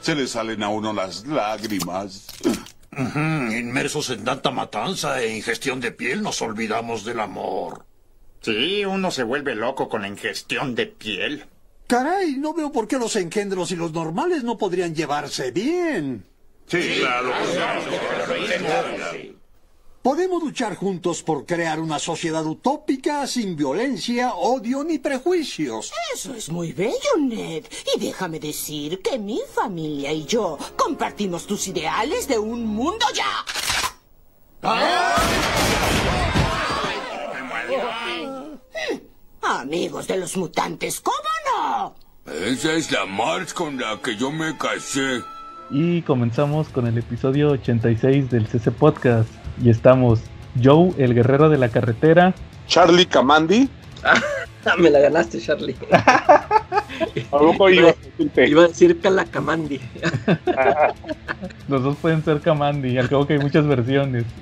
Se le salen a uno las lágrimas. Inmersos en tanta matanza e ingestión de piel, nos olvidamos del amor. Sí, uno se vuelve loco con la ingestión de piel. Caray, no veo por qué los engendros y los normales no podrían llevarse bien. Sí, claro. Podemos luchar juntos por crear una sociedad utópica sin violencia, odio ni prejuicios. Eso es muy bello, Ned. Y déjame decir que mi familia y yo compartimos tus ideales de un mundo ya. Hmm, Amigos de los mutantes, ¿cómo no? Esa es la March con la que yo me casé. Y comenzamos con el episodio 86 del CC Podcast. Y estamos Joe, el guerrero de la carretera. Charlie Camandi. Me la ganaste, Charlie. Tampoco iba, Iba a decir Calacamandi. Los dos pueden ser Kamandi, al cabo que hay muchas versiones.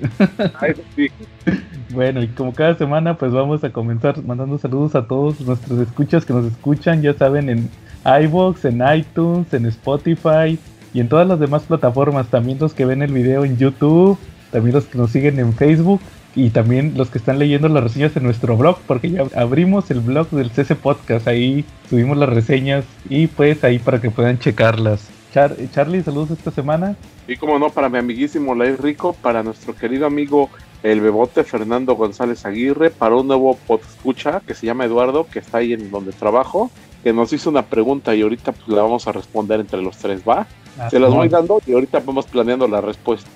Bueno, y como cada semana, pues vamos a comenzar mandando saludos a todos nuestros escuchas que nos escuchan, ya saben, en iVoox, en iTunes, en Spotify y en todas las demás plataformas. También los que ven el video en YouTube, también los que nos siguen en Facebook y también los que están leyendo las reseñas en nuestro blog, porque ya abrimos el blog del CC Podcast, ahí subimos las reseñas y pues ahí para que puedan checarlas. Char- Charlie, saludos esta semana. Y como no, para mi amiguísimo Lai Rico, para nuestro querido amigo el bebote Fernando González Aguirre, para un nuevo escucha que se llama Eduardo, que está ahí en donde trabajo, que nos hizo una pregunta y ahorita pues la vamos a responder entre los tres, ¿va? Ah, Se las voy dando y ahorita vamos planeando la respuesta.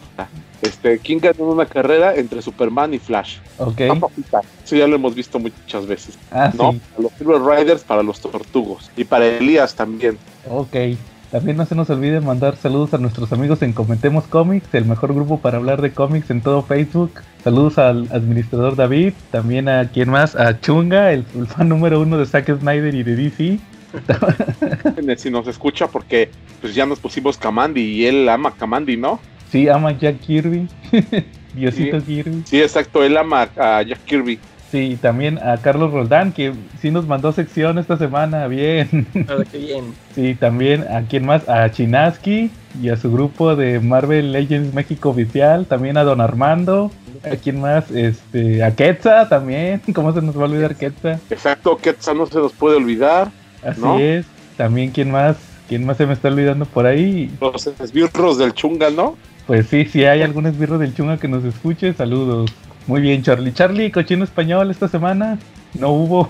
Este, ¿quién ganó una carrera entre Superman y Flash? Ok. Eso ya lo hemos visto muchas veces. Ah, ¿no? sí. Para los Silver Riders, para los Tortugos. Y para Elías también. Ok. También no se nos olvide mandar saludos a nuestros amigos en Comentemos Comics, el mejor grupo para hablar de cómics en todo Facebook. Saludos al administrador David, también a quien más, a Chunga, el, el fan número uno de Zack Snyder y de DC. si nos escucha porque pues ya nos pusimos Kamandi y él ama Kamandi, ¿no? Sí, ama Jack Kirby, Diosito Kirby. Sí, exacto, él ama a Jack Kirby. Sí, también a Carlos Roldán, que sí nos mandó sección esta semana, bien. Qué bien. Sí, también a quien más, a Chinaski y a su grupo de Marvel Legends México Oficial, también a Don Armando, a quien más, este, a Quetza también, ¿cómo se nos va a olvidar Quetza? Exacto, Quetzal no se nos puede olvidar. Así ¿No? es, también quien más, quien más se me está olvidando por ahí, Los esbirros del Chunga, ¿no? pues sí, si hay algún esbirro del chunga que nos escuche, saludos. Muy bien, Charlie. Charlie, cochino español esta semana, no hubo.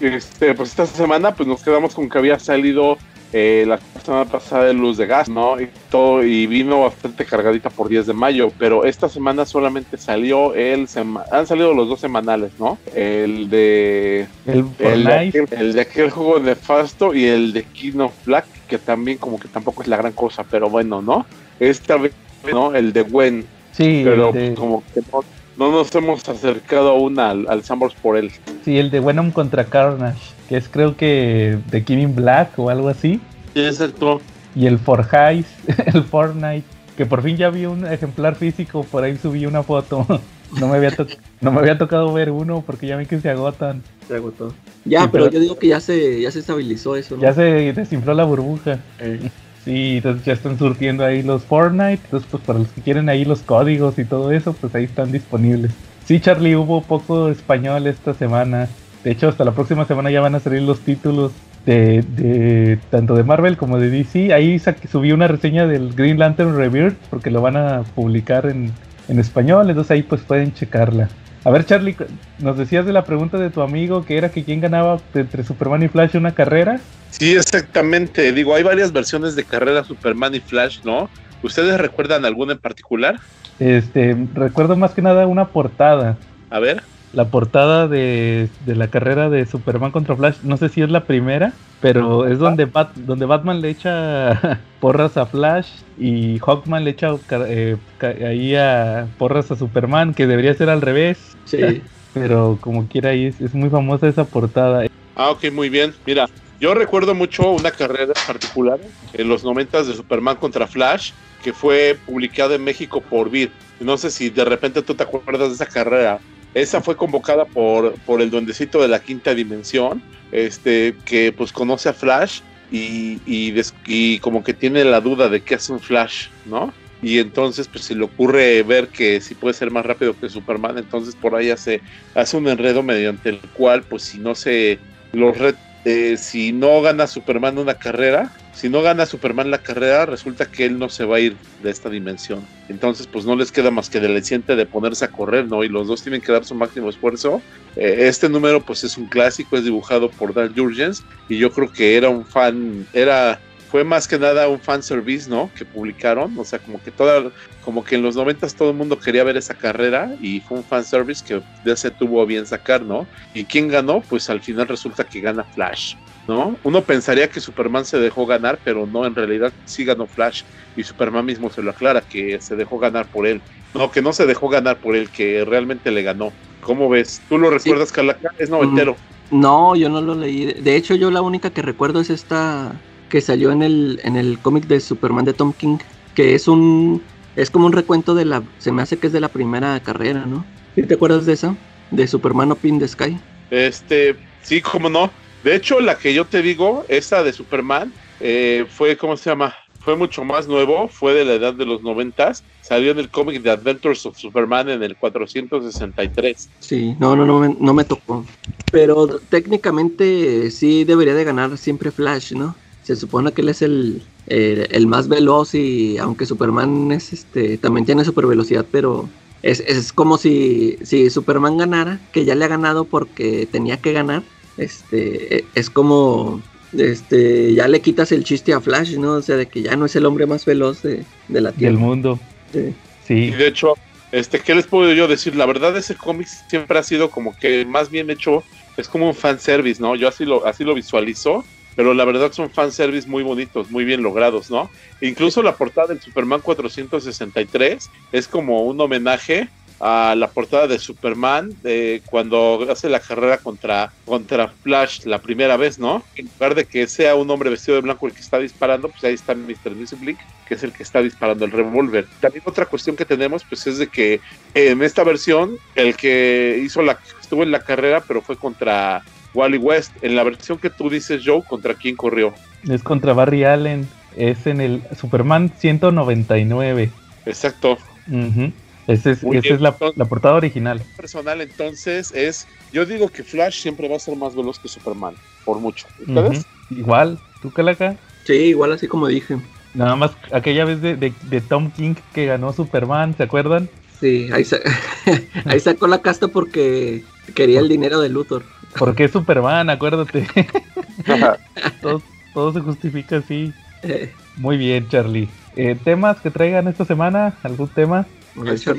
Este, pues esta semana pues nos quedamos con que había salido eh, la semana pasada de Luz de Gas, ¿no? Y todo, y vino bastante cargadita por 10 de mayo, pero esta semana solamente salió el sema- han salido los dos semanales, ¿no? El de El el de, aquel, el de aquel juego nefasto y el de King of Black, que también como que tampoco es la gran cosa, pero bueno, ¿no? Esta vez, ¿no? El de Gwen, Sí, pero de, como que no, no nos hemos acercado aún al, al Sambors por él. sí, el de Venom contra Carnage, que es creo que de King Black o algo así. Sí, exacto. Y el Fortnite, el Fortnite, que por fin ya vi un ejemplar físico, por ahí subí una foto. No me había, to- no me había tocado ver uno porque ya ven que se agotan. Se agotó. Ya, Sí, pero, pero- yo digo que ya se, ya se estabilizó eso, ¿no? Ya se desinfló la burbuja. Eh, Sí, entonces ya están surtiendo ahí los Fortnite. Entonces, pues para los que quieren ahí los códigos y todo eso, pues ahí están disponibles. Sí, Charlie, hubo poco español esta semana. De hecho, hasta la próxima semana ya van a salir los títulos de, de tanto de Marvel como de DC. Ahí subí una reseña del Green Lantern Rebirth porque lo van a publicar en, en español. Entonces ahí pues pueden checarla. A ver, Charlie, nos decías de la pregunta de tu amigo que era que quién ganaba entre Superman y Flash una carrera. Sí, exactamente. Digo, hay varias versiones de carrera Superman y Flash, ¿no? ¿Ustedes recuerdan alguna en particular? Este, recuerdo más que nada una portada. A ver. La portada de, de la carrera de Superman contra Flash, no sé si es la primera, pero es donde, Bat- donde Batman le echa porras a Flash y Hawkman le echa eh, ahí a porras a Superman, que debería ser al revés, sí. pero como quiera ahí es, es muy famosa esa portada. Ah, ok, muy bien. Mira, yo recuerdo mucho una carrera particular en los 90 de Superman contra Flash que fue publicada en México por Vid. No sé si de repente tú te acuerdas de esa carrera. Esa fue convocada por, por el duendecito de la quinta dimensión, este, que pues conoce a Flash y, y, des- y como que tiene la duda de qué hace un Flash, ¿no? Y entonces pues se le ocurre ver que si puede ser más rápido que Superman, entonces por ahí hace, hace un enredo mediante el cual pues si no se los eh, si no gana Superman una carrera, si no gana Superman la carrera, resulta que él no se va a ir de esta dimensión. Entonces, pues no les queda más que del aliciente de ponerse a correr, ¿no? Y los dos tienen que dar su máximo esfuerzo. Eh, este número, pues es un clásico, es dibujado por Dan Jurgens, y yo creo que era un fan, era, fue más que nada un fan service, ¿no? Que publicaron, o sea, como que toda, como que en los noventas todo el mundo quería ver esa carrera, y fue un fan service que ya se tuvo a bien sacar, ¿no? ¿Y quién ganó? Pues al final resulta que gana Flash. ¿No? Uno pensaría que Superman se dejó ganar, pero no, en realidad sí ganó Flash y Superman mismo se lo aclara que se dejó ganar por él. No, que no se dejó ganar por él, que realmente le ganó. ¿Cómo ves? ¿Tú lo recuerdas, Calaca? Es noventero. No, yo no lo leí. De hecho, yo la única que recuerdo es esta que salió en el, en el cómic de Superman de Tom King, que es un es como un recuento de la se me hace que es de la primera carrera, ¿no? ¿Sí te acuerdas de esa? De Superman Up in the Sky. Este, sí, cómo no. De hecho, la que yo te digo, esa de Superman, eh, fue, ¿cómo se llama? Fue mucho más nuevo, fue de la edad de los noventas. Salió en el cómic de Adventures of Superman en el 463. Sí, no, no, no no me tocó. Pero técnicamente sí debería de ganar siempre Flash, ¿no? Se supone que él es el, el, el más veloz y aunque Superman es este también tiene super velocidad, pero es, es como si, si Superman ganara, que ya le ha ganado porque tenía que ganar. Este, es como este ya le quitas el chiste a Flash, ¿no? O sea, de que ya no es el hombre más veloz de, de la Tierra. Del mundo. Sí. Sí. Y de hecho, este, ¿qué les puedo yo decir? La verdad, ese cómic siempre ha sido como que más bien hecho, es como un fanservice, ¿no? Yo así lo, así lo visualizo, pero la verdad son fanservice muy bonitos, muy bien logrados, ¿no? Incluso la portada del Superman 463 es como un homenaje a la portada de Superman de cuando hace la carrera contra, contra Flash la primera vez, ¿no? En lugar de que sea un hombre vestido de blanco el que está disparando, pues ahí está Mr. Blink, que es el que está disparando el revólver. También otra cuestión que tenemos, pues es de que en esta versión, el que hizo la, estuvo en la carrera, pero fue contra Wally West. En la versión que tú dices, Joe, ¿contra quién corrió? Es contra Barry Allen. Es en el Superman 199. Exacto. Ujú. Ese es, esa bien, es la, entonces- la portada original. Personal, entonces, es, yo digo que Flash siempre va a ser más veloz que Superman, por mucho. ¿Ustedes? Ujú. Igual, ¿tú Calaca? Sí, igual así como dije. Nada más aquella vez de, de- de Tom King que ganó Superman, ¿se acuerdan? Sí, ahí, sa- ahí sacó la casta porque quería el dinero de Luthor. Porque es Superman, acuérdate. todo, todo se justifica así. Eh, Muy bien, Charlie. Eh, ¿Temas que traigan esta semana? ¿Algún tema? Esta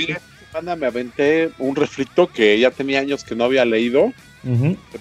semana me aventé un refrito que ya tenía años que no había leído,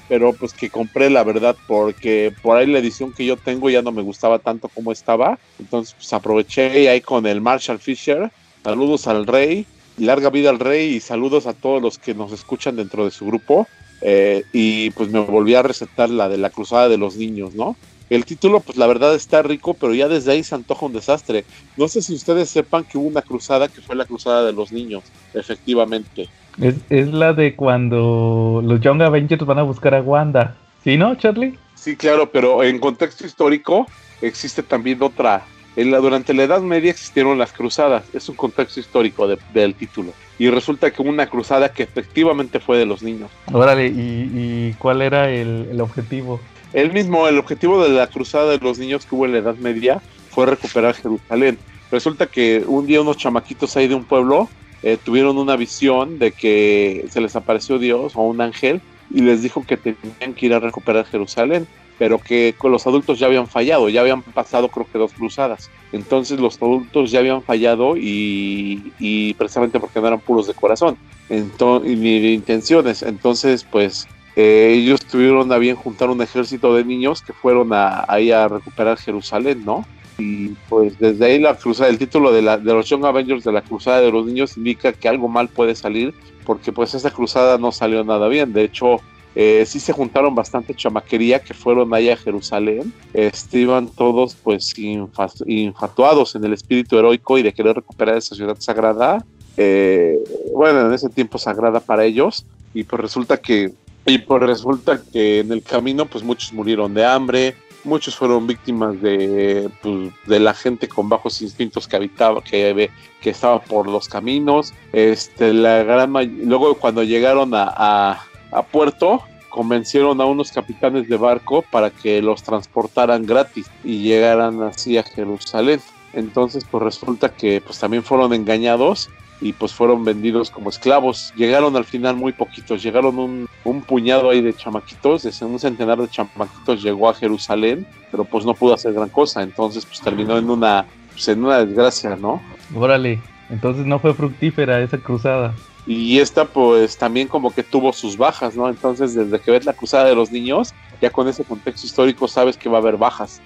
pero pues que compré la verdad porque por ahí la edición que yo tengo ya no me gustaba tanto como estaba. Entonces pues aproveché ahí con el Marshall Fisher. Saludos al rey, larga vida al rey y saludos a todos los que nos escuchan dentro de su grupo. Eh, y pues me volví a recetar la de la Cruzada de los Niños, ¿no? El título, pues la verdad está rico, pero ya desde ahí se antoja un desastre. No sé si ustedes sepan que hubo una cruzada que fue la Cruzada de los Niños, efectivamente. Es, es la de cuando los Young Avengers van a buscar a Wanda. ¿Sí, no, Charlie? Sí, claro, pero en contexto histórico existe también otra. En la, durante la Edad Media existieron las cruzadas, es un contexto histórico de- del título. Y resulta que hubo una cruzada que efectivamente fue de los niños. Órale, ¿y, y cuál era el, el objetivo? El mismo, el objetivo de la cruzada de los niños que hubo en la Edad Media fue recuperar Jerusalén. Resulta que un día unos chamaquitos ahí de un pueblo eh, tuvieron una visión de que se les apareció Dios o un ángel y les dijo que tenían que ir a recuperar Jerusalén, pero que con los adultos ya habían fallado, ya habían pasado creo que dos cruzadas. Entonces los adultos ya habían fallado y, y precisamente porque no eran puros de corazón entonces, ni de intenciones. Entonces, pues eh, ellos tuvieron a bien juntar un ejército de niños que fueron a, ahí a recuperar Jerusalén, ¿no? Y pues desde ahí la cruzada, el título de, la, de los Young Avengers de la cruzada de los niños indica que algo mal puede salir, porque pues esa cruzada no salió nada bien. De hecho, eh, sí se juntaron bastante chamaquería que fueron ahí a Jerusalén. Este, iban todos pues infa- infatuados en el espíritu heroico y de querer recuperar esa ciudad sagrada. Eh, bueno, en ese tiempo sagrada para ellos. Y pues resulta que, y pues resulta que en el camino, pues muchos murieron de hambre, muchos fueron víctimas de, pues, de la gente con bajos instintos que habitaba, que, que estaba por los caminos. Este, la gran luego cuando llegaron a, a, a puerto, convencieron a unos capitanes de barco para que los transportaran gratis y llegaran así a Jerusalén. Entonces, pues resulta que pues también fueron engañados y pues fueron vendidos como esclavos. Llegaron al final muy poquitos, llegaron un, un puñado ahí de chamaquitos, de un centenar de chamaquitos llegó a Jerusalén, pero pues no pudo hacer gran cosa, entonces pues terminó en una, pues, en una desgracia, ¿no? Órale, entonces no fue fructífera esa cruzada. Y esta pues también como que tuvo sus bajas, ¿no? Entonces desde que ves la cruzada de los niños, ya con ese contexto histórico sabes que va a haber bajas.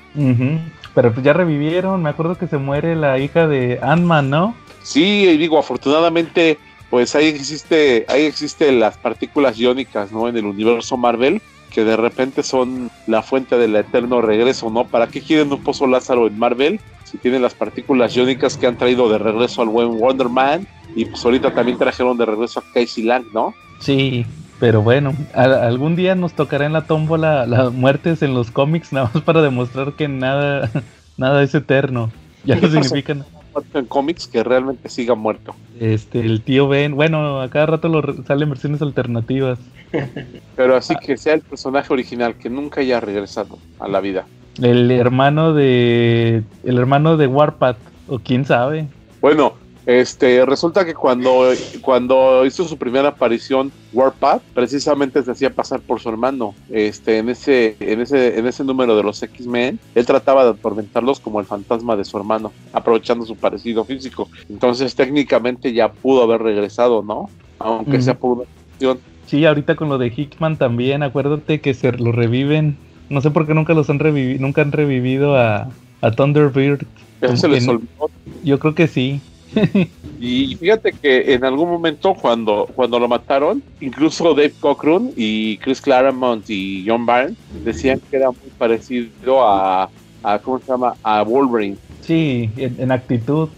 Pero pues ya revivieron, me acuerdo que se muere la hija de Ant-Man, ¿no? Sí, y digo, afortunadamente, pues ahí existe, ahí existen las partículas iónicas, ¿no? En el universo Marvel, que de repente son la fuente del eterno regreso, ¿no? ¿Para qué quieren un pozo Lázaro en Marvel? Si tienen las partículas iónicas que han traído de regreso al buen Wonder Man, y pues ahorita también trajeron de regreso a Casey Lang, ¿no? Sí, pero bueno, a- algún día nos tocará en la tómbola las muertes en los cómics, nada más para demostrar que nada, nada es eterno. Ya no significa nada. Muerto en cómics que realmente siga muerto. Este, el tío Ben, bueno, a cada rato lo salen versiones alternativas. Pero así que sea el personaje original, que nunca haya regresado a la vida. El hermano de. El hermano de Warpath, o quién sabe. Bueno, este, resulta que cuando, cuando hizo su primera aparición Warpath, precisamente se hacía pasar por su hermano. Este, en ese, en ese, en ese número de los X-Men, él trataba de atormentarlos como el fantasma de su hermano, aprovechando su parecido físico. Entonces, técnicamente ya pudo haber regresado, ¿no? Aunque sea por una cuestión. Sí, ahorita con lo de Hickman también, acuérdate que se lo reviven. No sé por qué nunca los han revivido, nunca han revivido a, a Thunderbird. Se les olvidó. Yo creo que sí. Y fíjate que en algún momento cuando, cuando lo mataron, incluso Dave Cockrum y Chris Claremont y John Byrne decían que era muy parecido a, a ¿cómo se llama? A Wolverine. Sí, en, en actitud.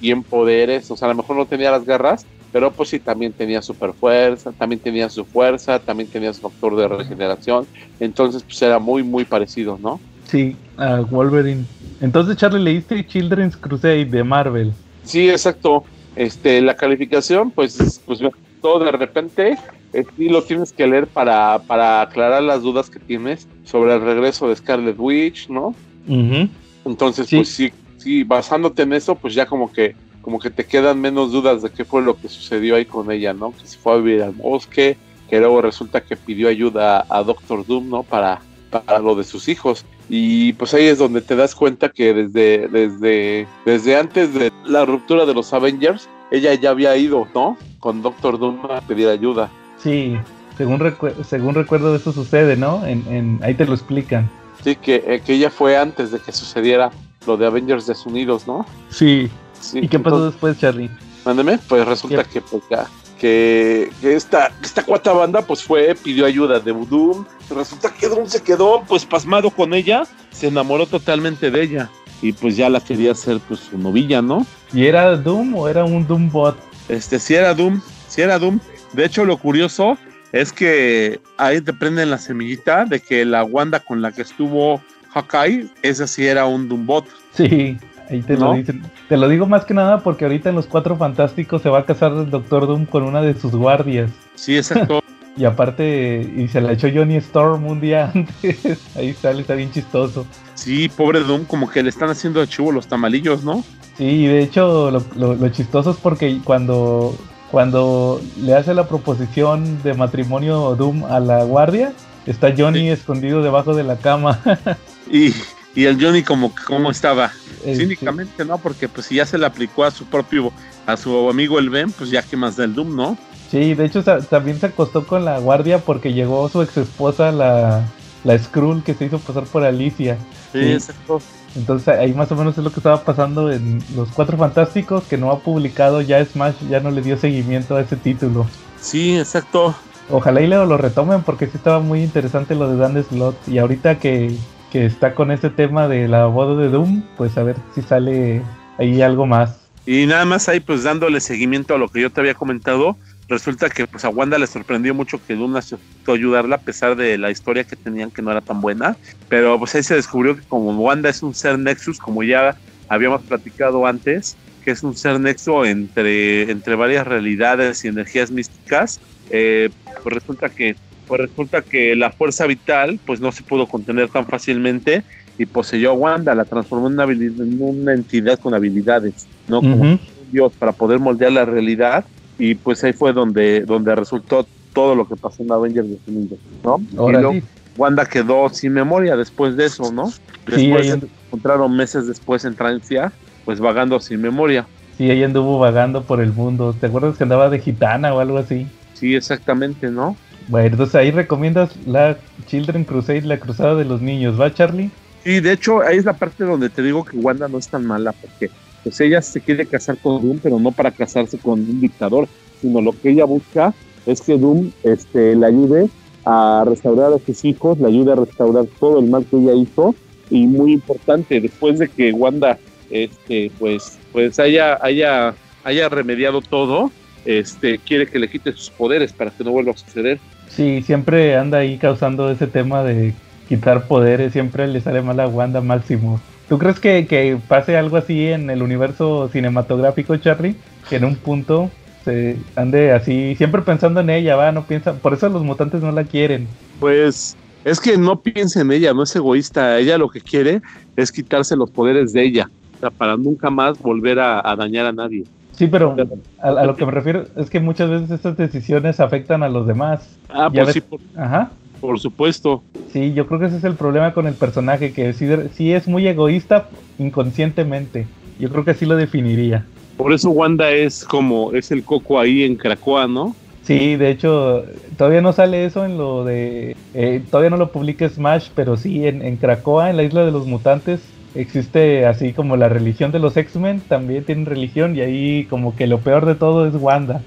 Y en poderes, o sea, a lo mejor no tenía las garras, pero pues sí, también tenía super fuerza, también tenía su fuerza, también tenía su factor de regeneración. Entonces, pues era muy, muy parecido, ¿no? Sí, a Wolverine. Entonces, Charlie, leíste Children's Crusade de Marvel. Sí, exacto. Este, la calificación, pues, pues todo de repente, eh, sí lo tienes que leer para, para aclarar las dudas que tienes sobre el regreso de Scarlet Witch, ¿no? Ujú. Entonces, Sí. pues sí, sí, basándote en eso, pues ya como que, como que te quedan menos dudas de qué fue lo que sucedió ahí con ella, ¿no? Que se fue a vivir al bosque, que luego resulta que pidió ayuda a Doctor Doom, ¿no? Para, para lo de sus hijos. Y pues ahí es donde te das cuenta que desde, desde, desde antes de la ruptura de los Avengers, ella ya había ido, ¿no? Con Doctor Doom a pedir ayuda. Sí, según, recue- según recuerdo eso sucede, ¿no? En, en, ahí te lo explican. Sí, que, eh, que ella fue antes de que sucediera lo de Avengers desunidos, ¿no? Sí. Sí, ¿Y qué pasó entonces- después, Charlie? Mándeme, pues resulta ¿Qué? que pues ya, que, que esta, esta cuarta banda pues fue, pidió ayuda de Doom. Resulta que Doom se quedó pues pasmado con ella, se enamoró totalmente de ella. Y pues ya la quería hacer pues su novilla, ¿no? ¿Y era Doom o era un Doom bot? Este, si era Doom, si era Doom. De hecho, lo curioso es que ahí te prenden la semillita de que la Wanda con la que estuvo Hawkeye, esa sí era un Doombot. Sí, ahí te ¿No? lo dicen. Te lo digo más que nada porque ahorita en los Cuatro Fantásticos se va a casar el Doctor Doom con una de sus guardias. Sí, exacto. Y aparte, y se la echó Johnny Storm un día antes. Ahí sale, está bien chistoso. sí, pobre Doom, como que le están haciendo chivo los tamalillos, ¿no? Sí, y de hecho lo, lo- lo chistoso es porque cuando, cuando le hace la proposición de matrimonio Doom a la guardia, está Johnny escondido debajo de la cama. Y, y el Johnny como, como estaba. Este, Cínicamente, ¿no? Porque pues si ya se le aplicó a su propio, a su amigo el Ben, pues ya que más del Doom, ¿no? Sí, de hecho también se acostó con la guardia porque llegó su ex esposa, la, la Skrull, que se hizo pasar por Alicia. Sí, Sí. exacto. Entonces ahí más o menos es lo que estaba pasando en Los Cuatro Fantásticos, que no ha publicado ya Smash, ya no le dio seguimiento a ese título. Sí, exacto. Ojalá y luego lo retomen porque sí estaba muy interesante lo de Dan Slot. Y ahorita que, que está con este tema de la boda de Doom, pues a ver si sale ahí algo más. Y nada más ahí pues dándole seguimiento a lo que yo te había comentado, resulta que pues a Wanda le sorprendió mucho que Doom aceptó ayudarla a pesar de la historia que tenían que no era tan buena, pero pues ahí se descubrió que como Wanda es un ser Nexus, como ya habíamos platicado antes, que es un ser nexo entre, entre varias realidades y energías místicas, eh, pues resulta que pues resulta que la fuerza vital pues no se pudo contener tan fácilmente y poseyó a Wanda, la transformó en una, en una entidad con habilidades, ¿no? Como Ujú. un dios para poder moldear la realidad y pues ahí fue donde, donde resultó todo lo que pasó en Avengers Definidos, ¿no? y Ahora luego sí. Wanda quedó sin memoria después de eso, ¿no? Sí, Después ahí and- encontraron meses después en Francia, pues vagando sin memoria. sí, ella anduvo vagando por el mundo. ¿Te acuerdas que andaba de gitana o algo así? Sí, exactamente, ¿no? Bueno, entonces ahí recomiendas la Children Crusade, la cruzada de los niños, ¿va, Charlie? Y de hecho, ahí es la parte donde te digo que Wanda no es tan mala, porque pues ella se quiere casar con Doom, pero no para casarse con un dictador, sino lo que ella busca es que Doom este, le ayude a restaurar a sus hijos, le ayude a restaurar todo el mal que ella hizo, y muy importante, después de que Wanda este, pues, pues haya, haya, haya remediado todo, este, quiere que le quite sus poderes para que no vuelva a suceder. Sí, siempre anda ahí causando ese tema de quitar poderes, siempre le sale mal a Wanda máximo. ¿Tú crees que, que pase algo así en el universo cinematográfico, Charlie? Que en un punto se ande así, siempre pensando en ella, va, no piensa, por eso los mutantes no la quieren. Pues es que no piensa en ella, no es egoísta. Ella lo que quiere es quitarse los poderes de ella, para nunca más volver a dañar a nadie. Sí, pero a, a lo que me refiero es que muchas veces estas decisiones afectan a los demás. Ah, pues ves- sí, por, Ajá. por supuesto. Sí, yo creo que ese es el problema con el personaje, que sí, sí es muy egoísta inconscientemente. Yo creo que así lo definiría. Por eso Wanda es como, es el coco ahí en Cracoa, ¿no? Sí, de hecho, todavía no sale eso en lo de... eh, todavía no lo publica Smash, pero sí, en, en Krakoa, en la isla de los mutantes, existe así como la religión de los X-Men, también tienen religión y ahí como que lo peor de todo es Wanda.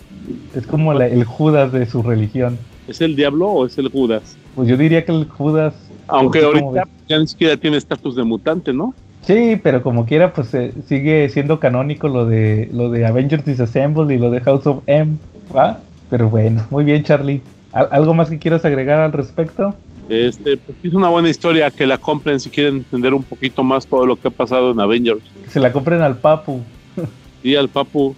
Es como la- el Judas de su religión. ¿Es el diablo o es el Judas? Pues yo diría que el Judas... Aunque ¿tú cómo ahorita ya ni siquiera tiene estatus de mutante, ¿no? Sí, pero como quiera, pues eh, sigue siendo canónico lo de lo de Avengers Disassemble y lo de House of M, ¿va? Pero bueno, muy bien, Charlie. ¿Al- ¿Algo más que quieras agregar al respecto? Este, pues es una buena historia que la compren si quieren entender un poquito más todo lo que ha pasado en Avengers. Que se la compren al Papu. Y al Papu,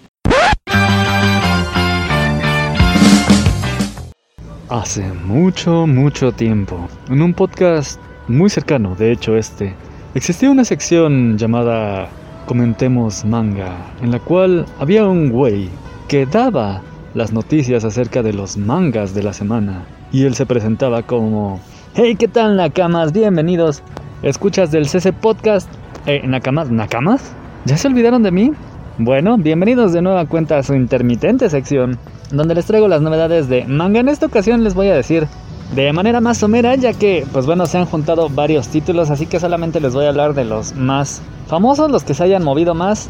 Hace mucho, mucho tiempo, en un podcast muy cercano, de hecho este, existía una sección llamada Comentemos Manga, en la cual había un güey que daba las noticias acerca de los mangas de la semana. Y él se presentaba como, hey, ¿qué tal Nakamas? Bienvenidos. ¿Escuchas del CC Podcast? Eh, ¿Nakamas? ¿Nakamas? ¿Ya se olvidaron de mí? Bueno, bienvenidos de nueva cuenta a su intermitente sección, donde les traigo las novedades de manga. En esta ocasión les voy a decir de manera más somera, ya que, pues bueno, se han juntado varios títulos, así que solamente les voy a hablar de los más famosos, los que se hayan movido más.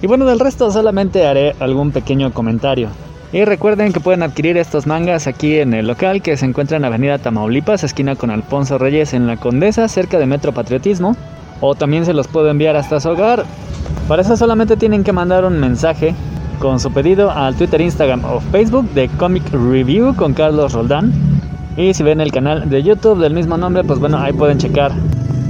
Y bueno, del resto solamente haré algún pequeño comentario. Y recuerden que pueden adquirir estos mangas aquí en el local que se encuentra en Avenida Tamaulipas, esquina con Alfonso Reyes en La Condesa, cerca de Metro Patriotismo. O también se los puedo enviar hasta su hogar. Para eso solamente tienen que mandar un mensaje con su pedido al Twitter, Instagram o Facebook de Comic Review con Carlos Roldán. Y si ven el canal de YouTube del mismo nombre, pues bueno, ahí pueden checar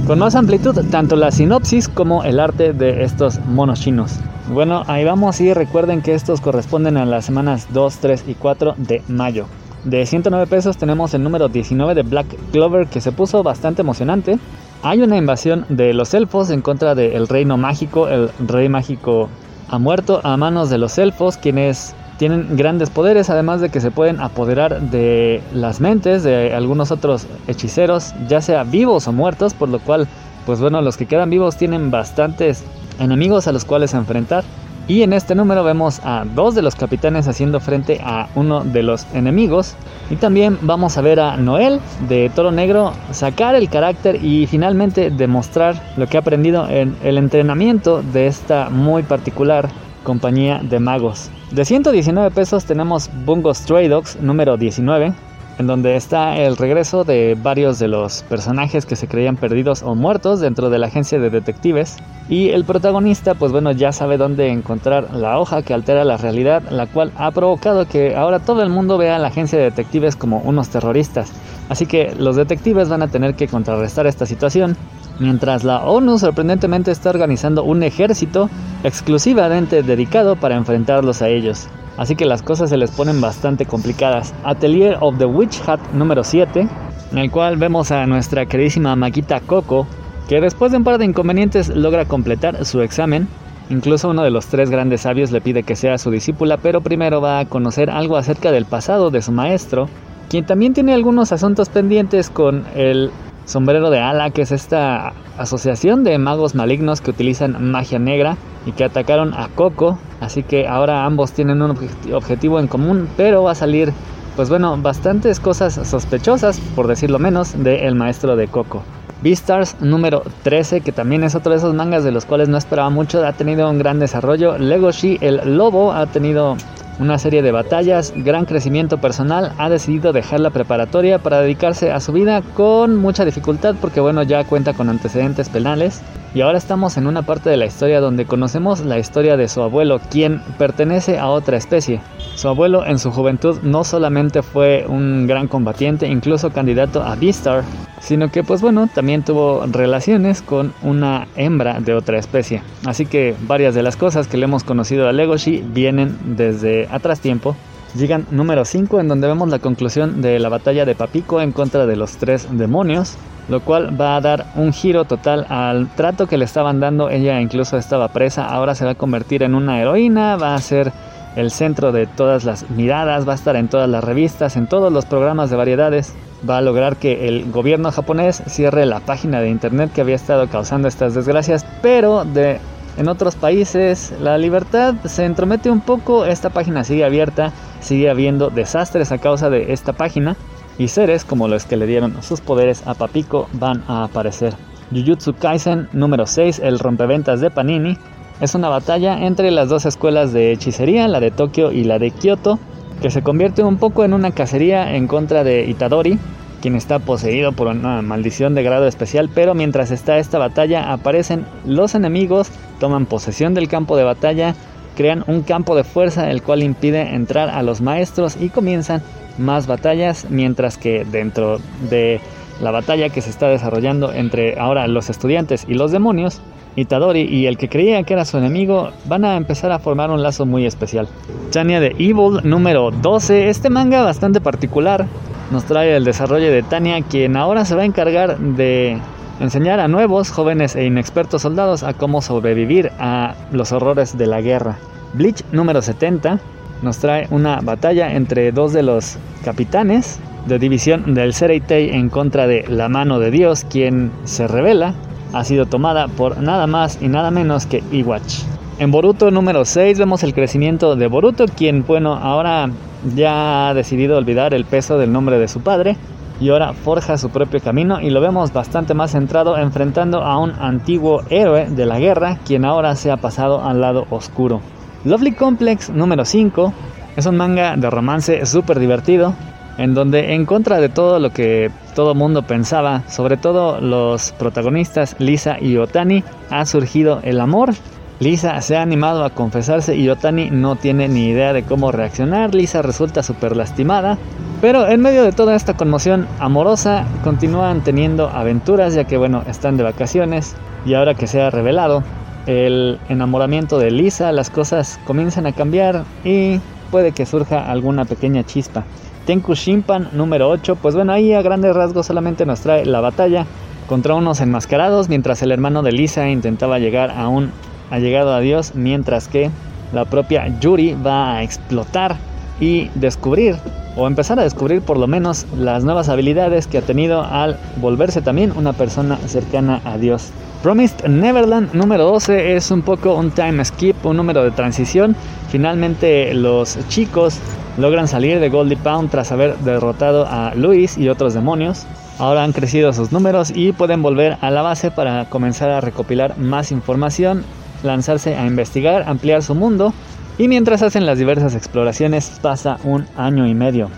con más amplitud tanto la sinopsis como el arte de estos monos chinos. Bueno, ahí vamos y recuerden que estos corresponden a las semanas 2, 3 y 4 de mayo. De 109 pesos tenemos el número 19 de Black Clover que se puso bastante emocionante. Hay una invasión de los elfos en contra del reino mágico. El rey mágico ha muerto a manos de los elfos, quienes tienen grandes poderes, además de que se pueden apoderar de las mentes de algunos otros hechiceros, ya sea vivos o muertos, por lo cual, pues bueno, los que quedan vivos tienen bastantes enemigos a los cuales enfrentar. Y en este número vemos a dos de los capitanes haciendo frente a uno de los enemigos. Y también vamos a ver a Noel de Toro Negro sacar el carácter y finalmente demostrar lo que ha aprendido en el entrenamiento de esta muy particular compañía de magos. De 119 pesos tenemos Bungo Stray Dogs número 19. En donde está el regreso de varios de los personajes que se creían perdidos o muertos dentro de la agencia de detectives. Y el protagonista, pues bueno, ya sabe dónde encontrar la hoja que altera la realidad, la cual ha provocado que ahora todo el mundo vea a la agencia de detectives como unos terroristas. Así que los detectives van a tener que contrarrestar esta situación, mientras la ONU sorprendentemente está organizando un ejército exclusivamente dedicado para enfrentarlos a ellos así que las cosas se les ponen bastante complicadas. Atelier of the Witch Hat número 7, en el cual vemos a nuestra queridísima Maquita Coco, que después de un par de inconvenientes logra completar su examen. Incluso uno de los tres grandes sabios le pide que sea su discípula, pero primero va a conocer algo acerca del pasado de su maestro, quien también tiene algunos asuntos pendientes con el sombrero de ala, que es esta asociación de magos malignos que utilizan magia negra y que atacaron a Coco. Así que ahora ambos tienen un objetivo en común, pero va a salir, pues bueno, bastantes cosas sospechosas, por decirlo menos, de El Maestro de Coco. Beastars número 13, que también es otro de esos mangas de los cuales no esperaba mucho, ha tenido un gran desarrollo. Legoshi, el lobo, ha tenido una serie de batallas, gran crecimiento personal, ha decidido dejar la preparatoria para dedicarse a su vida con mucha dificultad porque bueno ya cuenta con antecedentes penales y ahora estamos en una parte de la historia donde conocemos la historia de su abuelo, quien pertenece a otra especie. Su abuelo en su juventud no solamente fue un gran combatiente, incluso candidato a Beastar, sino que pues bueno, también tuvo relaciones con una hembra de otra especie. Así que varias de las cosas que le hemos conocido a Legoshi vienen desde atrás tiempo. Llegan número 5 en donde vemos la conclusión de la batalla de Papico en contra de los tres demonios lo cual va a dar un giro total al trato que le estaban dando. Ella incluso estaba presa, ahora se va a convertir en una heroína, va a ser el centro de todas las miradas, va a estar en todas las revistas, en todos los programas de variedades. Va a lograr que el gobierno japonés cierre la página de internet que había estado causando estas desgracias, pero de en otros países la libertad se entromete un poco, esta página sigue abierta, sigue habiendo desastres a causa de esta página y seres como los que le dieron sus poderes a Papiko van a aparecer. Jujutsu Kaisen número 6, el rompeventas de Panini, es una batalla entre las dos escuelas de hechicería, la de Tokio y la de Kyoto, que se convierte un poco en una cacería en contra de Itadori, quien está poseído por una maldición de grado especial, pero mientras está esta batalla aparecen los enemigos, toman posesión del campo de batalla, crean un campo de fuerza el cual impide entrar a los maestros y comienzan más batallas, mientras que dentro de la batalla que se está desarrollando entre ahora los estudiantes y los demonios, Itadori y el que creía que era su enemigo van a empezar a formar un lazo muy especial. Tanya de Evil número 12, este manga bastante particular nos trae el desarrollo de Tanya, quien ahora se va a encargar de enseñar a nuevos, jóvenes e inexpertos soldados a cómo sobrevivir a los horrores de la guerra. Bleach número 70 nos trae una batalla entre dos de los capitanes de división del Sereitei en contra de la mano de Dios, quien se revela ha sido tomada por nada más y nada menos que Iwatch. En Boruto número 6 vemos el crecimiento de Boruto, quien bueno, ahora ya ha decidido olvidar el peso del nombre de su padre y ahora forja su propio camino y lo vemos bastante más centrado enfrentando a un antiguo héroe de la guerra, quien ahora se ha pasado al lado oscuro. Lovely Complex número 5 es un manga de romance súper divertido, en donde en contra de todo lo que todo mundo pensaba, sobre todo los protagonistas Lisa y Otani, ha surgido el amor. Lisa se ha animado a confesarse y Otani no tiene ni idea de cómo reaccionar. Lisa resulta súper lastimada, pero en medio de toda esta conmoción amorosa continúan teniendo aventuras ya que bueno, están de vacaciones y ahora que se ha revelado el enamoramiento de Lisa, las cosas comienzan a cambiar y puede que surja alguna pequeña chispa. Tenku Shimpan número 8, pues bueno, ahí a grandes rasgos solamente nos trae la batalla contra unos enmascarados mientras el hermano de Lisa intentaba llegar a un allegado a Dios, mientras que la propia Yuri va a explotar y descubrir o empezar a descubrir por lo menos las nuevas habilidades que ha tenido al volverse también una persona cercana a Dios. Promised Neverland número 12 es un poco un time skip, un número de transición. Finalmente los chicos logran salir de Goldie Pound tras haber derrotado a Luis y otros demonios. Ahora han crecido sus números y pueden volver a la base para comenzar a recopilar más información, lanzarse a investigar, ampliar su mundo y mientras hacen las diversas exploraciones pasa un año y medio.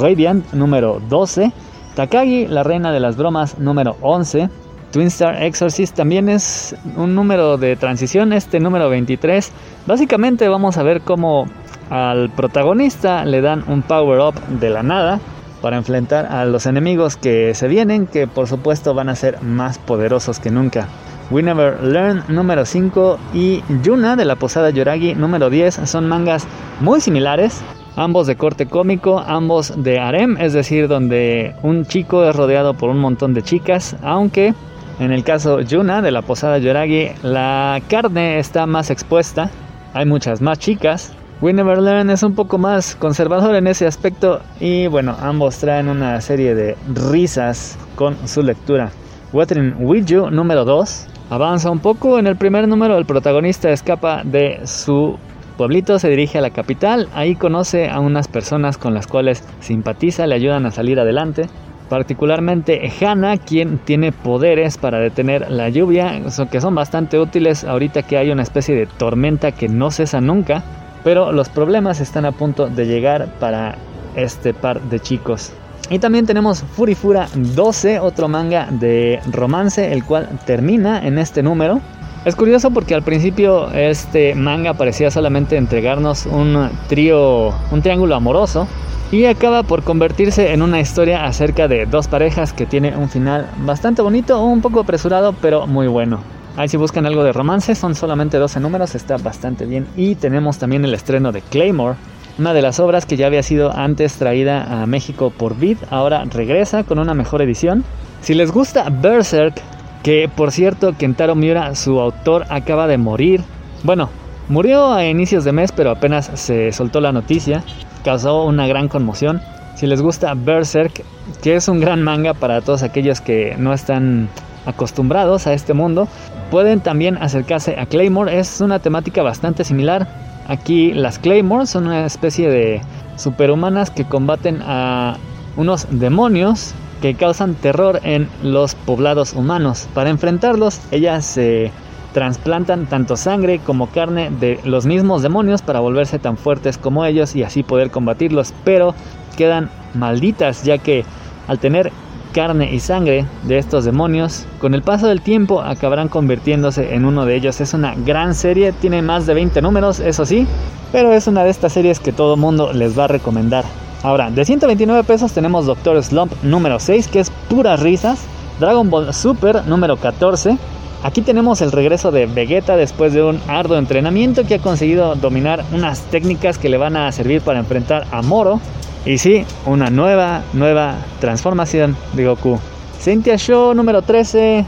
Radiant número 12, Takagi, la reina de las bromas número 11, Twin Star Exorcist también es un número de transición, este número 23. Básicamente vamos a ver cómo al protagonista le dan un power up de la nada para enfrentar a los enemigos que se vienen, que por supuesto van a ser más poderosos que nunca. We Never Learn número 5 y Yuna de la Posada Yoragi número 10 son mangas muy similares, ambos de corte cómico, ambos de harem, es decir, donde un chico es rodeado por un montón de chicas, aunque en el caso Yuna de la Posada Yoragi, la carne está más expuesta, hay muchas más chicas. We Never Learn es un poco más conservador en ese aspecto y bueno, ambos traen una serie de risas con su lectura. Wuthering With You número 2 avanza un poco. En el primer número el protagonista escapa de su pueblito, se dirige a la capital, ahí conoce a unas personas con las cuales simpatiza, le ayudan a salir adelante particularmente Hannah, quien tiene poderes para detener la lluvia, que son bastante útiles ahorita que hay una especie de tormenta que no cesa nunca, pero los problemas están a punto de llegar para este par de chicos. Y también tenemos Furifura 12, otro manga de romance, el cual termina en este número. Es curioso porque al principio este manga parecía solamente entregarnos un trío, un triángulo amoroso, y acaba por convertirse en una historia acerca de dos parejas que tiene un final bastante bonito, un poco apresurado, pero muy bueno. Ahí si buscan algo de romance, son solamente 12 números, está bastante bien. Y tenemos también el estreno de Claymore, una de las obras que ya había sido antes traída a México por Vid, ahora regresa con una mejor edición. Si les gusta Berserk, que por cierto Kentaro Miura, su autor, acaba de morir. Bueno, murió a inicios de mes, pero apenas se soltó la noticia causó una gran conmoción. Si les gusta Berserk, que es un gran manga para todos aquellos que no están acostumbrados a este mundo, pueden también acercarse a Claymore. Es una temática bastante similar. Aquí las Claymore son una especie de superhumanas que combaten a unos demonios que causan terror en los poblados humanos. Para enfrentarlos, ellas se Transplantan tanto sangre como carne de los mismos demonios para volverse tan fuertes como ellos y así poder combatirlos, pero quedan malditas ya que al tener carne y sangre de estos demonios, con el paso del tiempo acabarán convirtiéndose en uno de ellos. Es una gran serie, tiene más de 20 números, eso sí, pero es una de estas series que todo mundo les va a recomendar. Ahora, de 129 pesos tenemos Doctor Slump número 6, que es puras risas, Dragon Ball Super número 14, Aquí tenemos el regreso de Vegeta después de un arduo entrenamiento que ha conseguido dominar unas técnicas que le van a servir para enfrentar a Moro. Y sí, una nueva, nueva transformación de Goku. Cynthia Show número 13.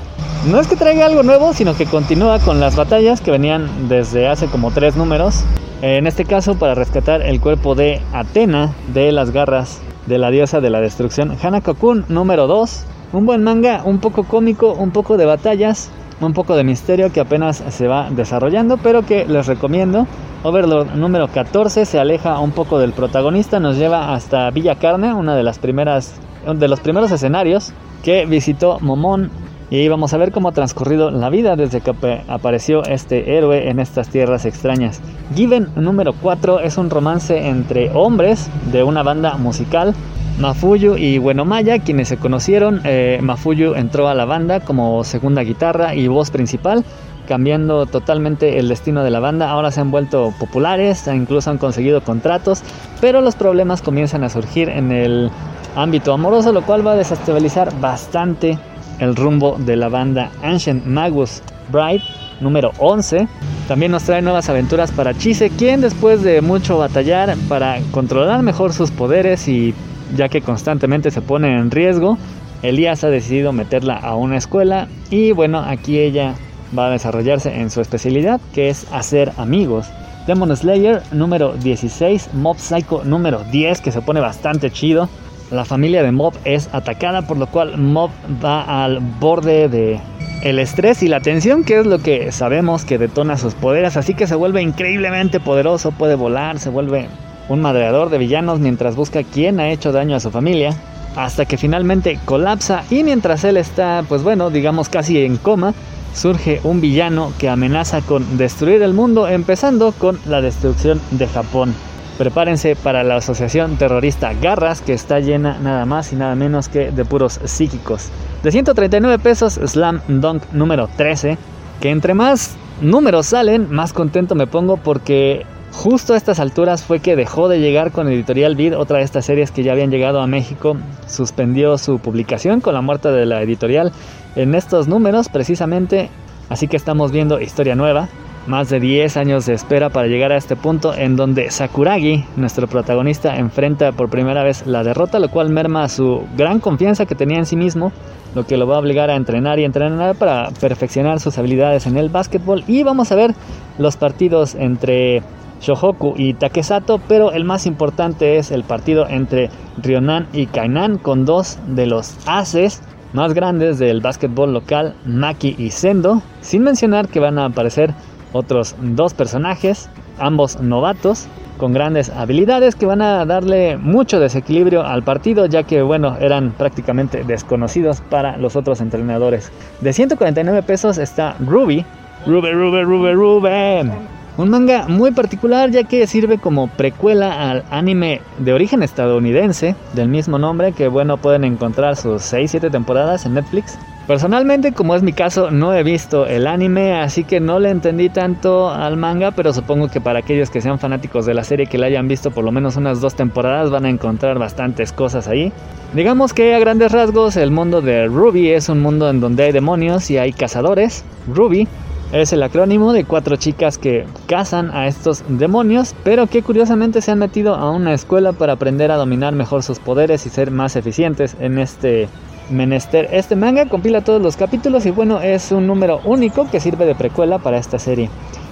No es que traiga algo nuevo, sino que continúa con las batallas que venían desde hace como tres números. En este caso, para rescatar el cuerpo de Atena de las garras de la diosa de la destrucción. Hanako-kun número 2. Un buen manga, un poco cómico, un poco de batallas, un poco de misterio que apenas se va desarrollando, pero que les recomiendo. Overlord número 14 se aleja un poco del protagonista, nos lleva hasta Villa Carne, una de las primeras de los primeros escenarios que visitó Momón y vamos a ver cómo ha transcurrido la vida desde que apareció este héroe en estas tierras extrañas. Given número 4 es un romance entre hombres de una banda musical Mafuyu y Bueno Maya, quienes se conocieron, eh, Mafuyu entró a la banda como segunda guitarra y voz principal, cambiando totalmente el destino de la banda. Ahora se han vuelto populares, incluso han conseguido contratos, pero los problemas comienzan a surgir en el ámbito amoroso, lo cual va a desestabilizar bastante el rumbo de la banda Ancient Magus Bride número 11. También nos trae nuevas aventuras para Chise, quien después de mucho batallar para controlar mejor sus poderes y ya que constantemente se pone en riesgo. Elías ha decidido meterla a una escuela y bueno, aquí ella va a desarrollarse en su especialidad que es hacer amigos. Demon Slayer número 16, Mob Psycho número 10 que se pone bastante chido. La familia de Mob es atacada por lo cual Mob va al borde de el estrés y la tensión que es lo que sabemos que detona sus poderes, así que se vuelve increíblemente poderoso, puede volar, se vuelve un madreador de villanos mientras busca quién ha hecho daño a su familia, hasta que finalmente colapsa y mientras él está, pues bueno, digamos casi en coma, surge un villano que amenaza con destruir el mundo, empezando con la destrucción de Japón. prepárense para la asociación terrorista Garras, que está llena nada más y nada menos que de puros psíquicos. De 139 pesos, Slam Dunk número 13, que entre más números salen, más contento me pongo porque justo a estas alturas fue que dejó de llegar con Editorial Vid, otra de estas series que ya habían llegado a México, suspendió su publicación con la muerte de la editorial en estos números precisamente, así que estamos viendo historia nueva, más de 10 años de espera para llegar a este punto en donde Sakuragi, nuestro protagonista, enfrenta por primera vez la derrota, lo cual merma su gran confianza que tenía en sí mismo, lo que lo va a obligar a entrenar y entrenar para perfeccionar sus habilidades en el básquetbol. Y vamos a ver los partidos entre Shohoku y Takesato, pero el más importante es el partido entre Ryonan y Kainan con dos de los ases más grandes del básquetbol local, Maki y Sendo, sin mencionar que van a aparecer otros dos personajes, ambos novatos, con grandes habilidades que van a darle mucho desequilibrio al partido, ya que, bueno, eran prácticamente desconocidos para los otros entrenadores. De 149 pesos está Ruby, Ruby, Ruby, Ruby, Ruby. Un manga muy particular ya que sirve como precuela al anime de origen estadounidense del mismo nombre que bueno pueden encontrar sus 6-7 temporadas en Netflix. Personalmente, como es mi caso, no he visto el anime, así que no le entendí tanto al manga, pero supongo que para aquellos que sean fanáticos de la serie que la hayan visto por lo menos unas dos temporadas van a encontrar bastantes cosas ahí. Digamos que a grandes rasgos el mundo de Ruby es un mundo en donde hay demonios y hay cazadores. Ruby es el acrónimo de cuatro chicas que cazan a estos demonios, pero que curiosamente se han metido a una escuela para aprender a dominar mejor sus poderes y ser más eficientes en este menester. Este manga compila todos los capítulos y bueno, es un número único que sirve de precuela para esta serie.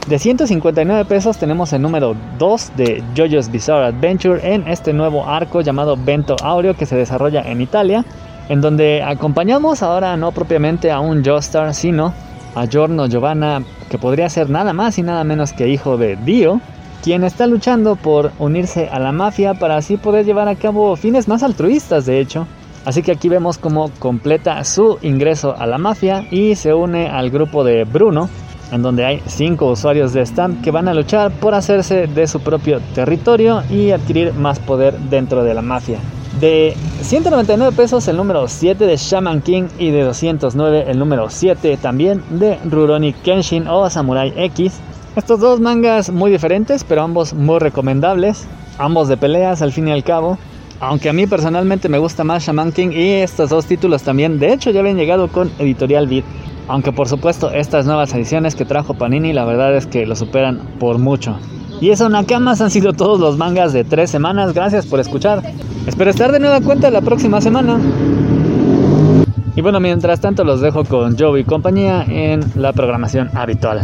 De 159 pesos tenemos el número 2 de JoJo's Bizarre Adventure en este nuevo arco llamado Vento Aureo que se desarrolla en Italia, en donde acompañamos ahora no propiamente a un Joestar, sino a Giorno Giovanna, que podría ser nada más y nada menos que hijo de Dio, quien está luchando por unirse a la mafia para así poder llevar a cabo fines más altruistas, de hecho. Así que aquí vemos cómo completa su ingreso a la mafia y se une al grupo de Bruno, en donde hay cinco usuarios de Stamp que van a luchar por hacerse de su propio territorio y adquirir más poder dentro de la mafia. De 199 pesos el número 7 de Shaman King y de 209 el número 7 también de Rurouni Kenshin o Samurai X. Estos dos mangas muy diferentes pero ambos muy recomendables, ambos de peleas al fin y al cabo. Aunque a mí personalmente me gusta más Shaman King y estos dos títulos también, de hecho ya habían llegado con Editorial Beat. Aunque por supuesto estas nuevas ediciones que trajo Panini la verdad es que lo superan por mucho. Y eso Nakamas han sido todos los mangas de tres semanas, gracias por escuchar. Espero estar de nueva cuenta la próxima semana. Y bueno, mientras tanto los dejo con Joe y compañía en la programación habitual.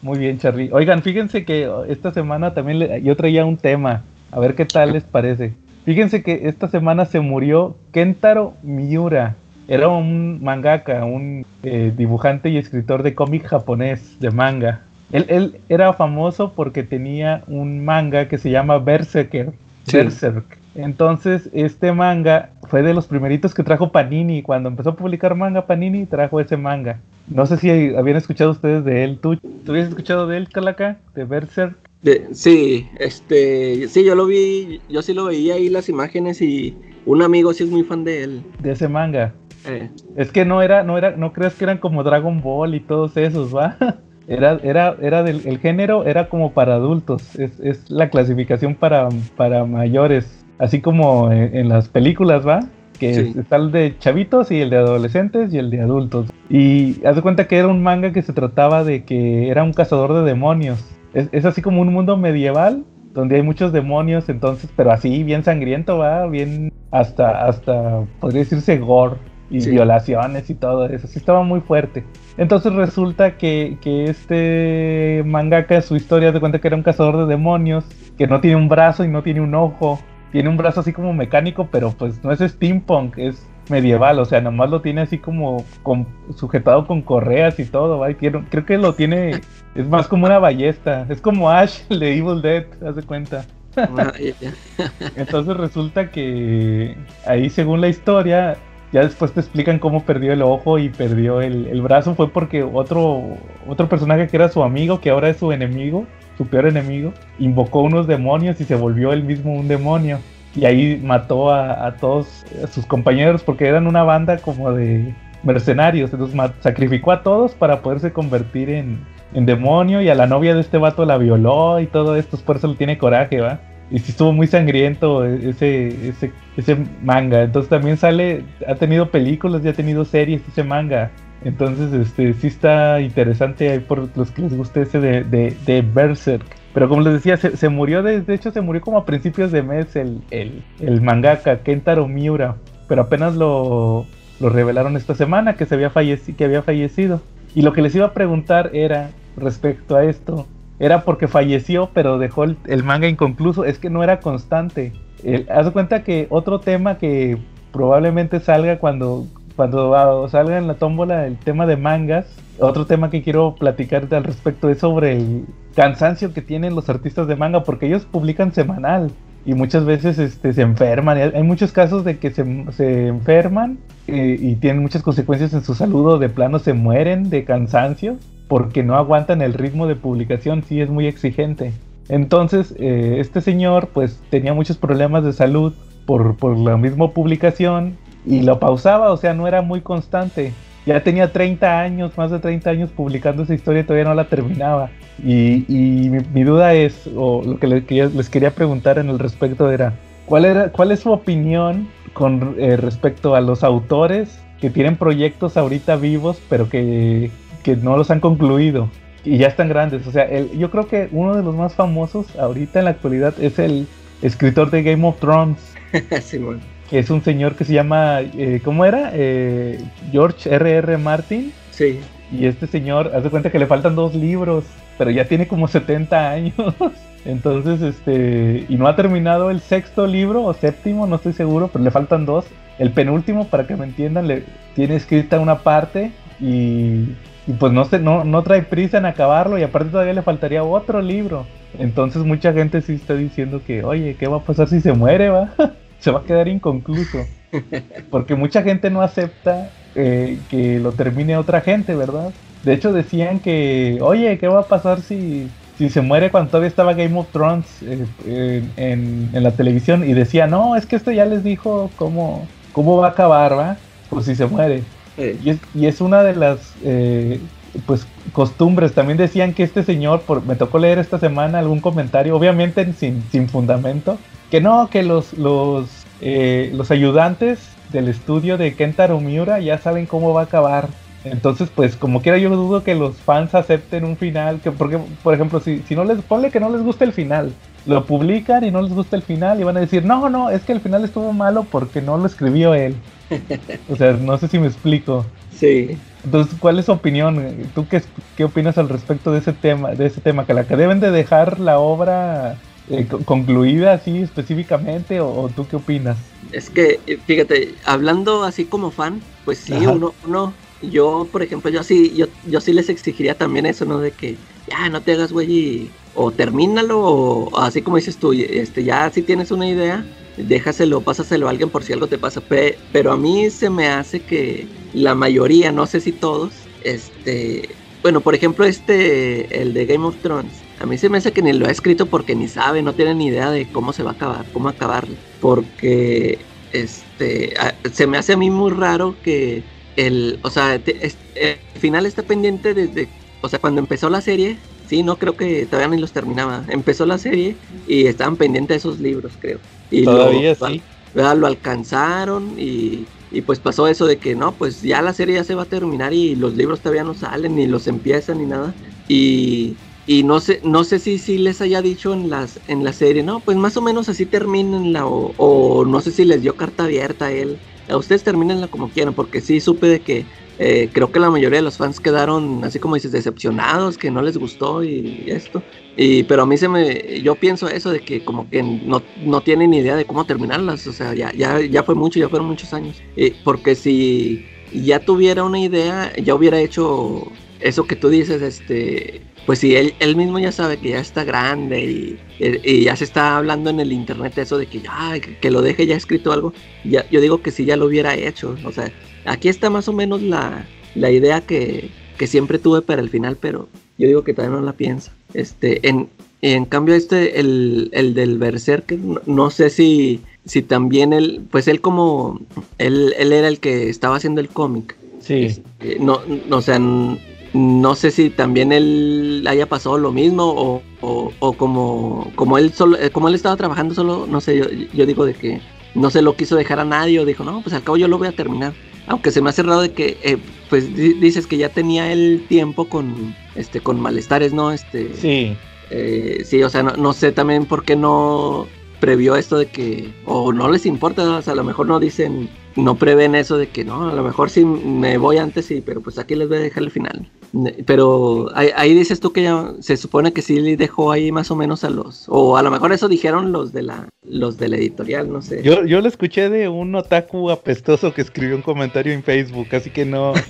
Muy bien, Charlie. Oigan, fíjense que esta semana también yo traía un tema. A ver qué tal les parece. Fíjense que esta semana se murió Kentaro Miura. Era un mangaka, un eh, dibujante y escritor de cómic japonés, de manga. Él, él era famoso porque tenía un manga que se llama Berserker. Sí. Berserk. Entonces, este manga fue de los primeritos que trajo Panini. Cuando empezó a publicar manga, Panini trajo ese manga. No sé si habían escuchado ustedes de él. ¿Tú, ¿tú habías escuchado de él, Calaca? De Berserk. De- sí, este, sí, yo lo vi, yo sí lo veía ahí las imágenes y un amigo sí es muy fan de él. De ese manga. Eh, Es que no era, no era, no creas que eran como Dragon Ball y todos esos, ¿va? Era, era, era del, el género era como para adultos. Es, es la clasificación para, para mayores. Así como en, en las películas, ¿va? Que Sí. está el de chavitos y el de adolescentes y el de adultos. Y haz de cuenta que era un manga que se trataba de que era un cazador de demonios. Es, es así como un mundo medieval donde hay muchos demonios, entonces, pero así bien sangriento, va, bien hasta, hasta, podría decirse gore y Sí. violaciones y todo eso. Sí estaba muy fuerte. Entonces resulta que, que este mangaka, su historia de cuenta que era un cazador de demonios, que no tiene un brazo y no tiene un ojo. Tiene un brazo así como mecánico, pero pues no es steampunk, es medieval, o sea, nomás lo tiene así como con- sujetado con correas y todo, ¿va? Y tiene- creo que lo tiene, es más como una ballesta, es como Ash, el de Evil Dead, haz de cuenta. ya. Entonces resulta que ahí según la historia, ya después te explican cómo perdió el ojo y perdió el, el brazo, fue porque otro, otro personaje que era su amigo, que ahora es su enemigo, su peor enemigo, invocó unos demonios y se volvió él mismo un demonio. Y ahí mató a, a todos sus compañeros porque eran una banda como de mercenarios. Entonces sacrificó a todos para poderse convertir en, en demonio y a la novia de este vato la violó y todo esto. Por eso le tiene coraje, ¿va? Y sí estuvo muy sangriento ese, ese, ese manga. Entonces también sale, ha tenido películas y ha tenido series ese manga. Entonces, este, sí está interesante ahí por los que les guste ese de, de, de Berserk. Pero como les decía, se, se, murió, de, de hecho se murió como a principios de mes el, el, el mangaka Kentaro Miura. Pero apenas lo, lo revelaron esta semana que, se había, que había fallecido. Y lo que les iba a preguntar era, respecto a esto, era porque falleció, pero dejó el, manga inconcluso. Es que no era constante. Eh, haz cuenta que otro tema que probablemente salga cuando, cuando salga en la tómbola el tema de mangas, otro tema que quiero platicarte al respecto es sobre el cansancio que tienen los artistas de manga, porque ellos publican semanal y muchas veces este, se enferman. Hay muchos casos de que se, se enferman eh, y tienen muchas consecuencias en su salud o de plano se mueren de cansancio porque no aguantan el ritmo de publicación, sí es muy exigente. Entonces, eh, este señor pues tenía muchos problemas de salud por, por la misma publicación y lo pausaba, o sea, no era muy constante. Ya tenía 30 años, más de 30 años publicando esa historia y todavía no la terminaba. Y, mi, duda es, o lo que les quería, les quería, preguntar en el respecto era, ¿cuál, era, cuál es su opinión con eh, respecto a los autores que tienen proyectos ahorita vivos, pero que, que no los han concluido? Y ya están grandes. O sea, el, yo creo que uno de los más famosos ahorita en la actualidad es el escritor de Game of Thrones. sí, bueno. Que es un señor que se llama, eh, ¿cómo era? Eh, George R.R. R. Martin. Sí. Y este señor, haz de cuenta que le faltan dos libros, pero ya tiene como 70 años. Entonces, este, y no ha terminado el sexto libro o séptimo, no estoy seguro, pero le faltan dos. El penúltimo, para que me entiendan, le tiene escrita una parte y, y pues no, se, no, no trae prisa en acabarlo y aparte todavía le faltaría otro libro. Entonces mucha gente sí está diciendo que, oye, ¿qué va a pasar si se muere, va? se va a quedar inconcluso. Porque mucha gente no acepta eh, que lo termine otra gente, ¿verdad? De hecho decían que, oye, ¿qué va a pasar si, si se muere cuando todavía estaba Game of Thrones eh, en, en, la televisión? Y decía, no, es que esto ya les dijo cómo, cómo va a acabar, ¿va? Pues si se muere. Sí. Y, es, y, es, una de las eh, pues costumbres. También decían que este señor, por, me tocó leer esta semana algún comentario, obviamente sin, sin fundamento, que no, que los, los, eh, los ayudantes del estudio de Kentaro Miura ya saben cómo va a acabar. Entonces, pues como quiera yo dudo que los fans acepten un final, que porque, por ejemplo, si, si no les ponle que no les gusta el final, lo publican y no les gusta el final y van a decir, no, no, es que el final estuvo malo porque no lo escribió él. O sea, no sé si me explico. Sí. Entonces, ¿cuál es su opinión? ¿Tú qué, qué opinas al respecto de ese tema, de ese tema? ¿Que la que deben de dejar la obra eh, concluida así específicamente o, o, tú qué opinas? Es que, fíjate, hablando así como fan, pues sí, uno, uno, yo, por ejemplo, yo sí, yo, yo sí les exigiría también eso, ¿no? De que ya no te hagas güey y o termínalo o así como dices tú, este, ya si tienes una idea, déjaselo, pásaselo a alguien por si algo te pasa. Pe pero a mí se me hace que la mayoría, no sé si todos, este, bueno, por ejemplo, este, el de Game of Thrones, a mí se me hace que ni lo ha escrito porque ni sabe, no tiene ni idea de cómo se va a acabar, cómo acabarlo. Porque, este, se me hace a mí muy raro que el, o sea, el final está pendiente desde, o sea, cuando empezó la serie, sí, no creo que todavía ni los terminaba. Empezó la serie y estaban pendientes de esos libros, creo. Y todavía lo, sí. ¿verdad? Lo alcanzaron y, y, pues pasó eso de que no, pues ya la serie ya se va a terminar y los libros todavía no salen, ni los empiezan ni nada. Y, y no sé, no sé si, si les haya dicho en las, en la serie, no, pues más o menos así termínenla, o, o no sé si les dio carta abierta a él. A ustedes termínenla como quieran, porque sí supe de que eh, creo que la mayoría de los fans quedaron, así como dices, decepcionados, que no les gustó y, y, esto. Y, pero a mí se me, yo pienso eso de que como que no, no tienen ni idea de cómo terminarlas, o sea, ya, ya, ya fue mucho, ya fueron muchos años. Eh, porque si ya tuviera una idea, ya hubiera hecho eso que tú dices, este, pues si él, él mismo ya sabe que ya está grande y, y, ya se está hablando en el internet eso de que ya que lo deje ya escrito algo, ya, yo digo que si ya lo hubiera hecho, o sea, aquí está más o menos la, la idea que, que, siempre tuve para el final, pero yo digo que todavía no la piensa. Este, en, en cambio, este, el, el del Berserker, no, no sé si, si también él, pues él como, él, él era el que estaba haciendo el cómic. Sí. Este, no, no, o sea, no sé si también él haya pasado lo mismo o, o- o como, como él solo, eh, como él estaba trabajando solo, no sé, yo, yo digo de que no se lo quiso dejar a nadie o dijo, no, pues al cabo yo lo voy a terminar. Aunque se me hace raro de que, eh, pues di- dices que ya tenía el tiempo con, este, con malestares, ¿no? Este, Sí. eh, sí, o sea, no, no sé también por qué no previó esto de que, o no les importa, o sea, a lo mejor no dicen, no prevén eso de que no, a lo mejor sí me voy antes, sí, pero pues aquí les voy a dejar el final. Pero ahí, ahí dices tú que ya se supone que sí le dejó ahí más o menos a los, o a lo mejor eso dijeron los de la, los de la editorial, no sé. Yo, yo lo escuché de un otaku apestoso que escribió un comentario en Facebook, así que no, no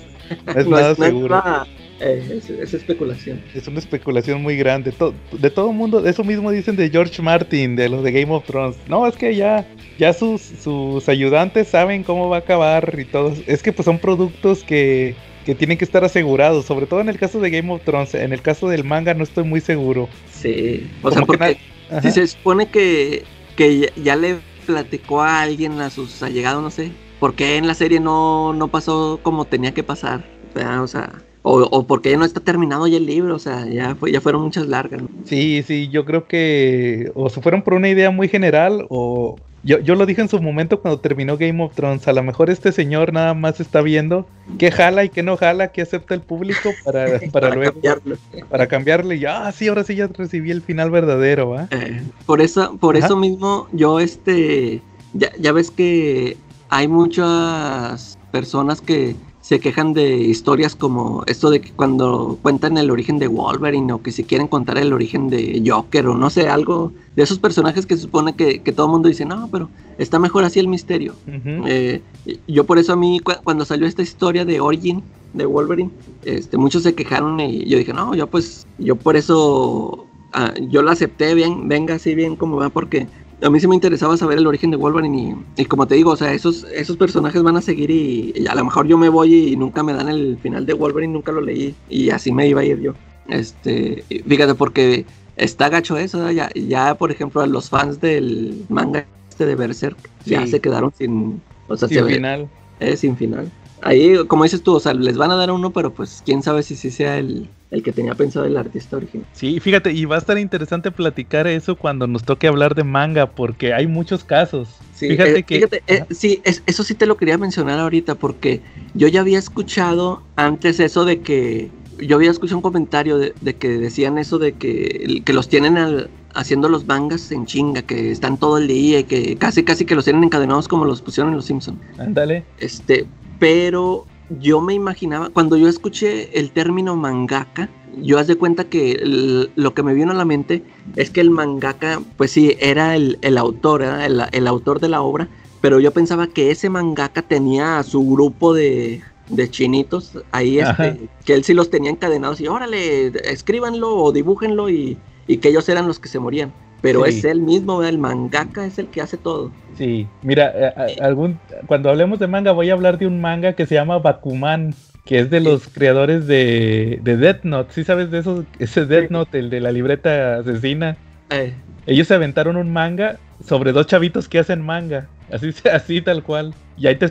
es No nada es- no es seguro. nada, eh, es, es especulación. Es una especulación muy grande. To- de todo mundo, eso mismo dicen de George Martin, de los de Game of Thrones. No, es que ya, ya sus, sus ayudantes saben cómo va a acabar y todo. Es que pues son productos que, que tienen que estar asegurados, sobre todo en el caso de Game of Thrones. En el caso del manga no estoy muy seguro. Sí, o sea, Como porque si se supone que, que ya, le platicó a alguien, a sus allegados, no sé, ¿por qué en la serie no, no pasó como tenía que pasar? ¿verdad? O sea, o, o porque ya no está terminado ya el libro, o sea, ya, fue, ya fueron muchas largas. ¿no? Sí, sí, yo creo que o se fueron por una idea muy general o yo, yo lo dije en su momento cuando terminó Game of Thrones, a lo mejor este señor nada más está viendo qué jala y qué no jala, qué acepta el público para, para, luego cambiarlo. para cambiarle y ah, sí, ahora sí ya recibí el final verdadero, ¿va? Eh, por eso, por Ajá. eso mismo, yo este, ya, ya ves que hay muchas personas que se quejan de historias como esto de que cuando cuentan el origen de Wolverine o que si quieren contar el origen de Joker o no sé, algo de esos personajes que se supone que, que todo el mundo dice, no, pero está mejor así el misterio. Eh, yo por eso a mí cu- cuando salió esta historia de Origin de Wolverine, este, muchos se quejaron y yo dije, no, yo pues, yo por eso, ah, yo la acepté bien, venga así bien como va, porque a mí sí me interesaba saber el origen de Wolverine y, y como te digo, o sea, esos, esos personajes van a seguir y, y a lo mejor yo me voy y nunca me dan el final de Wolverine, nunca lo leí y así me iba a ir yo. Este, fíjate, porque está gacho eso, ya, ya por ejemplo a los fans del manga este de Berserk ya se quedaron sin, o sea, se ve- final. eh, sin final. Ahí, como dices tú, o sea, les van a dar uno, pero pues quién sabe si sí sea el, el que tenía pensado el artista original. Sí, fíjate, y va a estar interesante platicar eso cuando nos toque hablar de manga, porque hay muchos casos. Sí, fíjate eh, que fíjate, eh, sí, es- eso sí te lo quería mencionar ahorita, porque yo ya había escuchado antes eso de que, yo había escuchado un comentario de, de que decían eso de que, que los tienen al- haciendo los mangas en chinga, que están todo el día y que casi casi que los tienen encadenados como los pusieron en Los Simpsons. ándale. Este, pero yo me imaginaba, cuando yo escuché el término mangaka, yo haz de cuenta que el- lo que me vino a la mente es que el mangaka, pues sí, era el, el autor, era el, el autor de la obra, pero yo pensaba que ese mangaka tenía a su grupo de, de chinitos ahí, este, que él sí los tenía encadenados y órale, escríbanlo o dibújenlo y, y que ellos eran los que se morían. Pero Sí. es él mismo, el mangaka es el que hace todo. Sí, mira, eh, a- algún, cuando hablemos de manga voy a hablar de un manga que se llama Bakuman, que es de los creadores de, de Death Note. ¿Sí sabes de eso? Ese Death Note, el de la libreta asesina. Eh, Ellos se aventaron un manga sobre dos chavitos que hacen manga. Así, así tal cual. Y ahí te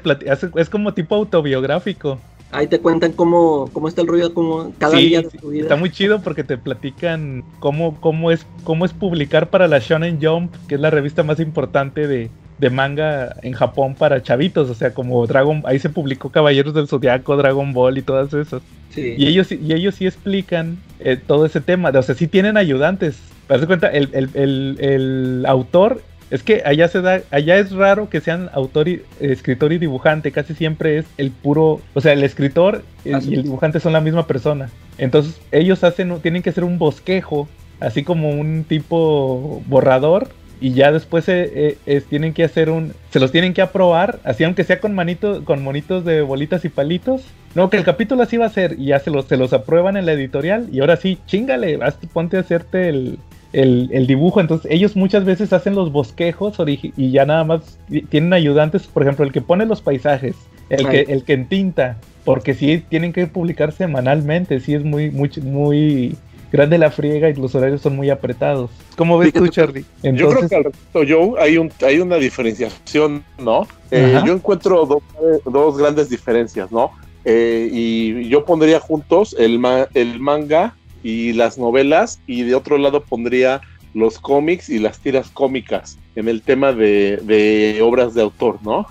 es como tipo autobiográfico. Ahí te cuentan cómo, cómo está el ruido, como cada Sí, día de tu vida. Está muy chido porque te platican cómo, cómo, es, cómo es publicar para la Shonen Jump, que es la revista más importante de, de manga en Japón para chavitos. O sea, como Dragon, ahí se publicó Caballeros del Zodiaco, Dragon Ball y todas esas. Sí. Y ellos, sí- y ellos sí explican eh, todo ese tema. O sea, sí tienen ayudantes. Te das cuenta, el, el- el- el autor, es que allá se da, allá es raro que sean autor y, escritor y dibujante. Casi siempre es el puro, o sea, el escritor Así y el es. dibujante son la misma persona. Entonces, ellos hacen, tienen que hacer un bosquejo, así como un tipo borrador. Y ya después eh, eh, tienen que hacer un. Se los tienen que aprobar, así aunque sea con manitos, con monitos de bolitas y palitos. No, que el capítulo así va a ser, y ya se los, se los aprueban en la editorial, y ahora sí, chingale, ponte a hacerte el, el, el dibujo. Entonces, ellos muchas veces hacen los bosquejos y ya nada más ti- tienen ayudantes, por ejemplo, el que pone los paisajes, el que, el que entinta, porque sí tienen que publicar semanalmente, sí es muy, muy, muy grande la friega y los horarios son muy apretados. ¿Cómo ves tú, Charlie? Yo creo que al respecto, Joe, hay, un, hay una diferenciación, ¿no? Eh, yo encuentro dos, dos, grandes diferencias, ¿no? Eh, y yo pondría juntos el, el manga y las novelas, y de otro lado pondría los cómics y las tiras cómicas en el tema de, de obras de autor, ¿no?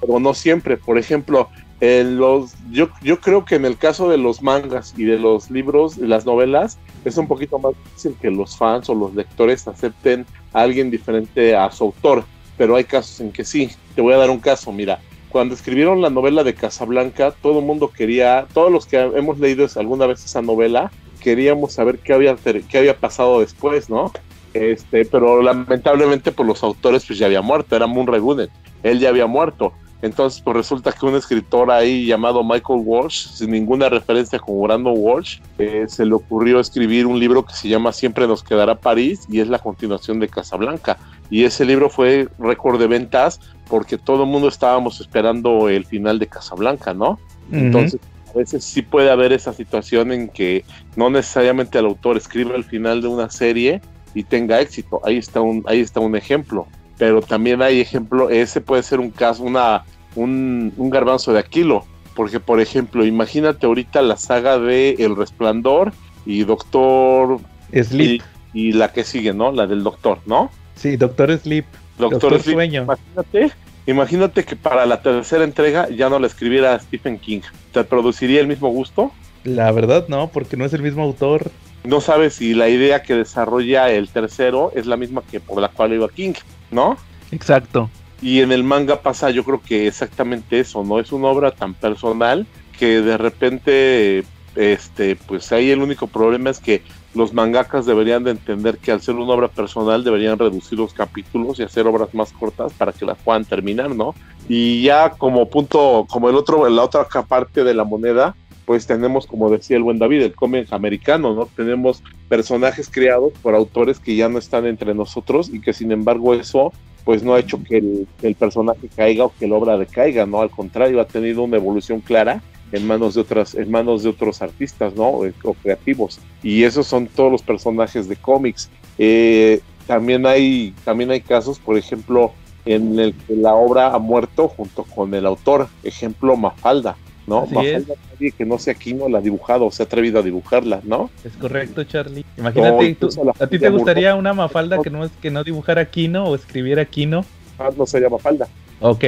Pero no siempre. Por ejemplo, los, yo, yo creo que en el caso de los mangas y de los libros, y las novelas, es un poquito más difícil que los fans o los lectores acepten a alguien diferente a su autor. Pero hay casos en que sí. Te voy a dar un caso, mira. Cuando escribieron la novela de Casablanca, todo el mundo quería, todos los que hemos leído alguna vez esa novela, queríamos saber qué había, qué había pasado después, ¿no? Este, pero lamentablemente por pues, los autores pues ya había muerto, era Moon Gunnett, él ya había muerto. Entonces, pues resulta que un escritor ahí llamado Michael Walsh, sin ninguna referencia con Brandon Walsh, eh, se le ocurrió escribir un libro que se llama Siempre nos quedará París y es la continuación de Casablanca. Y ese libro fue récord de ventas porque todo el mundo estábamos esperando el final de Casablanca, ¿no? Entonces, a veces sí puede haber esa situación en que no necesariamente el autor escribe el final de una serie y tenga éxito. Ahí está un, ahí está un ejemplo. Pero también hay ejemplo, ese puede ser un caso, una, un, garbanzo de Aquilo. Porque, por ejemplo, imagínate ahorita la saga de El Resplandor y Doctor Sleep. Y, la que sigue, ¿no? La del Doctor, ¿no? Sí, Doctor Sleep. Doctor, Sueño. Imagínate, imagínate que para la tercera entrega ya no la escribiera Stephen King. ¿Te produciría el mismo gusto? La verdad no, porque no es el mismo autor. No sabes si la idea que desarrolla el tercero es la misma que por la cual iba King, ¿no? Exacto. Y en el manga pasa yo creo que exactamente eso, ¿no? Es una obra tan personal que de repente, este, pues ahí el único problema es que los mangakas deberían de entender que al ser una obra personal deberían reducir los capítulos y hacer obras más cortas para que las puedan terminar, ¿no? Y ya como punto, como el otro, la otra parte de la moneda, pues tenemos, como decía el buen David, el cómic americano, ¿no? Tenemos personajes creados por autores que ya no están entre nosotros y que sin embargo eso pues no ha hecho que el, personaje caiga o que la obra decaiga, ¿no? Al contrario, ha tenido una evolución clara en manos de otras, en manos de otros artistas, ¿no? Eh, o creativos. Y esos son todos los personajes de cómics. Eh, también hay, también hay casos, por ejemplo, en el que la obra ha muerto junto con el autor. Ejemplo, Mafalda. ¿No? Mafalda, nadie que no sea Aquino la ha dibujado, se ha atrevido a dibujarla, ¿no? Es correcto, Charlie. Imagínate, ¿a ti te gustaría una Mafalda que no, es, que no dibujara Aquino o escribiera Aquino? Ah, no sería Mafalda. Ok,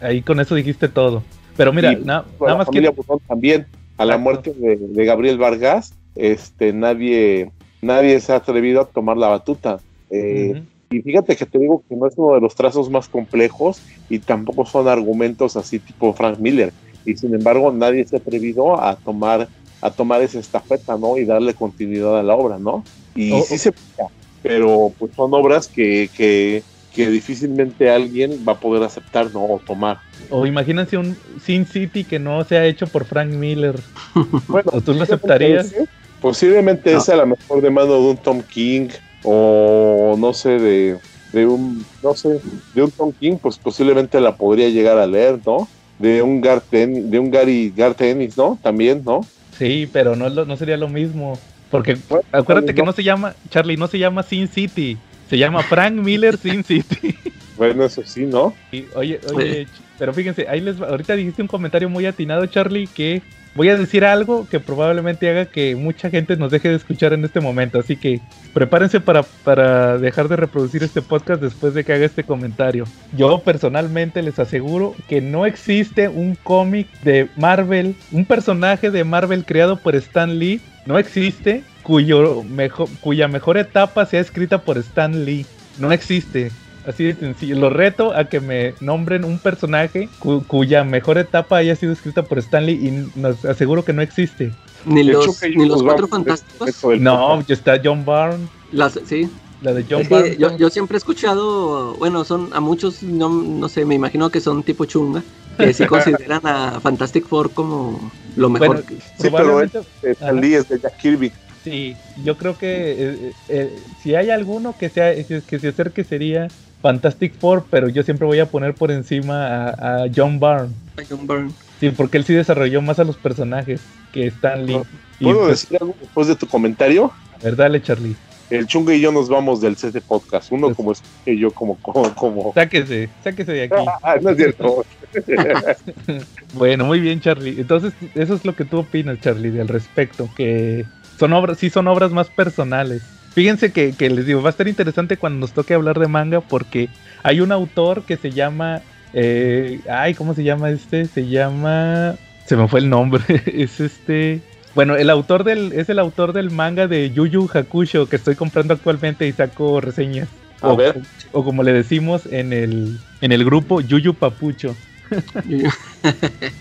ahí con eso dijiste todo. Pero mira, nada más que... también, a la muerte de, Gabriel Vargas, este, nadie, nadie se ha atrevido a tomar la batuta. Eh, y fíjate que te digo que no es uno de los trazos más complejos y tampoco son argumentos así tipo Frank Miller y sin embargo nadie se ha atrevido a tomar a tomar esa estafeta, ¿no? Y darle continuidad a la obra, ¿no? Y oh, sí se puede, pero pues son obras que, que, que, difícilmente alguien va a poder aceptar, ¿no? O tomar. O imagínense un Sin City que no se ha hecho por Frank Miller. Bueno, ¿tú lo aceptarías? Posiblemente esa la mejor de mano de un Tom King o no sé, de, de un, no sé, de un Tom King, pues posiblemente la podría llegar a leer, ¿no? De un Garten, de un Gary Gartenis, ¿no? También, ¿no? Sí, pero no, no sería lo mismo. Porque acuérdate que no se llama, Charlie, no se llama Sin City, se llama Frank Miller Sin City. Bueno, eso sí, ¿no? oye, oye, pero fíjense, ahí les ahorita dijiste un comentario muy atinado, Charlie, que voy a decir algo que probablemente haga que mucha gente nos deje de escuchar en este momento. Así que prepárense para, para dejar de reproducir este podcast después de que haga este comentario. Yo personalmente les aseguro que no existe un cómic de Marvel, un personaje de Marvel creado por Stan Lee, no existe cuyo mejor, cuya mejor etapa sea escrita por Stan Lee. No existe. Así de sencillo. Lo reto a que me nombren un personaje cuya mejor etapa haya sido escrita por Stanley y nos aseguro que no existe. Ni los, ni los cuatro fantásticos. No, ya está John Byrne. Las, sí. La de John Byrne. Yo, yo, siempre he escuchado, bueno, son a muchos, no, no sé, me imagino que son tipo chunga, que sí consideran a Fantastic Four como lo mejor. sí, pero Stanley es de Jack Kirby. Sí, yo creo que eh, eh, si hay alguno que sea que se acerque sería Fantastic Four, pero yo siempre voy a poner por encima a, John Byrne. John Byrne. Sí, porque él sí desarrolló más a los personajes que Stan Lee. Y, ¿Puedo pues, decir algo después de tu comentario? a ver, dale, Charlie. El Chunga y yo nos vamos del set de podcast. Uno Pues- como es y yo como como, como... Sáquese, sáquese de aquí. Ah, no es cierto. Bueno, muy bien, Charlie. Entonces, eso es lo que tú opinas, Charlie, al respecto, que son obras, sí son obras más personales. Fíjense que, que les digo, va a estar interesante cuando nos toque hablar de manga porque hay un autor que se llama, eh, ay, ¿cómo se llama este? Se llama, se me fue el nombre, es este, bueno, el autor del, es el autor del manga de Yu Yu Hakusho que estoy comprando actualmente y saco reseñas. A o, ver. o como le decimos en el, en el grupo, Yuyu Papucho.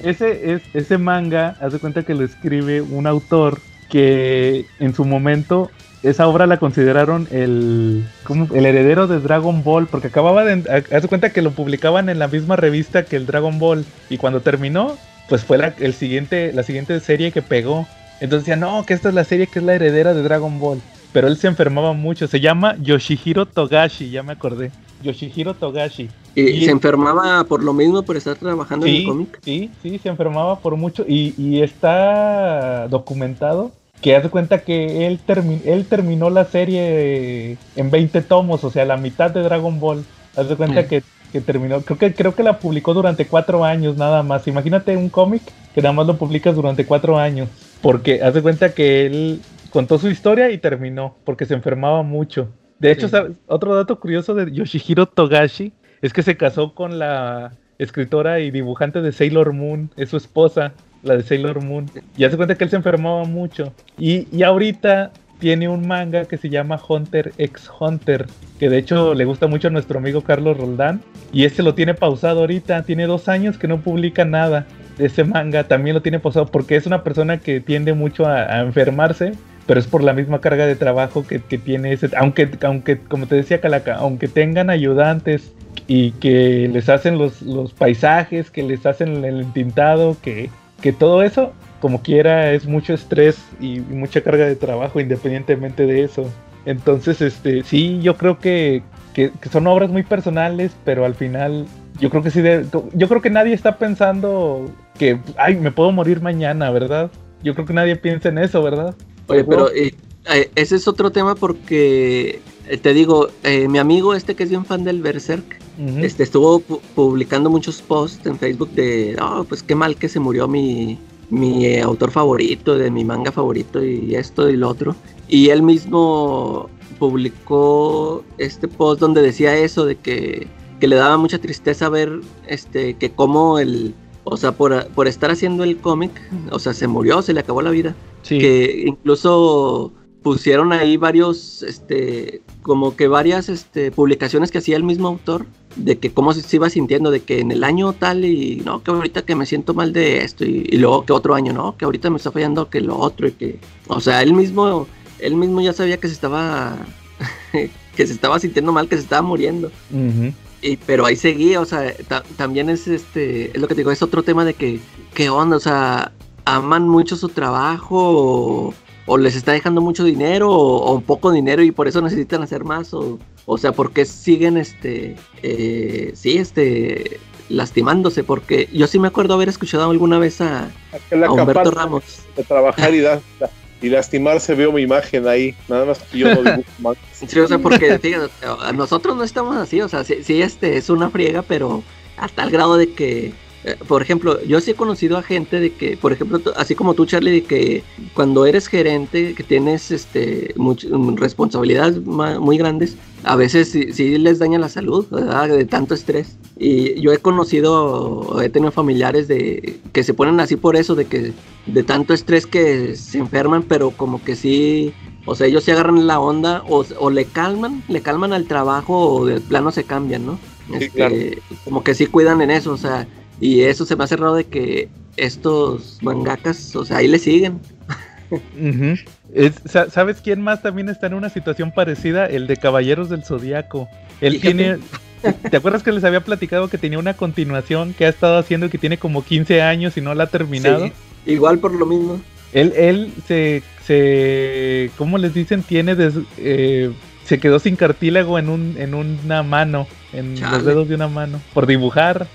Ese, es, ese manga, haz de cuenta que lo escribe un autor que en su momento esa obra la consideraron el, ¿cómo? el heredero de Dragon Ball, porque acababa de, haz cuenta que lo publicaban en la misma revista que el Dragon Ball, y cuando terminó, pues fue la, el siguiente, la siguiente serie que pegó. Entonces decía, no, que esta es la serie que es la heredera de Dragon Ball. Pero él se enfermaba mucho, se llama Yoshihiro Togashi, ya me acordé. Yoshihiro Togashi. Y, Y- se enfermaba por lo mismo, por estar trabajando en el cómic. sí, sí, se enfermaba por mucho y, y está documentado que hace cuenta que él, termi- él terminó la serie en 20 tomos, o sea, la mitad de Dragon Ball. Haz de cuenta que, que terminó, creo que, creo que la publicó durante cuatro años nada más. Imagínate un cómic que nada más lo publicas durante cuatro años, porque haz de cuenta que él contó su historia y terminó, porque se enfermaba mucho. De hecho, Sí. ¿sabes? otro dato curioso de Yoshihiro Togashi es que se casó con la escritora y dibujante de Sailor Moon, es su esposa, la de Sailor Moon. Y hace cuenta que él se enfermaba mucho. Y, y ahorita tiene un manga que se llama Hunter x Hunter, que de hecho le gusta mucho a nuestro amigo Carlos Roldán. Y este lo tiene pausado ahorita, tiene dos años que no publica nada ese manga, también lo tiene pausado porque es una persona que tiende mucho a, a enfermarse. Pero es por la misma carga de trabajo que, que tiene ese. Aunque, aunque, como te decía Calaca, aunque tengan ayudantes y que les hacen los, los paisajes, que les hacen el entintado, que, que todo eso, como quiera, es mucho estrés y, mucha carga de trabajo independientemente de eso. Entonces, este, sí, yo creo que, que, que son obras muy personales, pero al final, yo creo que sí, de- yo creo que nadie está pensando que, ay, me puedo morir mañana, ¿verdad? Yo creo que nadie piensa en eso, ¿verdad? Oye, pero eh, eh, ese es otro tema porque te digo, eh, mi amigo este que es bien fan del Berserk, este estuvo pu- publicando muchos posts en Facebook de, oh, pues qué mal que se murió mi, mi eh, autor favorito, de mi manga favorito y esto y lo otro. Y él mismo publicó este post donde decía eso de que, que le daba mucha tristeza ver este que como el o sea por, por estar haciendo el cómic o sea se murió se le acabó la vida Sí. que incluso pusieron ahí varios, este, como que varias este, publicaciones que hacía el mismo autor, de que cómo se, se iba sintiendo, de que en el año tal y no, que ahorita que me siento mal de esto, y, y luego que otro año, no, que ahorita me está fallando que lo otro, y que, o sea, él mismo, él mismo ya sabía que se estaba, que se estaba sintiendo mal, que se estaba muriendo. Y, pero ahí seguía, o sea, ta- también es este, es lo que te digo, es otro tema de que, ¿qué onda? O sea, aman mucho su trabajo o, o les está dejando mucho dinero o, o poco dinero y por eso necesitan hacer más o, o sea, ¿por qué siguen este, eh, sí, este, lastimándose? Porque yo sí me acuerdo haber escuchado alguna vez a, a Humberto Ramos. de trabajar y, da- y lastimarse veo mi imagen ahí. Nada más que yo no dibujo más. Sí, o sea, porque fíjate, nosotros no estamos así, o sea, sí, sí, este es una friega, pero a tal grado de que, eh, por ejemplo, yo sí he conocido a gente de que, por ejemplo, así como tú, Charlie, de que cuando eres gerente, que tienes este much- mm, responsabilidades muy grandes, a veces sí, sí les daña la salud, ¿verdad? De tanto estrés. Y yo he conocido, he tenido familiares de que se ponen así por eso, de que de tanto estrés que se enferman, pero como que sí o sea, ellos se agarran la onda o, o le calman, le calman al trabajo o de plano se cambian, ¿no? Sí, Este, claro. Como que sí cuidan en eso, o sea, y eso se me hace raro de que estos mangakas, o sea, ahí le siguen. Es- ¿Sabes quién más también está en una situación parecida? El de Caballeros del Zodíaco. Él tiene. ¿Te acuerdas que les había platicado que tenía una continuación que ha estado haciendo y que tiene como 15 años y no la ha terminado? Sí, igual por lo mismo. Él, él se, se. ¿Cómo les dicen? Tiene. des- eh, se quedó sin cartílago en, un, en una mano. En los dedos de una mano. Por dibujar.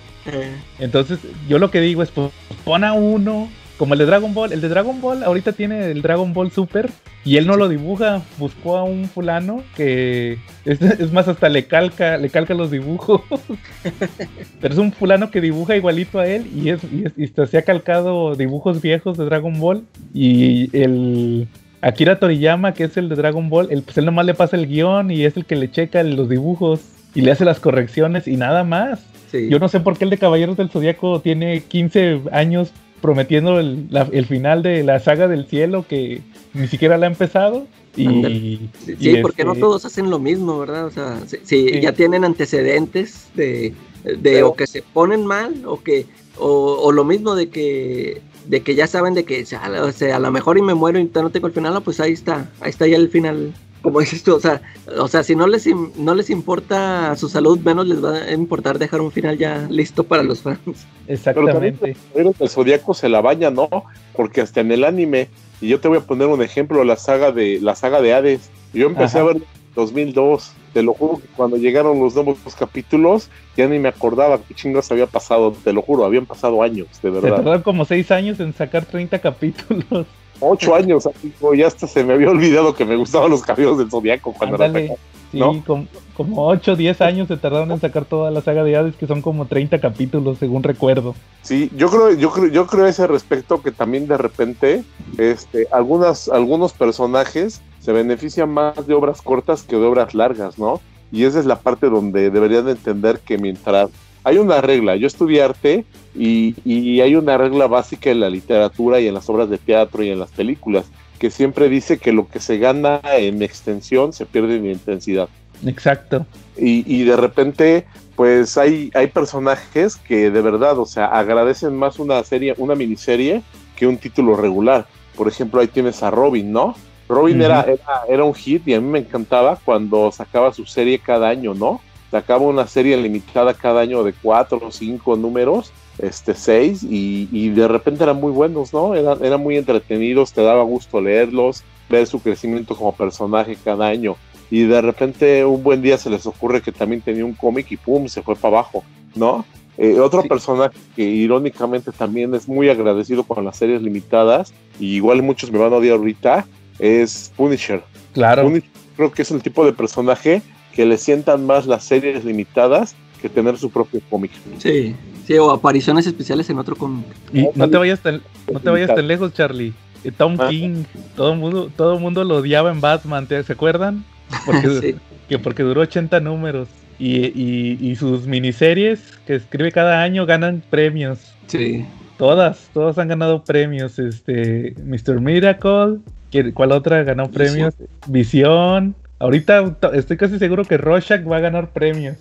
Entonces, yo lo que digo es, pues, pon a uno, como el de Dragon Ball. El de Dragon Ball ahorita tiene el Dragon Ball Super y él no lo dibuja. Buscó a un fulano que es, es más, hasta le calca, le calca los dibujos. Pero es un fulano que dibuja igualito a él y, es, y, es- y se se ha calcado dibujos viejos de Dragon Ball. Y el Akira Toriyama, que es el de Dragon Ball, él, pues él nomás le pasa el guion y es el que le checa los dibujos y le hace las correcciones y nada más. sí. Yo no sé por qué el de Caballeros del Zodíaco tiene 15 años prometiendo el, la- el final de la saga del cielo que ni siquiera la ha empezado. Y, Sí, porque no este, todos hacen lo mismo, ¿verdad? O sea, si, si Sí. ya tienen antecedentes de, de Pero- o que se ponen mal o que o, o lo mismo de que de que ya saben de que o sea, a lo mejor y me muero y no tengo el final, no, pues ahí está, ahí está ya el final. Como dices tú, o sea, o sea, si no les no les importa su salud, menos les va a importar dejar un final ya listo para los fans. Exactamente. Pero el Zodíaco se la baña, ¿no? Porque hasta en el anime, y yo te voy a poner un ejemplo, la saga de la saga de Hades. Yo empecé Ajá. a ver en 2002. Te lo juro que cuando llegaron los nuevos capítulos, ya ni me acordaba qué chingos había pasado. Te lo juro, habían pasado años, de Se verdad. tardaron como 6 años en sacar 30 capítulos. Ocho años, amigo, ya hasta se me había olvidado que me gustaban los cabellos del Zodíaco cuando era Ándale. pequeño. Sí, ¿No? com- como 8 10 años se tardaron en sacar toda la saga de Hades, que son como 30 capítulos, según recuerdo. Sí, yo creo, yo creo, yo creo a ese respecto que también de repente, este, algunas, algunos personajes se benefician más de obras cortas que de obras largas, ¿no? Y esa es la parte donde deberían de entender que mientras hay una regla, yo estudié arte y, y hay una regla básica en la literatura y en las obras de teatro y en las películas, que siempre dice que lo que se gana en extensión se pierde en intensidad Exacto. y, y de repente pues hay, hay personajes que de verdad, o sea, agradecen más una serie, una miniserie que un título regular. Por ejemplo, ahí tienes a Robin, ¿no? Robin era, era, era un hit y a mí me encantaba cuando sacaba su serie cada año, ¿no? Sacaba una serie limitada cada año de cuatro o cinco números, este seis, y, y de repente eran muy buenos, ¿no? Eran, eran muy entretenidos, te daba gusto leerlos, ver su crecimiento como personaje cada año y de repente un buen día se les ocurre que también tenía un cómic y pum, se fue para abajo, ¿no? Eh, otro Sí. personaje que irónicamente también es muy agradecido con las series limitadas, y igual muchos me van a odiar ahorita, es Punisher. Claro. Punisher creo que es el tipo de personaje que le sientan más las series limitadas que tener su propio cómic. Sí, sí, o apariciones especiales en otro cómic. Y no te vayas tan, no te vayas tan lejos, Charlie. Eh, Tom Ah. King, todo el mundo, todo el mundo lo odiaba en Batman, ¿te, ¿se acuerdan? Porque, Sí. que porque duró 80 números. Y, y- y sus miniseries que escribe cada año ganan premios. Sí. Todas, todas han ganado premios. Este, Mr. Miracle, ¿qué- ¿cuál otra ganó premios? Visión. Ahorita estoy casi seguro que Rorschach va a ganar premios.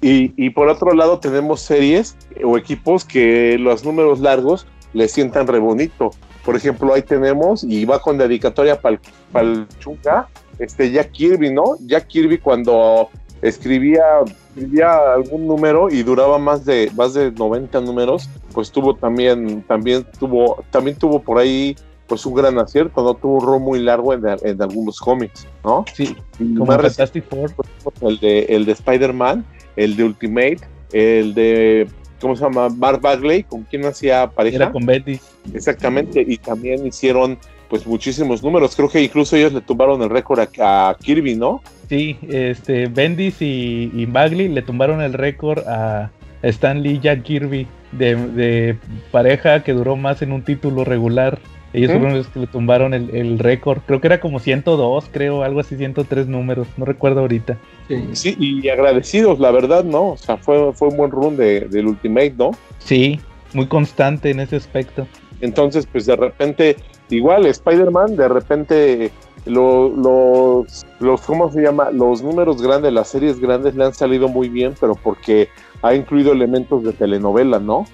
Y por otro lado tenemos series o equipos que los números largos le sientan re bonito. Por ejemplo, ahí tenemos, y va con dedicatoria para el Chunga, este Jack Kirby, ¿no? Jack Kirby cuando escribía, escribía algún número y duraba más de más de 90 números, pues tuvo también también tuvo también tuvo por ahí pues un gran acierto, no tuvo un rol muy largo en, en algunos cómics, ¿no? Sí, como Fantastic Four. el de, el de Spider-Man, el de Ultimate, el de, ¿cómo se llama? Mark Bagley, con quien hacía pareja. Era con Betty. Exactamente, y también hicieron pues muchísimos números. Creo que incluso ellos le tumbaron el récord a, a Kirby, ¿no? Sí, este, Bendis y, y Bagley le tumbaron el récord a Stan Lee y Jack Kirby de, de pareja que duró más en un título regular. Ellos fueron los que le tumbaron el, el récord. Creo que era como 102, creo, algo así, 103 números. No recuerdo ahorita. Sí. Sí, y agradecidos, la verdad, ¿no? O sea, fue, fue un buen run de, del Ultimate, ¿no? Sí, muy constante en ese aspecto. Entonces, pues de repente, igual Spider-Man, de repente lo- los, los, ¿cómo se llama? Los números grandes, las series grandes le han salido muy bien, pero porque ha incluido elementos de telenovela, ¿no?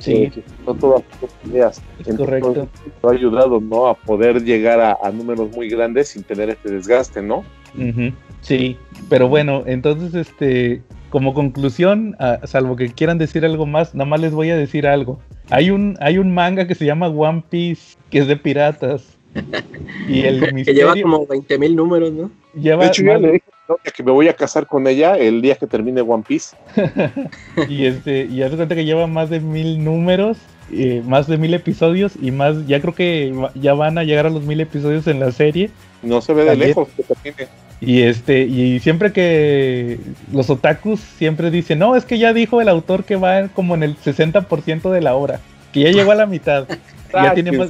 Sí. No todas las ideas. Es correcto. Lo ha ayudado, ¿no? A poder llegar a, a números muy grandes sin tener este desgaste, ¿no? Ujú, Sí, pero bueno, entonces, este, como conclusión, ah, salvo que quieran decir algo más, nada más les voy a decir algo. Hay un, hay un manga que se llama One Piece, que es de piratas. Y el Que misterio lleva como 20 mil números, ¿no? lleva De hecho, ya más- le dije que me voy a casar con ella el día que termine One Piece. y este, y hace cuenta que lleva más de mil números, eh, más de mil episodios y más, ya creo que ya van a llegar a los mil episodios en la serie. No se ve de También. lejos que termine. Y este, y siempre que los otakus siempre dicen, no, es que ya dijo el autor que va como en el 60% de la obra, que ya llegó a la mitad. ya tiene más,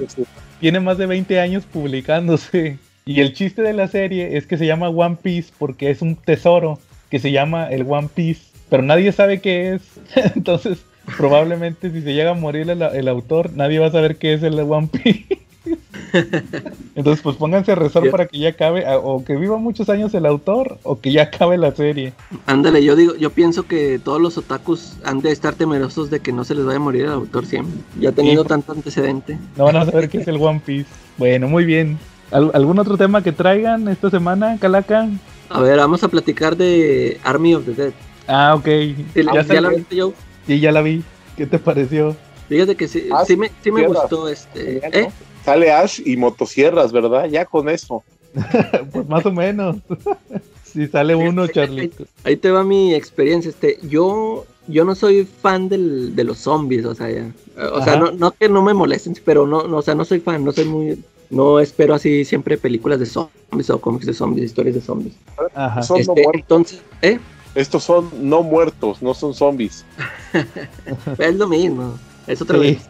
tiene más de 20 años publicándose. Y el chiste de la serie es que se llama One Piece porque es un tesoro que se llama el One Piece, pero nadie sabe qué es. Entonces, probablemente si se llega a morir el, autor, nadie va a saber qué es el One Piece. Entonces, pues pónganse a rezar para que ya acabe, o que viva muchos años el autor, o que ya acabe la serie. Ándale, yo digo, yo pienso que todos los otakus han de estar temerosos de que no se les vaya a morir el autor siempre. Ya teniendo Sí. tanto antecedente. No van a saber qué es el One Piece. Bueno, muy bien. ¿Al- ¿Algún otro tema que traigan esta semana, Calaca? A ver, vamos a platicar de Army of the Dead. Ah, ok. ¿Sí, Ya ¿Ya, la viste, Joe? Sí, ya la vi. ¿Qué te pareció? Fíjate que sí, Ah, sí me, sí me gustó este. Genial, ¿eh? Sale Ash y motosierras, ¿verdad? Ya con eso. Pues más o menos. si sale uno, Charlie. Ahí te va mi experiencia. Este, yo, yo no soy fan del, de los zombies, o sea, ya. O sea, no, no que no me molesten, pero no, no, o sea, no soy fan, no soy muy, no espero así siempre películas de zombies o cómics de zombies, historias de zombies. Ajá. Son Este, entonces, ¿eh? Estos son no muertos, no son zombies. Es lo mismo, es otra Sí. vez.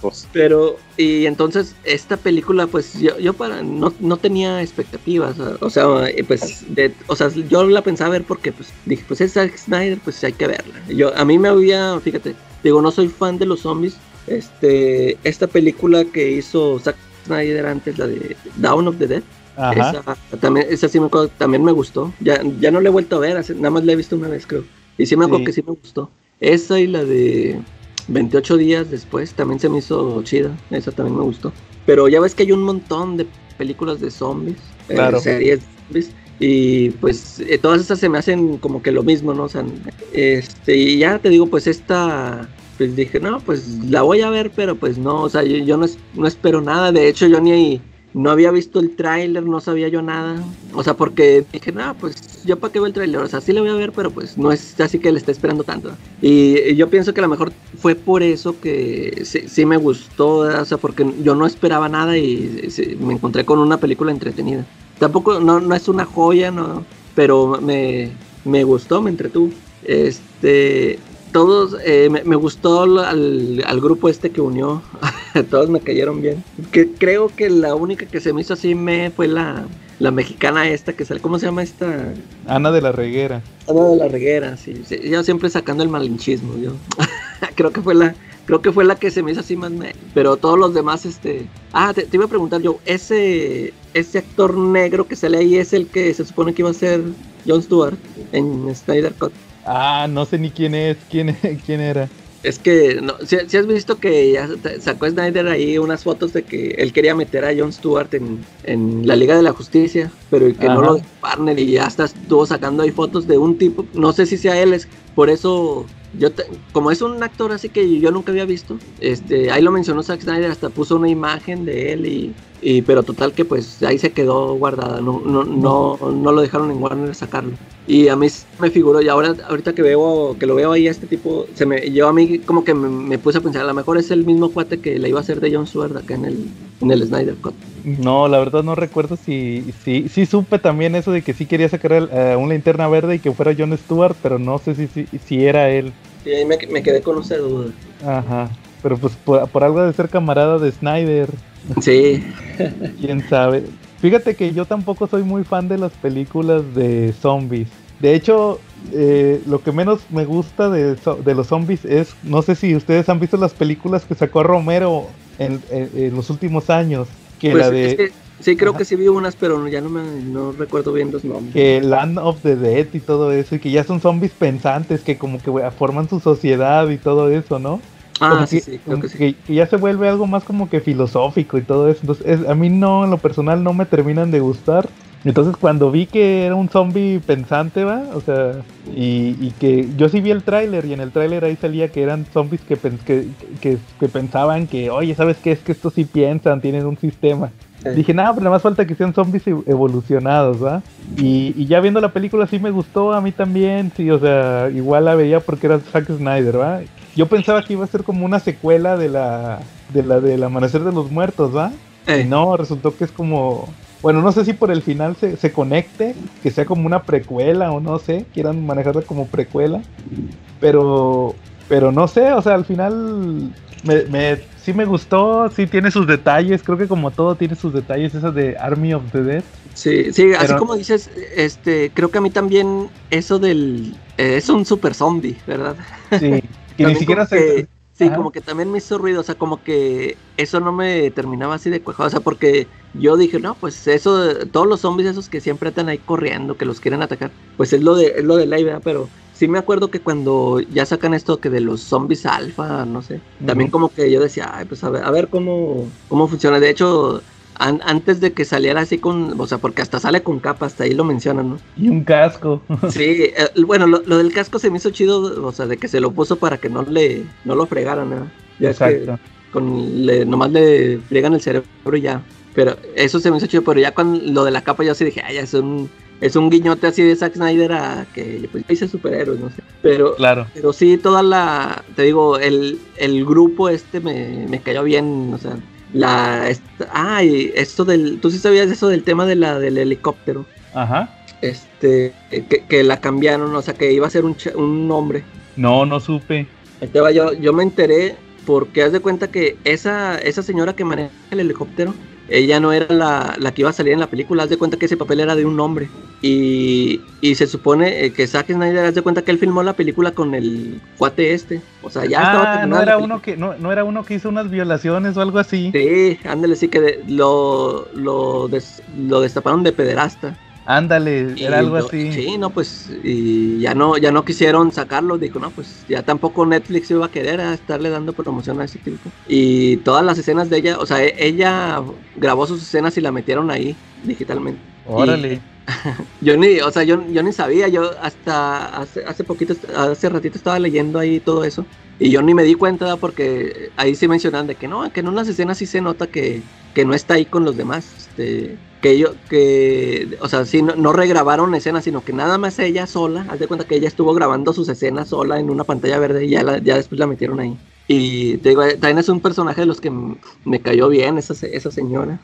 Pues, Pero, y entonces, esta película, pues yo, yo para, no, no tenía expectativas, o sea, eh, pues, de, o sea, yo la pensaba ver porque, pues, dije, pues es Zack Snyder, pues hay que verla. Yo, a mí me había, fíjate, digo, no soy fan de los zombies, este, esta película que hizo Zack Snyder antes, la de Dawn of the Dead, Ajá. esa, también, esa sí me acuerdo, también me gustó, ya, ya no la he vuelto a ver, nada más la he visto una vez, creo, y sí me acuerdo Sí. que sí me gustó. Esa y la de 28 días después también se me hizo chida. Esa también me gustó. Pero ya ves que hay un montón de películas de zombies, eh, Claro. series de zombies. Y pues eh, todas estas se me hacen como que lo mismo, ¿no? O sea, este, y ya te digo, pues esta, pues dije, no, pues la voy a ver, pero pues no, o sea, yo, yo no, es- no espero nada. De hecho, yo ni, no había visto el tráiler, no sabía yo nada. O sea, porque dije, no, pues yo para qué veo el tráiler. O sea, sí lo voy a ver, pero pues no es así que le esté esperando tanto. Y, yo pienso que a lo mejor fue por eso que sí, sí me gustó, o sea, porque yo no esperaba nada y me encontré con una película entretenida. Tampoco, no, no es una joya, no, pero me, me gustó, me entretuvo. Este, todos, eh, me, me gustó al, al grupo este que unió, todos me cayeron bien. Que creo que la única que se me hizo así me fue la, la mexicana esta que sale, ¿cómo se llama esta? Ana de la Reguera. Ana de la Reguera, sí, sí, yo siempre sacando el malinchismo, yo. creo que fue la, creo que fue la que se me hizo así más me- pero todos los demás, este, ah, te, te iba a preguntar yo, ese, ese actor negro que sale ahí es el que se supone que iba a ser Jon Stewart en Snyder Cut. Ah, no sé ni quién es, quién, quién era. Es que, no, si, has visto que ya sa- sacó Snyder ahí unas fotos de que él quería meter a Jon Stewart en, en la Liga de la Justicia, pero que no lo dejó Warner y ya hasta estuvo sacando ahí fotos de un tipo, no sé si sea él, es por eso yo te- como es un actor así que yo nunca había visto, este, ahí lo mencionó Zack Snyder, hasta puso una imagen de él y, pero total que pues ahí se quedó guardada, no, no, no, no lo dejaron en Warner sacarlo. Y a mí me figuró, y ahora ahorita que veo, que lo veo ahí a este tipo, se me, yo a mí como que me, puse a pensar, a lo mejor es el mismo cuate que le iba a hacer de John Stewart acá en el, en el Snyder Cut. No, la verdad no recuerdo si, si, supe también eso de que sí quería sacar el- eh, una linterna verde y que fuera John Stewart, pero no sé si, si era él. Y ahí me, me quedé con esa duda. Ajá. Pero pues por, por algo de ser camarada de Snyder, Sí, quién sabe. Fíjate que yo tampoco soy muy fan de las películas de zombies. De hecho, eh, lo que menos me gusta de, de los zombies es, no sé si ustedes han visto las películas que sacó Romero en, en- en los últimos años. Que Pues la de... es que sí creo Ajá. que sí vi unas, pero no- ya no me no recuerdo bien los nombres. que Land of the Dead y todo eso, y que ya son zombies pensantes, que como que forman su sociedad y todo eso, ¿no? Ah, Como sí, que, sí, creo que sí. que- que ya se vuelve algo más como que filosófico y todo eso. Entonces, es- a mí no, en lo personal, no me terminan de gustar. Entonces, cuando vi que era un zombie pensante, va, o sea, y, y que yo sí vi el tráiler y en el tráiler ahí salía que eran zombies que, que, que pensaban que, oye, ¿sabes qué? Es que estos sí piensan, tienen un sistema. Dije, nada, pero nada más falta que sean zombies e- evolucionados, ¿va? Y, y ya viendo la película sí me gustó, a mí también, sí, o sea, igual la veía porque era Zack Snyder, ¿va? Yo pensaba que iba a ser como una secuela de la de la del Amanecer de los Muertos, ¿va? Y no, resultó que es como... Bueno, no sé si por el final se, se conecte, que sea como una precuela o no sé, quieran manejarla como precuela. Pero, pero no sé, o sea, al final me, me- sí me gustó, sí tiene sus detalles, creo que como todo tiene sus detalles, esa de Army of the Dead. Sí, sí, así como dices, este, creo que a mí también eso del... eh, es un super zombie, ¿verdad? Sí, que ni siquiera se... que- sí, como que también me hizo ruido, o sea, como que eso no me terminaba así de cuajar, o sea, porque yo dije, no, pues eso, todos los zombies esos que siempre están ahí corriendo, que los quieren atacar, pues es lo de, es lo de ley, ¿verdad? Pero sí me acuerdo que cuando ya sacan esto que de los zombies alfa, no sé, también como que yo decía, ay, pues a ver, a ver cómo, cómo funciona. De hecho, an- antes de que saliera así con, o sea, porque hasta sale con capa, hasta ahí lo mencionan, ¿no? Y un casco. Sí, eh, bueno, lo, lo del casco se me hizo chido, o sea, de que se lo puso para que no le, no lo fregaran, ¿no? Ya es que Exacto. con, le, nomás le friegan el cerebro y ya. Pero eso se me hizo chido, pero ya con lo de la capa yo sí dije, ay, ya es un, es un guiñote así de Zack Snyder a que pues hice superhéroes, no sé. Pero, Claro. pero sí, toda la, te digo, el, el grupo este me, me cayó bien, o sea, la, esta- ay, esto del, tú sí sabías eso del tema de la, del helicóptero Ajá. este que, que la cambiaron, o sea, que iba a ser un, un hombre. No, no supe. Yo, yo me enteré porque haz de cuenta que esa, esa señora que maneja el helicóptero, ella no era la, la que iba a salir en la película, haz de cuenta que ese papel era de un hombre. Y, y se supone eh, que Zack Snyder, haz de cuenta que él filmó la película con el cuate este. O sea, ya estaba ah, terminada no la era uno que no, no era uno que hizo unas violaciones o algo así. Sí, ándale, sí que de- lo, lo, des- lo destaparon de pederasta. Ándale, Y era algo así. Sí, no, pues, y ya no, ya no quisieron sacarlo, dijo, no, pues ya tampoco Netflix iba a querer a estarle dando promoción a ese tipo. Y todas las escenas de ella, o sea, e- ella grabó sus escenas y la metieron ahí digitalmente. Órale. Yo ni, o sea, yo, yo ni sabía, yo hasta hace, hace poquito, hace ratito estaba leyendo ahí todo eso. Y yo ni me di cuenta porque ahí sí mencionan de que no, que en unas escenas sí se nota que, que no está ahí con los demás. Este, que yo, que, o sea, sí, no, no regrabaron escenas, sino que nada más ella sola, haz de cuenta que ella estuvo grabando sus escenas sola en una pantalla verde y ya, la- ya después la metieron ahí. Y te digo, eh, también es un personaje de los que me cayó bien, esa, esa señora.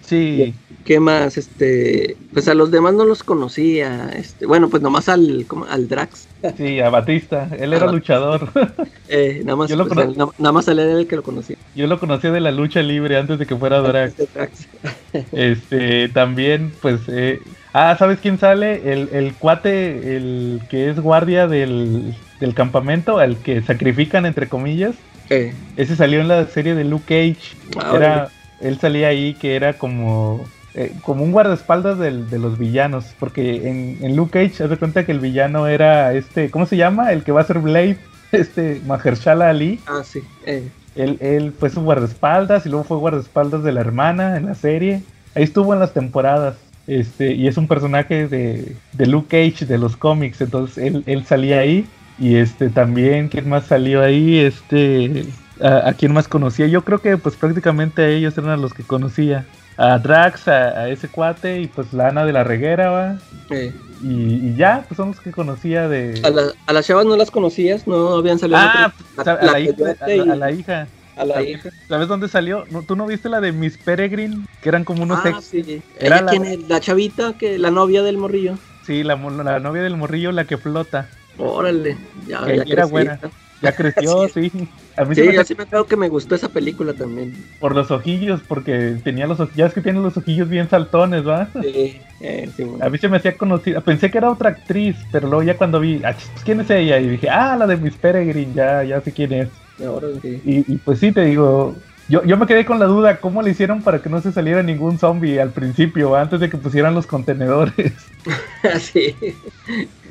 Sí. ¿Qué más? Este, pues a los demás no los conocía. Este, bueno, pues nomás al, al Drax. Sí, a Batista. Él era Batista. luchador. Eh, nada más, pues, él- na- nada más él era el que lo conocía. Yo lo conocía de la lucha libre antes de que fuera Drax. Este Drax. Este, también, pues, eh, ah, ¿sabes quién sale? El, el cuate, el que es guardia del, del campamento, al que sacrifican, entre comillas. Eh, Ese salió en la serie de Luke Cage. Ah, Era, él salía ahí que era como, eh, como un guardaespaldas del- de los villanos. Porque en, en Luke Cage, haz de cuenta que el villano era este, ¿cómo se llama? El que va a ser Blade, este, Mahershala Ali. ah, sí. eh, Él, él fue su guardaespaldas y luego fue guardaespaldas de la hermana en la serie. Ahí estuvo en las temporadas. Este, y es un personaje de, de Luke Cage de los cómics. Entonces él, él salía ahí. Y este también, ¿quién más salió ahí? Este. A, a quién más conocía? Yo creo que pues prácticamente a ellos eran a los que conocía. A Drax, a, a ese cuate, y pues la Ana de la Reguera, va. eh. Y, y ya, pues son los que conocía de. A, la- a las chavas no las conocías, no habían salido. Ah, otro- a la, hija, a la- y- a la hija. a la ¿Sabes- hija. ¿Sabes dónde salió? ¿No, ¿Tú no viste la de Miss Peregrine? Que eran como unos Ah, ex. sí. Era ¿Ella la-? La chavita, que la novia del morrillo. Sí, la, la novia del morrillo, la que flota. Órale, ya, Que ya era buena. Ya creció, sí. A mí Sí, yo sí me acuerdo que me gustó esa película también. por los ojillos, porque tenía los ojillos. Ya es que tiene los ojillos bien saltones, ¿va? Sí, eh, sí, bueno. A mí se me hacía conocida. Pensé que era otra actriz, pero luego ya cuando vi, ah, pues, ¿quién es ella? Y dije, ah, la de Miss Peregrine, ya, ya sé quién es. Ahora sí. Y, y pues sí, te digo, yo, yo me quedé con la duda, ¿cómo le hicieron para que no se saliera ningún zombie al principio, antes de que pusieran los contenedores? sí.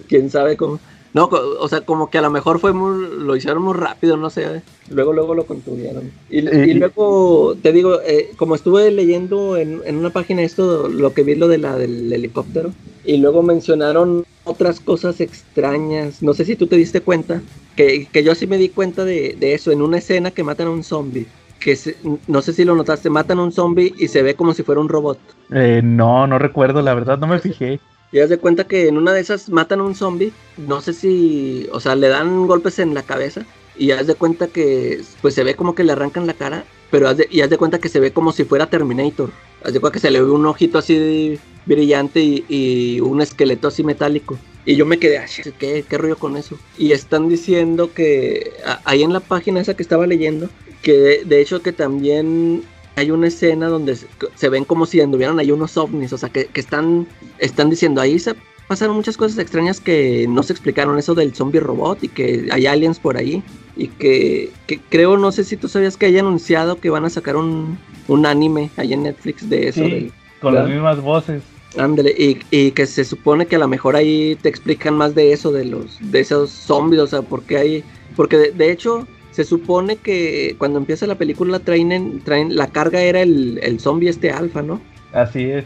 Quién sabe cómo. No, o sea, como que a lo mejor fue muy, lo hicieron muy rápido, no sé. Luego, luego lo contuvieron. Y, y Y- luego, te digo, eh, como estuve leyendo en, en una página esto, lo que vi lo de la del helicóptero, y luego mencionaron otras cosas extrañas. No sé si tú te diste cuenta, que, que yo sí me di cuenta de, de eso, en una escena que matan a un zombie. que se- no sé si lo notaste, matan a un zombie y se ve como si fuera un robot. Eh, no, no recuerdo, la verdad, no me fijé. Y haz de cuenta que en una de esas matan a un zombie, no sé si, o sea, le dan golpes en la cabeza y haz de cuenta que pues se ve como que le arrancan la cara, pero haz de, y haz de cuenta que se ve como si fuera Terminator. Haz de cuenta que se le ve un ojito así brillante y, un esqueleto así metálico. Y yo me quedé, "Ah, ¿qué, ¿qué rollo con eso? Y están diciendo que ahí en la página esa que estaba leyendo, que de hecho que también hay una escena donde se, se ven como si anduvieran ahí unos ovnis, o sea, que, que están, están diciendo ahí se pasaron muchas cosas extrañas que no se explicaron, eso del zombie robot y que hay aliens por ahí. Y que, que creo, no sé si tú sabías que haya anunciado que van a sacar un, un anime ahí en Netflix de eso. Sí, del- con las mismas voces. Ándale, y, y que se supone que a lo mejor ahí te explican más de eso, de los, de esos zombies, o sea, porque hay, porque de, de hecho se supone que cuando empieza la película traen, en- traen la carga era el, el zombie este alfa, ¿no? Así es.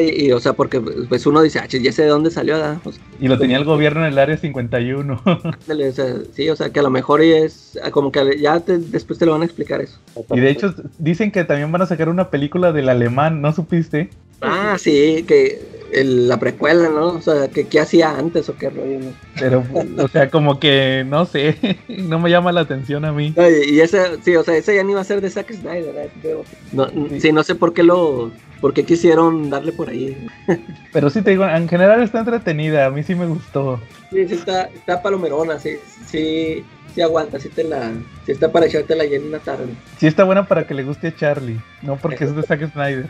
Y, y, o sea, porque pues uno dice, ah, ya sé de dónde salió. O sea, Y lo tenía el gobierno en el área 51. ándale, o sea, sí, o sea, que a lo mejor es ah, como que ya te- después te lo van a explicar eso. y de hecho dicen que también van a sacar una película del alemán, ¿no supiste? Ah, sí, que el- la precuela, ¿no? O sea, que qué hacía antes o qué rollo, ¿no? Pero, o sea, como que, no sé, no me llama la atención a mí. No, y, y ese, sí, o sea, ese ya ni va a ser de Zack Snyder, ¿verdad? Creo. No, sí, no sé por qué lo, por qué quisieron darle por ahí. Pero sí te digo, en general está entretenida, a mí sí me gustó. Sí, sí está, está palomerona, sí, sí, sí aguanta, sí te la, sí está para echártela ahí en una tarde. Sí está buena para que le guste a Charlie, no porque es de Zack Snyder.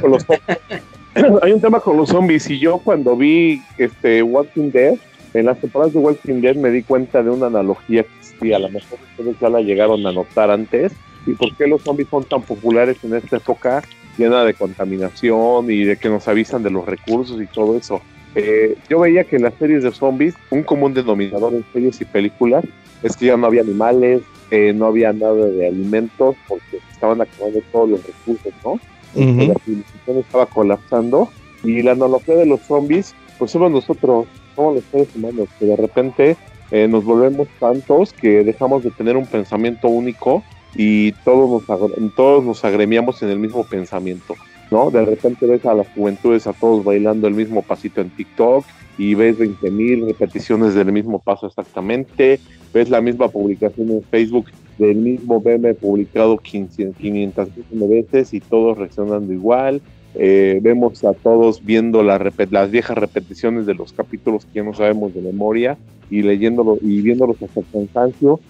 con los hay un tema con los zombies y yo cuando vi este Walking Dead en las temporadas de Walking Dead me di cuenta de una analogía que existía a lo mejor ustedes ya la llegaron a notar antes y por qué los zombies son tan populares en esta época llena de contaminación y de que nos avisan de los recursos y todo eso. Eh, yo veía que en las series de zombies un común denominador en series y películas es que ya no había animales eh, no había nada de alimentos porque estaban acabando todos los recursos no La civilización estaba colapsando y la analogía de los zombies, pues somos nosotros, somos los seres humanos, que de repente eh, nos volvemos tantos que dejamos de tener un pensamiento único y todos nos, todos nos agremiamos en el mismo pensamiento, ¿no? De repente ves a las juventudes a todos bailando el mismo pasito en TikTok y ves 20.000 repeticiones del mismo paso exactamente, ves la misma publicación en Facebook del mismo meme publicado 500 veces y todos reaccionando igual. Eh, vemos a todos viendo la repet- las viejas repeticiones de los capítulos que ya no sabemos de memoria y leyéndolo y viéndolos hasta el cansancio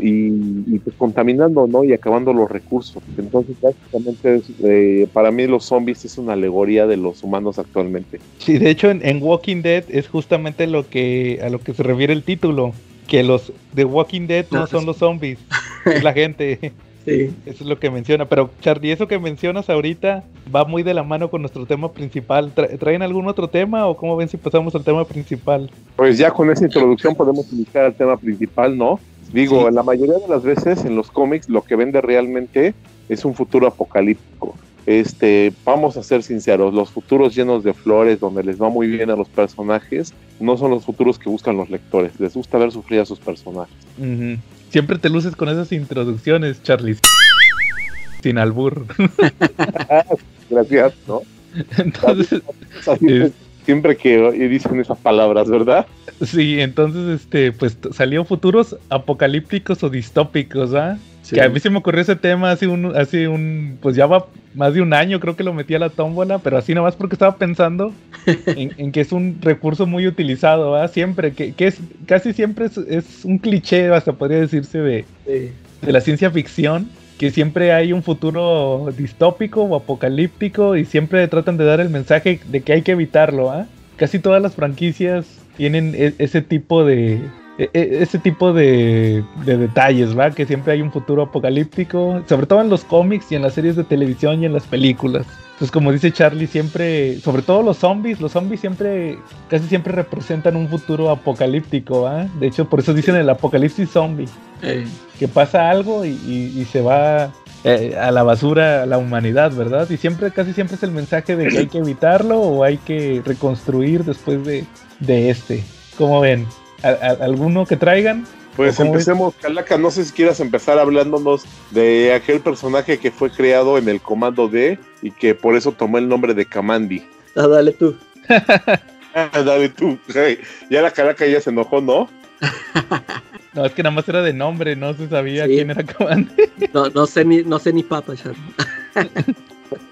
y, y, pues contaminando ¿no? y acabando los recursos. Entonces, básicamente, es, eh, para mí, los zombies es una alegoría de los humanos actualmente. Sí, de hecho en, en Walking Dead es justamente lo que a lo que se refiere el título, que los de Walking Dead no Ah, son los zombies, es la gente. Sí. Eso es lo que menciona. Pero Charlie, eso que mencionas ahorita va muy de la mano con nuestro tema principal. Tra- ¿Traen algún otro tema o cómo ven si pasamos al tema principal? Pues ya con esa introducción podemos iniciar al tema principal, ¿no? Digo, Sí. la mayoría de las veces en los cómics lo que vende realmente es un futuro apocalíptico. Este, vamos a ser sinceros, los futuros llenos de flores, donde les va muy bien a los personajes, no son los futuros que buscan los lectores. Les gusta ver sufrir a sus personajes. Siempre te luces con esas introducciones, Charlie. Sin albur. Gracias, ¿no? Entonces, Es- Siempre que dicen esas palabras, ¿verdad? sí, entonces este, pues salió futuros apocalípticos o distópicos, ¿ah? Sí. Que a mí se me ocurrió ese tema hace un, hace un, pues ya va más de un año, creo que lo metí a la tómbola, pero así nada más porque estaba pensando en, en que es un recurso muy utilizado, ¿verdad? Siempre, que, que es, casi siempre es, es un cliché, hasta podría decirse, de, Sí. de la ciencia ficción, que siempre hay un futuro distópico o apocalíptico y siempre tratan de dar el mensaje de que hay que evitarlo, ¿ah? Casi todas las franquicias tienen e- ese tipo de ese tipo de, de detalles, ¿va? Que siempre hay un futuro apocalíptico, sobre todo en los cómics y en las series de televisión y en las películas. Entonces, como dice Charlie, siempre, sobre todo los zombies, los zombies siempre, casi siempre representan un futuro apocalíptico, ¿va? De hecho, por eso dicen el apocalipsis zombie Eh, que pasa algo y, y- y se va eh, a la basura a la humanidad, ¿verdad? Y siempre, casi siempre es el mensaje de que hay que evitarlo o hay que reconstruir después de, de este. ¿Cómo ven? ¿A- a- ¿Alguno que traigan? Pues empecemos, Calaca, no sé si quieras empezar hablándonos de aquel personaje que fue creado en el Comando D y que por eso tomó el nombre de Kamandi. Ah, dale tú. Ah, dale tú, hey, ya la Calaca ya se enojó, ¿no? No, es que nada más era de nombre, no se sabía Sí. quién era Comandante. No, no sé ni, no sé ni papa.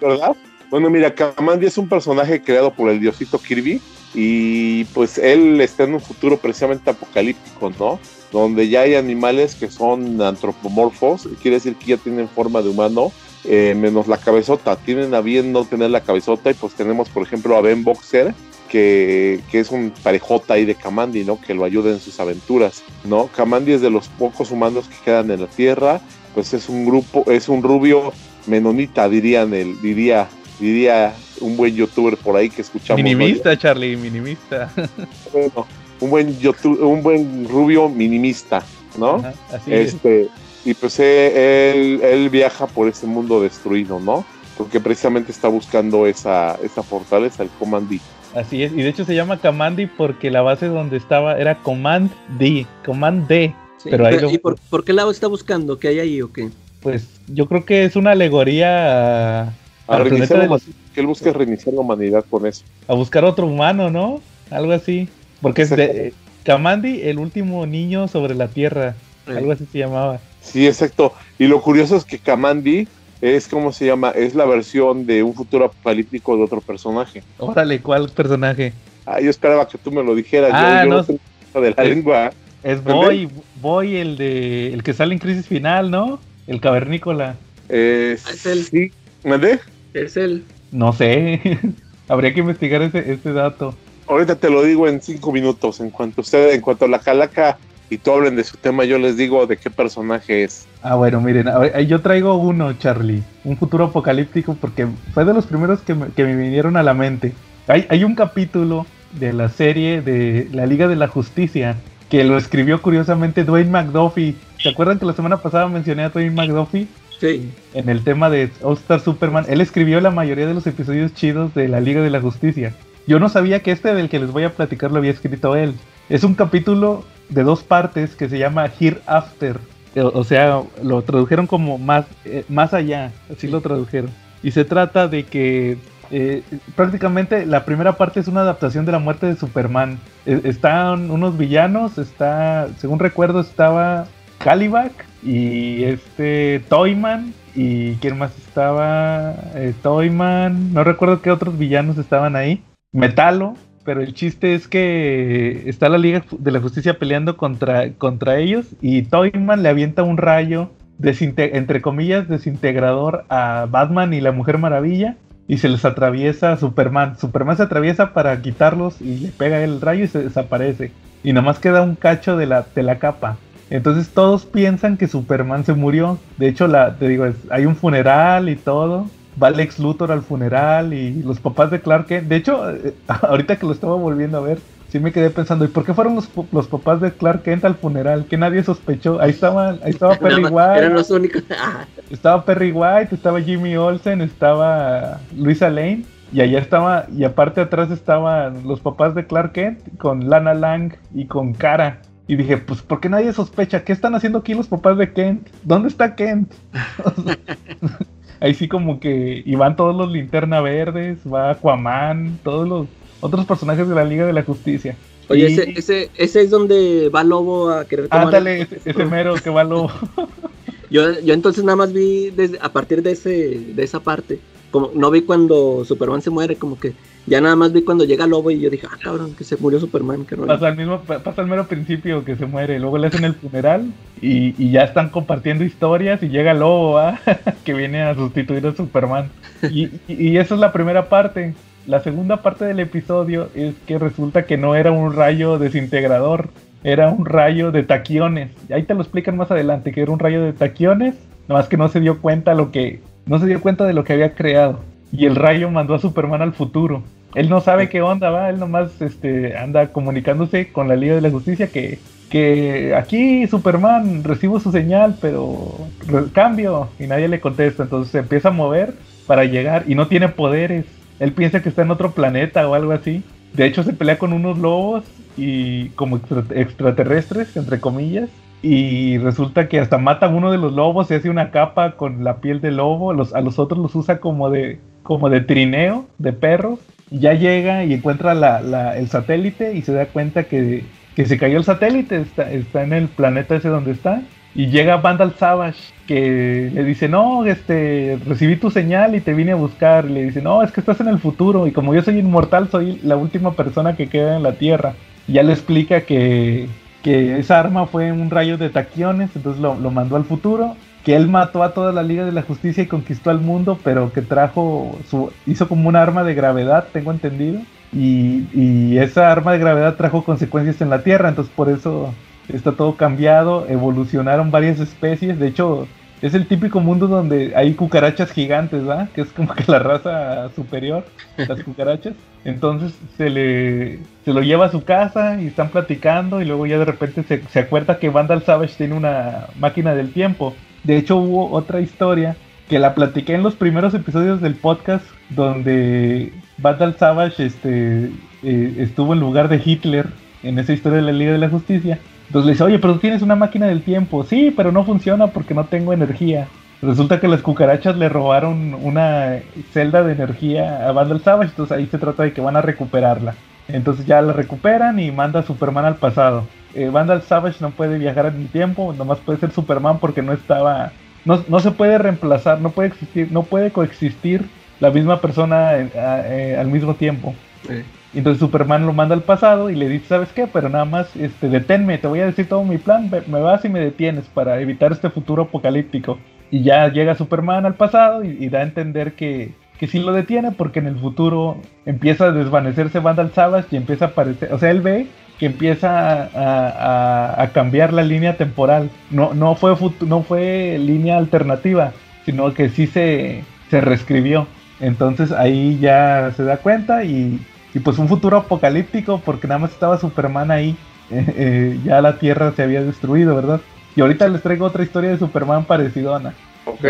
¿verdad? Bueno, mira, Kamandi es un personaje creado por el diosito Kirby y pues él está en un futuro precisamente apocalíptico, ¿no? Donde ya hay animales que son antropomorfos, quiere decir que ya tienen forma de humano, eh, menos la cabezota, tienen a bien no tener la cabezota y pues tenemos por ejemplo a Ben Boxer, que, que es un parejota ahí de Kamandi, ¿no? Que lo ayuda en sus aventuras, ¿no? Kamandi es de los pocos humanos que quedan en la Tierra, pues es un grupo, es un rubio menonita, dirían el, diría, diría un buen youtuber por ahí que escuchamos. ¿no? Minimista, Charlie, minimista. Bueno, un buen youtu- un buen rubio minimista, ¿no? Ajá, así es. Este, y pues eh, él, él viaja por ese mundo destruido, ¿no? Porque precisamente está buscando esa, esa fortaleza, el Comandi. Así es, y de hecho se llama Kamandi porque la base donde estaba era Command D, Command D. Sí, Pero ahí lo- ¿Y por, por qué lado está buscando? ¿Qué hay ahí o qué? Pues yo creo que es una alegoría a, al reiniciar la de los- huma- que él busca reiniciar la humanidad con eso. a buscar otro humano, ¿no? Algo así. Porque es de Kamandi, el último niño sobre la Tierra. Algo así se llamaba. Sí, exacto. Y lo curioso es que Kamandi es, ¿cómo se llama? Es la versión de un futuro apocalíptico de otro personaje. Órale, ¿cuál personaje? Ah, yo esperaba que tú me lo dijeras. Ah, yo, yo no. sé de la Es- lengua. Es Boy, Boy el de el que sale en Crisis Final, ¿no? El cavernícola. Eh, es él. Sí. ¿Mandé? Es él. No sé. Habría que investigar ese, ese dato. Ahorita te lo digo en cinco minutos. En cuanto usted, en cuanto la calaca y tú hablen de su tema, yo les digo de qué personaje es. Ah, bueno, miren, a yo traigo uno, Charlie. Un futuro apocalíptico porque fue de los primeros que me, que me vinieron a la mente. Hay, hay un capítulo de la serie de la Liga de la Justicia que lo escribió curiosamente Dwayne McDuffie. ¿Se acuerdan que la semana pasada mencioné a Dwayne McDuffie? Sí. En el tema de All Star Superman. Él escribió la mayoría de los episodios chidos de la Liga de la Justicia. Yo no sabía que este del que les voy a platicar lo había escrito él. Es un capítulo de dos partes que se llama Hereafter. O, o sea, lo tradujeron como más, eh, más allá, así lo tradujeron. Y se trata de que eh, prácticamente la primera parte es una adaptación de la muerte de Superman. Eh, están unos villanos, está, según recuerdo, estaba Calibac y este Toyman y quién más estaba Eh, Toyman, no recuerdo qué otros villanos estaban ahí. Metalo, pero el chiste es que está la Liga de la Justicia peleando contra, contra ellos y Toyman le avienta un rayo, entre comillas, desintegrador a Batman y la Mujer Maravilla y se les atraviesa Superman. Superman se atraviesa para quitarlos y le pega el rayo y se desaparece. Y nada más queda un cacho de la, de la capa. Entonces todos piensan que Superman se murió. De hecho, la, te digo, es- hay un funeral y todo. Va Lex Luthor al funeral y los papás de Clark Kent. De hecho, eh, ahorita que lo estaba volviendo a ver, sí me quedé pensando, ¿y por qué fueron los, los papás de Clark Kent al funeral? Que nadie sospechó. Ahí estaba, ahí estaba Perry White. Eran los únicos. Estaba Perry White, estaba Jimmy Olsen, estaba Luisa Lane. Y allá estaba, y aparte atrás estaban los papás de Clark Kent con Lana Lang y con Cara. Y dije, pues, ¿por qué nadie sospecha? ¿Qué están haciendo aquí los papás de Kent? ¿Dónde está Kent? Ahí sí como que, y van todos los linterna verdes, va Aquaman, todos los otros personajes de la Liga de la Justicia. Oye, Y- ese, ese, ese es donde va Lobo a querer tomar. Ándale, ese, ese mero que va lobo. Yo, yo entonces nada más vi desde, a partir de ese de esa parte. Como no vi cuando Superman se muere, como que ya nada más vi cuando llega Lobo y yo dije, ah, cabrón, que se murió Superman, rollo". Pasa al mismo, pa- pasa al mero principio que se muere, luego le hacen el funeral y, ya están compartiendo historias y llega Lobo, ¿va? que viene a sustituir a Superman. Y, y- esa es la primera parte. La segunda parte del episodio es que resulta que no era un rayo desintegrador, era un rayo de taquiones. Ahí te lo explican más adelante, que era un rayo de taquiones, nomás que no se dio cuenta lo que, no se dio cuenta de lo que había creado. Y el rayo mandó a Superman al futuro. Él no sabe qué onda, va, él nomás este, anda comunicándose con la Liga de la Justicia que, que aquí Superman recibo su señal, pero cambio y nadie le contesta. Entonces se empieza a mover para llegar y no tiene poderes. Él piensa que está en otro planeta o algo así. De hecho se pelea con unos lobos y como extra- extraterrestres, entre comillas. y resulta que hasta mata a uno de los lobos y hace una capa con la piel del lobo, los, a los otros los usa como de, como de trineo de perros, y ya llega y encuentra la, el satélite y se da cuenta que, que se cayó el satélite, está, está en el planeta ese donde está, y llega Vandal Savage que le dice, no, este, recibí tu señal y te vine a buscar. Y le dice, no, es que estás en el futuro y como yo soy inmortal, soy la última persona que queda en la Tierra. Ya le explica que, que esa arma fue un rayo de taquiones, entonces lo, lo, mandó al futuro. Que él mató a toda la Liga de la Justicia y conquistó al mundo, pero que trajo, su, hizo como un arma de gravedad, tengo entendido. Y, y esa arma de gravedad trajo consecuencias en la Tierra, entonces por eso está todo cambiado, evolucionaron varias especies, de hecho es el típico mundo donde hay cucarachas gigantes, ¿verdad? Que es como que la raza superior, las cucarachas. Entonces se le se lo lleva a su casa y están platicando y luego ya de repente se, se acuerda que Vandal Savage tiene una máquina del tiempo. De hecho hubo otra historia que la platiqué en los primeros episodios del podcast donde Vandal Savage este, eh, estuvo en lugar de Hitler en esa historia de la Liga de la Justicia. Entonces le dice, oye, pero tú tienes una máquina del tiempo. Sí, pero no funciona porque no tengo energía. Resulta que las cucarachas le robaron una celda de energía a Vandal Savage, entonces ahí se trata de que van a recuperarla. Entonces ya la recuperan y manda a Superman al pasado. Eh, Vandal Savage no puede viajar en el tiempo, nomás puede ser Superman porque no estaba... No, no se puede reemplazar, no puede existir, no puede coexistir la misma persona eh, eh, al mismo tiempo. Sí. Entonces Superman lo manda al pasado y le dice, ¿sabes qué? Pero nada más, este, deténme, te voy a decir todo mi plan, me vas y me detienes para evitar este futuro apocalíptico. Y ya llega Superman al pasado y, y da a entender que, que sí lo detiene porque en el futuro empieza a desvanecerse Vandal Savage y empieza a aparecer, o sea, él ve que empieza a, a, a cambiar la línea temporal. No, no, fue, no fue línea alternativa, sino que sí se, se reescribió. Entonces ahí ya se da cuenta y, y pues un futuro apocalíptico porque nada más estaba Superman ahí. Eh, eh, ya la Tierra se había destruido, ¿verdad? Y ahorita les traigo otra historia de Superman parecido, Ana. Ok.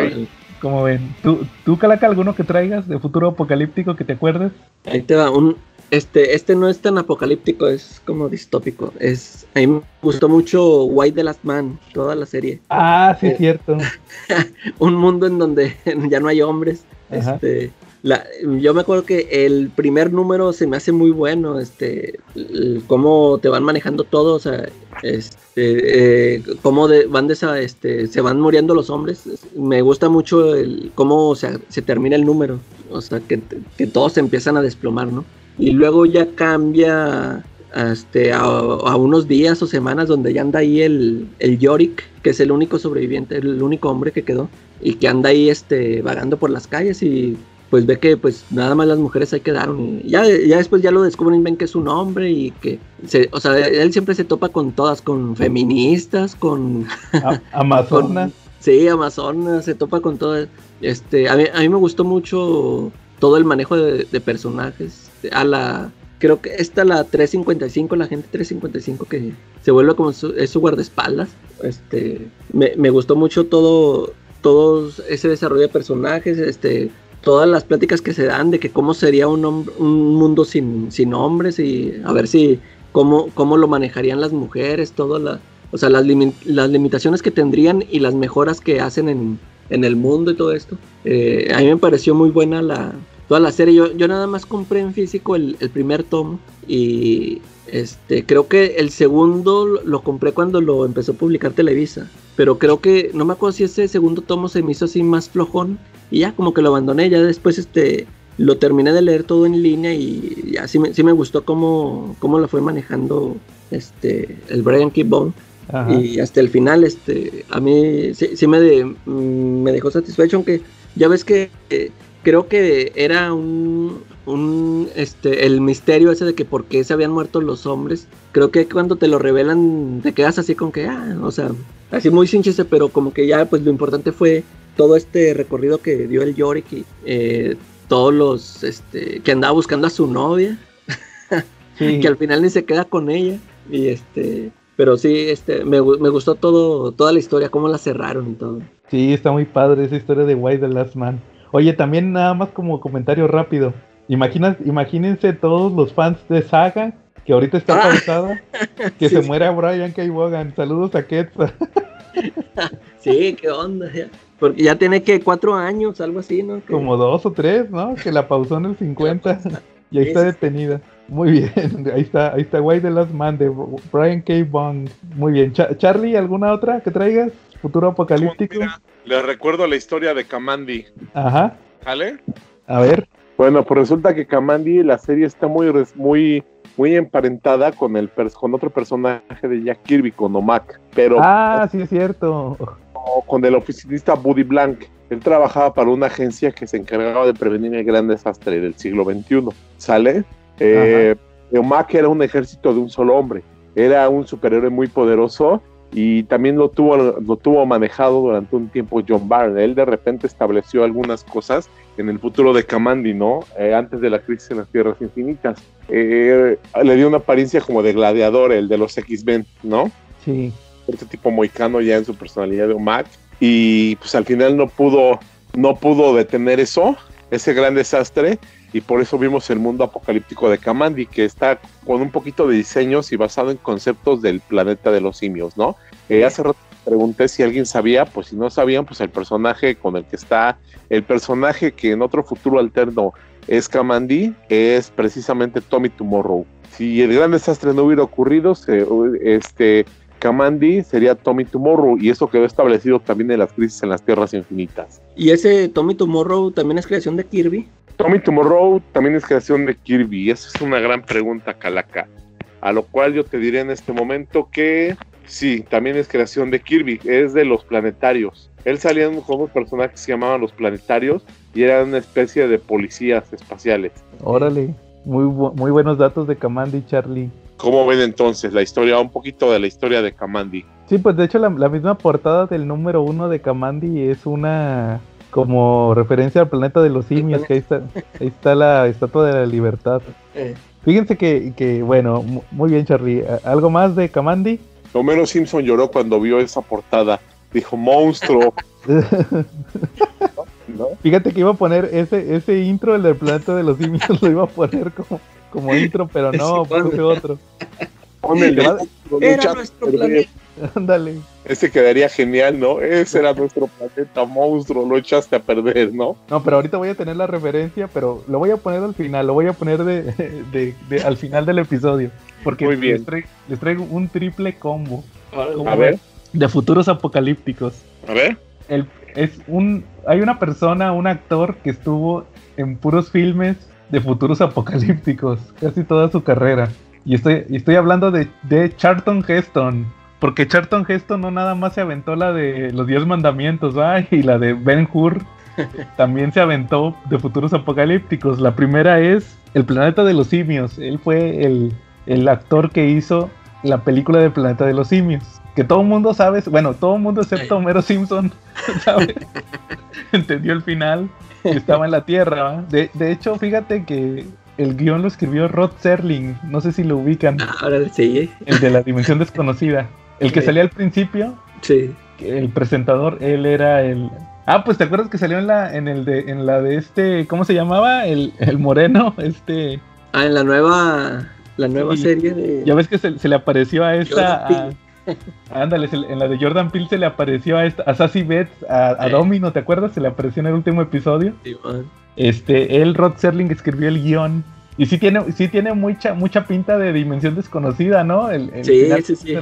Como ven, ¿tú, tú Calaca, alguno que traigas de futuro apocalíptico que te acuerdes? Ahí te va, un, este, este no es tan apocalíptico, es como distópico. Es, a mí me gustó mucho White the Last Man, toda la serie. Ah, sí, es cierto. un mundo en donde ya no hay hombres. Ajá. Este, la, yo me acuerdo que el primer número se me hace muy bueno, este, el, cómo te van manejando todo, o sea, este, eh, cómo de, van de esa, este, se van muriendo los hombres. Me gusta mucho el, cómo se, se termina el número, o sea, que, que, todos se empiezan a desplomar, ¿no? Y luego ya cambia este, a, a, unos días o semanas donde ya anda ahí el, el Yorick, que es el único sobreviviente, el único hombre que quedó, y que anda ahí este, vagando por las calles y pues ve que pues nada más las mujeres ahí quedaron y ya, ya después ya lo descubren ven que es un hombre y que se, o sea él siempre se topa con todas con feministas con amazonas. con, sí amazonas se topa con todas este a mí, a mí me gustó mucho todo el manejo de, personajes a la creo que esta la 355 la gente 355 que se vuelve como su, es su guardaespaldas este me, me gustó mucho todo todo ese desarrollo de personajes este todas las pláticas que se dan de que cómo sería un, un mundo sin, sin, hombres y a ver si cómo, cómo lo manejarían las mujeres, todas las, o sea, las, limi las, limitaciones que tendrían y las mejoras que hacen en, en el mundo y todo esto. Eh, a mí me pareció muy buena la, toda la serie. Yo, yo nada más compré en físico el, el primer tomo y este, creo que el segundo lo compré cuando lo empezó a publicar Televisa. Pero creo que, no me acuerdo si ese segundo tomo se me hizo así más flojón. Y ya como que lo abandoné. Ya después este, lo terminé de leer todo en línea y ya sí me, sí me gustó cómo, cómo lo fue manejando este, el Brian K. Bone. Ajá. Y hasta el final, este, a mí sí, sí me, de, me dejó satisfecho, aunque ya ves que eh, creo que era un, un, este, el misterio ese de que por qué se habían muerto los hombres. Creo que cuando te lo revelan te quedas así con que, ah, o sea, así muy sin chiste, pero como que ya, pues lo importante fue todo este recorrido que dio el Yorick y eh, todos los, este, que andaba buscando a su novia, sí. que al final ni se queda con ella y este, pero sí, este, me, me, gustó todo, toda la historia, cómo la cerraron y todo. Sí, está muy padre esa historia de White the Last Man. Oye, también nada más como comentario rápido. Imagina, imagínense todos los fans de Saga que ahorita está Ah. pausada, que Sí, se sí. muera Brian K. Vaughan. Saludos a Quetzal. Sí, qué onda. ya. Porque ya tiene que cuatro años, algo así, ¿no? Que- Como dos o tres, ¿no? Que la pausó en el 50 y ahí está detenida. Muy bien, ahí está, ahí está Why the Last Man de Brian K. Vaughan. Muy bien. Cha- Charlie, ¿alguna otra que traigas? Futuro apocalíptico. Mira, les recuerdo la historia de Kamandi, Ajá. ¿vale? A ver. Bueno, pues resulta que Kamandi, la serie está muy, muy, muy emparentada con el con otro personaje de Jack Kirby, con Omak, pero Ah, sí es cierto. o con el oficinista Buddy Blank. Él trabajaba para una agencia que se encargaba de prevenir el gran desastre del siglo XXI. ¿Sale? Eh, Omak era un ejército de un solo hombre. Era un superhéroe muy poderoso y también lo tuvo, lo tuvo manejado durante un tiempo John Byrne. Él de repente estableció algunas cosas en el futuro de Kamandi, ¿no? Eh, antes de la crisis en las Tierras Infinitas. Eh, le dio una apariencia como de gladiador, el de los X-Men, ¿no? Sí. este tipo moicano ya en su personalidad de Omak y pues al final no pudo no pudo detener eso ese gran desastre y por eso vimos el mundo apocalíptico de Kamandi que está con un poquito de diseños y basado en conceptos del planeta de los simios no Eh, hace rato pregunté si alguien sabía pues si no sabían pues el personaje con el que está el personaje que en otro futuro alterno es Kamandi es precisamente Tommy Tomorrow si el gran desastre no hubiera ocurrido se- este Kamandi sería Tommy Tomorrow y eso quedó establecido también en las crisis en las tierras infinitas. Y ese Tommy Tomorrow también es creación de Kirby. Tommy Tomorrow también es creación de Kirby, esa es una gran pregunta, Calaca. A lo cual yo te diré en este momento que sí, también es creación de Kirby, es de los planetarios. Él salía en unos personajes que se llamaban los planetarios y eran una especie de policías espaciales. Órale. Muy, bu- muy buenos datos de Kamandi, Charlie. ¿Cómo ven entonces la historia, un poquito de la historia de Kamandi? Sí, pues de hecho la, la misma portada del número uno de Kamandi es una como referencia al planeta de los simios, que ahí está, ahí está la estatua de la libertad. Eh, Fíjense que, que bueno, mu- muy bien Charlie. ¿A- ¿Algo más de Kamandi? Homero Simpson lloró cuando vio esa portada. Dijo, monstruo. ¿No? Fíjate que iba a poner ese, ese intro, el del planeta de los simios, lo iba a poner como, como intro, pero no, puse otro. Era nuestro planeta. Ándale. Ese quedaría genial, ¿no? Ese era nuestro planeta monstruo, lo echaste a perder, ¿no? No, pero ahorita voy a tener la referencia, pero lo voy a poner al final, lo voy a poner de, de- de- al final del episodio. Porque Muy bien. Les, traigo, les traigo un triple combo A ver, de futuros apocalípticos. a ver. El, es un, hay una persona, un actor que estuvo en puros filmes de futuros apocalípticos, casi toda su carrera. Y estoy, y estoy hablando de, de Charlton Heston. Porque Charlton Heston no nada más se aventó la de los 10 mandamientos, ¿va? y la de Ben Hur también se aventó de futuros apocalípticos. La primera es El planeta de los simios. Él fue el, el actor que hizo la película del planeta de los simios. Que todo el mundo sabe, bueno, todo el mundo excepto Homero Simpson, ¿sabe? Entendió el final y estaba en la Tierra. ¿va? De, de hecho, fíjate que el guion lo escribió Rod Serling, no sé si lo ubican, Ahora sí, el de la dimensión desconocida. El que Sí. salía al principio, sí. el presentador, él era el... Ah, pues te acuerdas que salió en la, en el de, en la de este, ¿cómo se llamaba? El, el moreno, este... Ah, en la nueva, la nueva Sí. serie de. Ya ves que se, se le apareció a esta... A- ándale, se en la de Jordan Peele se le apareció a esta, a Sassy Betts, a, a Sí. Domino, ¿te acuerdas? Se le apareció en el último episodio. Simón. Este, él, Rod Serling, escribió el guion. Y sí tiene, sí tiene mucha, mucha pinta de dimensión desconocida, ¿no? El- el Sí, final sí, sí.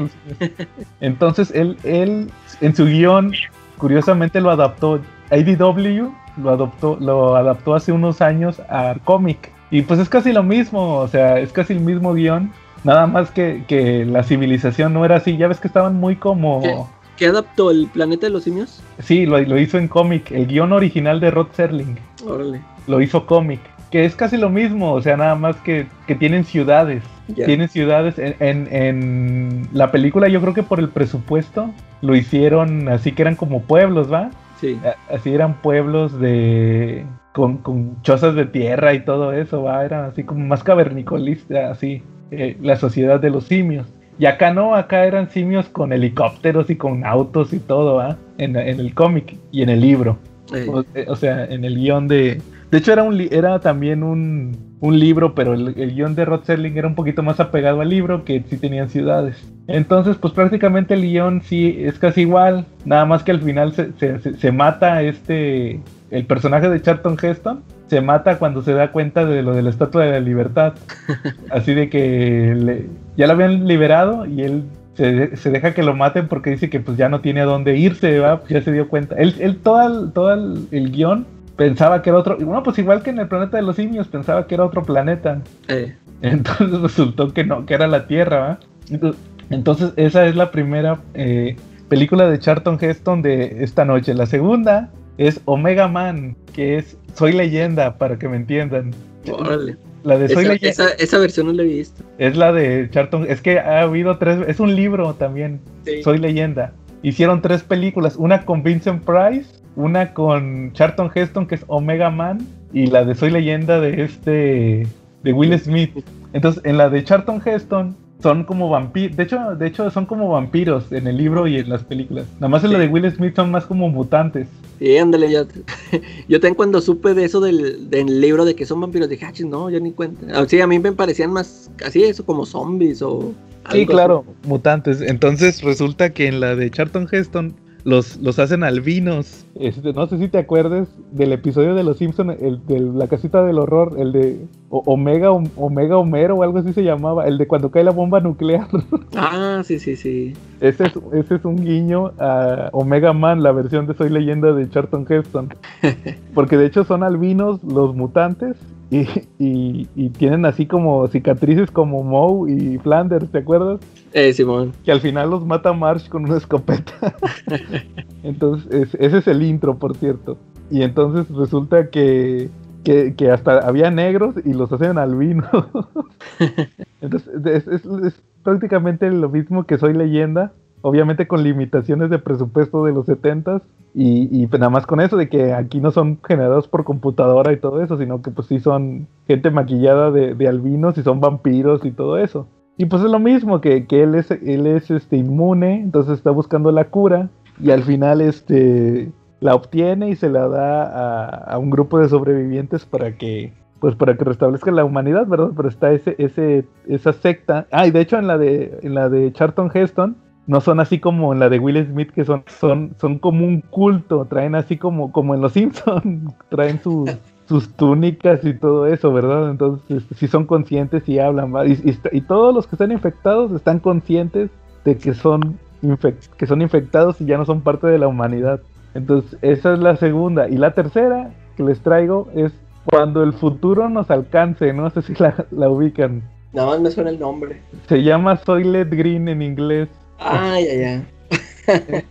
Entonces, él, él, en su guion, curiosamente lo adaptó. IDW lo adoptó, lo adaptó hace unos años al cómic. Y pues es casi lo mismo, o sea, es casi el mismo guion. Nada más que, que la civilización no era así. Ya ves que estaban muy como. ¿Qué? ¿Qué adaptó el planeta de los simios? Sí, lo, lo hizo en cómic. El guion original de Rod Serling Órale. lo hizo cómic. Que es casi lo mismo, o sea, nada más que, que tienen ciudades. Tienen ciudades. En, en- en la película, yo creo que por el presupuesto lo hicieron así que eran como pueblos, ¿va? Sí. Así eran pueblos de. Con, con chozas de tierra y todo eso, ¿va? Eran así como más cavernicolistas, así. eh, la sociedad de los simios. Y acá no, acá eran simios con helicópteros y con autos y todo, ¿va? En, en el cómic y en el libro. Eh, O, eh, o sea, en el guion de, De hecho, era, un li- era también un, un libro, pero el, el guion de Rod Serling era un poquito más apegado al libro, que sí tenían ciudades. Entonces, pues prácticamente el guion sí es casi igual, nada más que al final se, se- se- se mata este, el personaje de Charlton Heston, se mata cuando se da cuenta de lo de la Estatua de la Libertad. Así de que le- ya lo habían liberado y él se, se deja que lo maten porque dice que pues ya no tiene a dónde irse, ¿va? ya se dio cuenta. Él, él todo, el, todo el, el guion pensaba que era otro, bueno, pues igual que en el planeta de los simios, pensaba que era otro planeta. Eh, Entonces resultó que no, que era la Tierra, ¿va? Ento- Entonces esa es la primera eh, película de Charlton Heston de esta noche. La segunda es Omega Man, que es Soy leyenda, para que me entiendan. órale. La de Soy Esa, leyenda esa, esa versión no la he visto. es la de Charlton, es que ha habido tres, es un libro también, Sí. Soy leyenda. Hicieron tres películas, una con Vincent Price, una con Charlton Heston que es Omega Man y la de Soy leyenda de este de Will Smith. Entonces, en la de Charlton Heston son como vampiros, de hecho, de hecho son como vampiros en el libro y en las películas. Nada más en la Sí. de Will Smith son más como mutantes. Sí, ándale, yo, yo también cuando supe de eso del, del libro de que son vampiros, dije, ah, no, yo ni cuenta. Ah, Sí, a mí me parecían más así, eso, como zombies o... Sí, algo claro, mutantes. Entonces resulta que en la de Charlton Heston los, los hacen albinos. Este, no sé si te acuerdas del episodio de Los Simpsons, el de la casita del horror, el de Omega, Om- Omega Homero o algo así se llamaba, el de cuando cae la bomba nuclear. Ah, sí, sí, sí. ese, es, ese es un guiño a Omega Man, la versión de Soy Leyenda de Charlton Heston. Porque de hecho son albinos los mutantes y, y- y tienen así como cicatrices como Moe y Flanders, ¿te acuerdas? Eh, Simón. que al final los mata Marsh con una escopeta. entonces, es- ese es el intro, por cierto. Y entonces resulta que, que, que hasta había negros y los hacen albinos. entonces, es, es- es prácticamente lo mismo que Soy Leyenda. Obviamente con limitaciones de presupuesto de los 70s. Y, y pues nada más con eso de que aquí no son generados por computadora y todo eso, sino que pues sí son gente maquillada de, de albinos y son vampiros y todo eso. Y pues es lo mismo, que, que él es, él es este, inmune, entonces está buscando la cura y al final este, la obtiene y se la da a, a un grupo de sobrevivientes para que pues para que restablezca la humanidad, ¿verdad? Pero está ese, ese, esa secta. Ah, y de hecho en la de, en la de Charlton Heston, no son así como en la de Will Smith, que son, son, son como un culto, traen así como, como en Los Simpsons, traen sus, sus túnicas y todo eso, ¿verdad? Entonces, si son conscientes y hablan, y, y y todos los que están infectados están conscientes de que son, que son infectados y ya no son parte de la humanidad. Entonces, esa es la segunda. Y la tercera que les traigo es cuando el futuro nos alcance, no sé si la, la ubican. Nada más me suena el nombre. Se llama Soylent Green en inglés. Ay, ay, ay.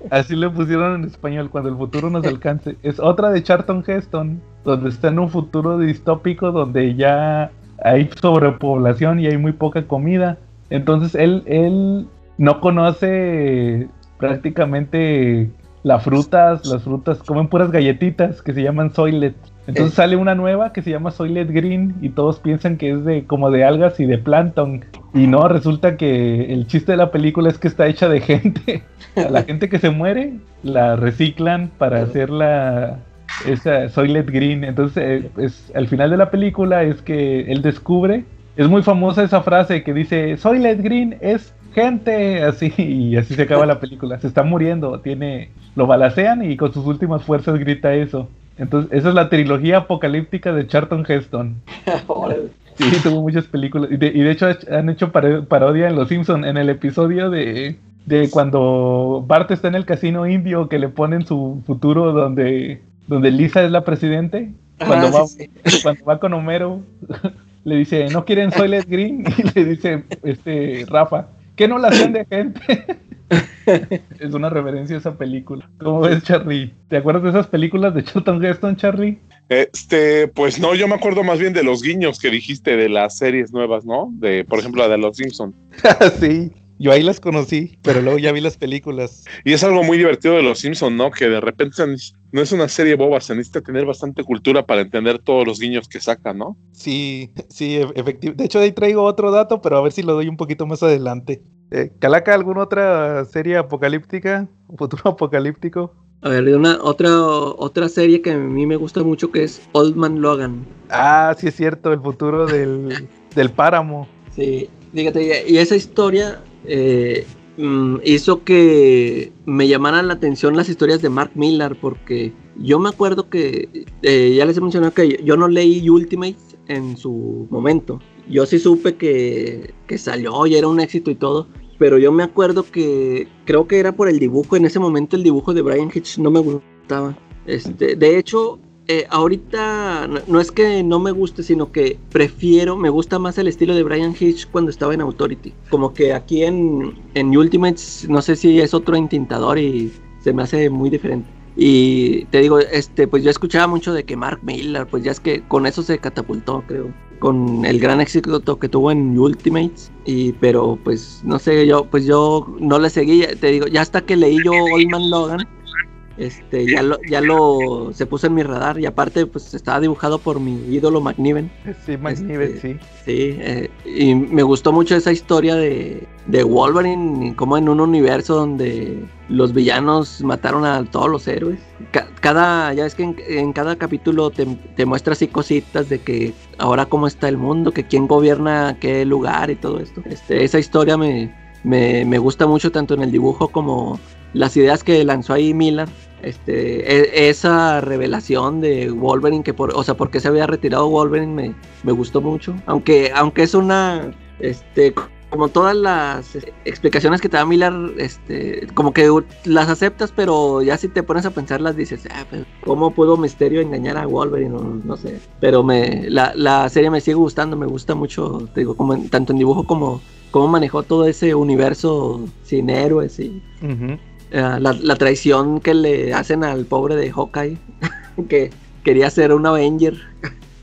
Así le pusieron en español, cuando el futuro nos alcance. Es otra de Charlton Heston, donde está en un futuro distópico donde ya hay sobrepoblación y hay muy poca comida. Entonces él, él no conoce prácticamente las frutas, las frutas comen puras galletitas que se llaman Soylet. Entonces Eh. sale una nueva que se llama Soylet Green y todos piensan que es de como de algas y de plancton. Y no, resulta que el chiste de la película es que está hecha de gente. A la gente que se muere la reciclan para hacer la esa Soylet Green. Entonces, eh, es, al final de la película es que él descubre, es muy famosa esa frase que dice Soylet Green es gente, así y así se acaba la película. Se está muriendo, tiene lo balacean y con sus últimas fuerzas grita eso. Entonces, esa es la trilogía apocalíptica de Charlton Heston. Sí, tuvo muchas películas. Y de, y de hecho han hecho paro- parodia en Los Simpson en el episodio de, de cuando Bart está en el casino indio que le ponen su futuro donde, donde Lisa es la presidente. Cuando, Ah, va, sí, cuando va con Homero, le dice, ¿no quieren Soylent Green? Y le dice este Rafa, ¿qué no la hacen de gente? Es una referencia a esa película. ¿Cómo ves, Charlie? ¿Te acuerdas de esas películas de Charlton Heston, Charlie? Este, pues no, yo me acuerdo más bien de los guiños que dijiste de las series nuevas, ¿no? De, por ejemplo, la de los Simpson. sí, yo ahí las conocí, pero luego ya vi las películas. Y es algo muy divertido de los Simpson, ¿no? Que de repente no es una serie boba, se necesita tener bastante cultura para entender todos los guiños que sacan, ¿no? Sí, sí, efectivamente. De hecho, ahí traigo otro dato, pero a ver si lo doy un poquito más adelante. Eh, ¿Calaca alguna otra serie apocalíptica? ¿Un futuro apocalíptico? A ver, una otra otra serie que a mí me gusta mucho que es Old Man Logan. Ah, sí es cierto, el futuro del, del páramo. Sí, fíjate, y esa historia eh, mm, hizo que me llamaran la atención las historias de Mark Millar, porque yo me acuerdo que, eh, ya les he mencionado que yo no leí Ultimates en su momento. Yo sí supe que, que salió y era un éxito y todo, pero yo me acuerdo que creo que era por el dibujo, en ese momento el dibujo de Brian Hitch no me gustaba. Este, de hecho, eh, ahorita no, no es que no me guste, sino que prefiero, me gusta más el estilo de Brian Hitch cuando estaba en Authority. Como que aquí en, en Ultimates, no sé si es otro entintador y se me hace muy diferente. Y te digo, este, pues yo escuchaba mucho de que Mark Miller, pues ya es que con eso se catapultó, creo, con el gran éxito que tuvo en Ultimates. Y pero pues no sé, yo pues yo no le seguí, te digo, ya hasta que leí yo Old Man Logan, este, ya lo, ya lo se puso en mi radar y aparte pues estaba dibujado por mi ídolo McNiven. Sí, McNiven, Este, sí. Sí, eh, y me gustó mucho esa historia de, de Wolverine, como en un universo donde los villanos mataron a todos los héroes. Ca- cada, ya es que en, en cada capítulo te, te muestra así cositas de que ahora cómo está el mundo, que quién gobierna qué lugar y todo esto. Este, esa historia me, me, me gusta mucho tanto en el dibujo como las ideas que lanzó ahí Miller. Este, e- esa revelación de Wolverine que por, o sea, porque se había retirado Wolverine me, me gustó mucho. Aunque, aunque es una, este, como todas las explicaciones que te da Miller, este, como que las aceptas, pero ya si te pones a pensarlas dices, ah, pues, ¿cómo pudo Misterio engañar a Wolverine? No, no sé. Pero me, la, la serie me sigue gustando, me gusta mucho, te digo, como en- tanto en dibujo como cómo manejó todo ese universo sin héroes y Ujú. Eh, la, la traición que le hacen al pobre de Hawkeye, que quería ser un Avenger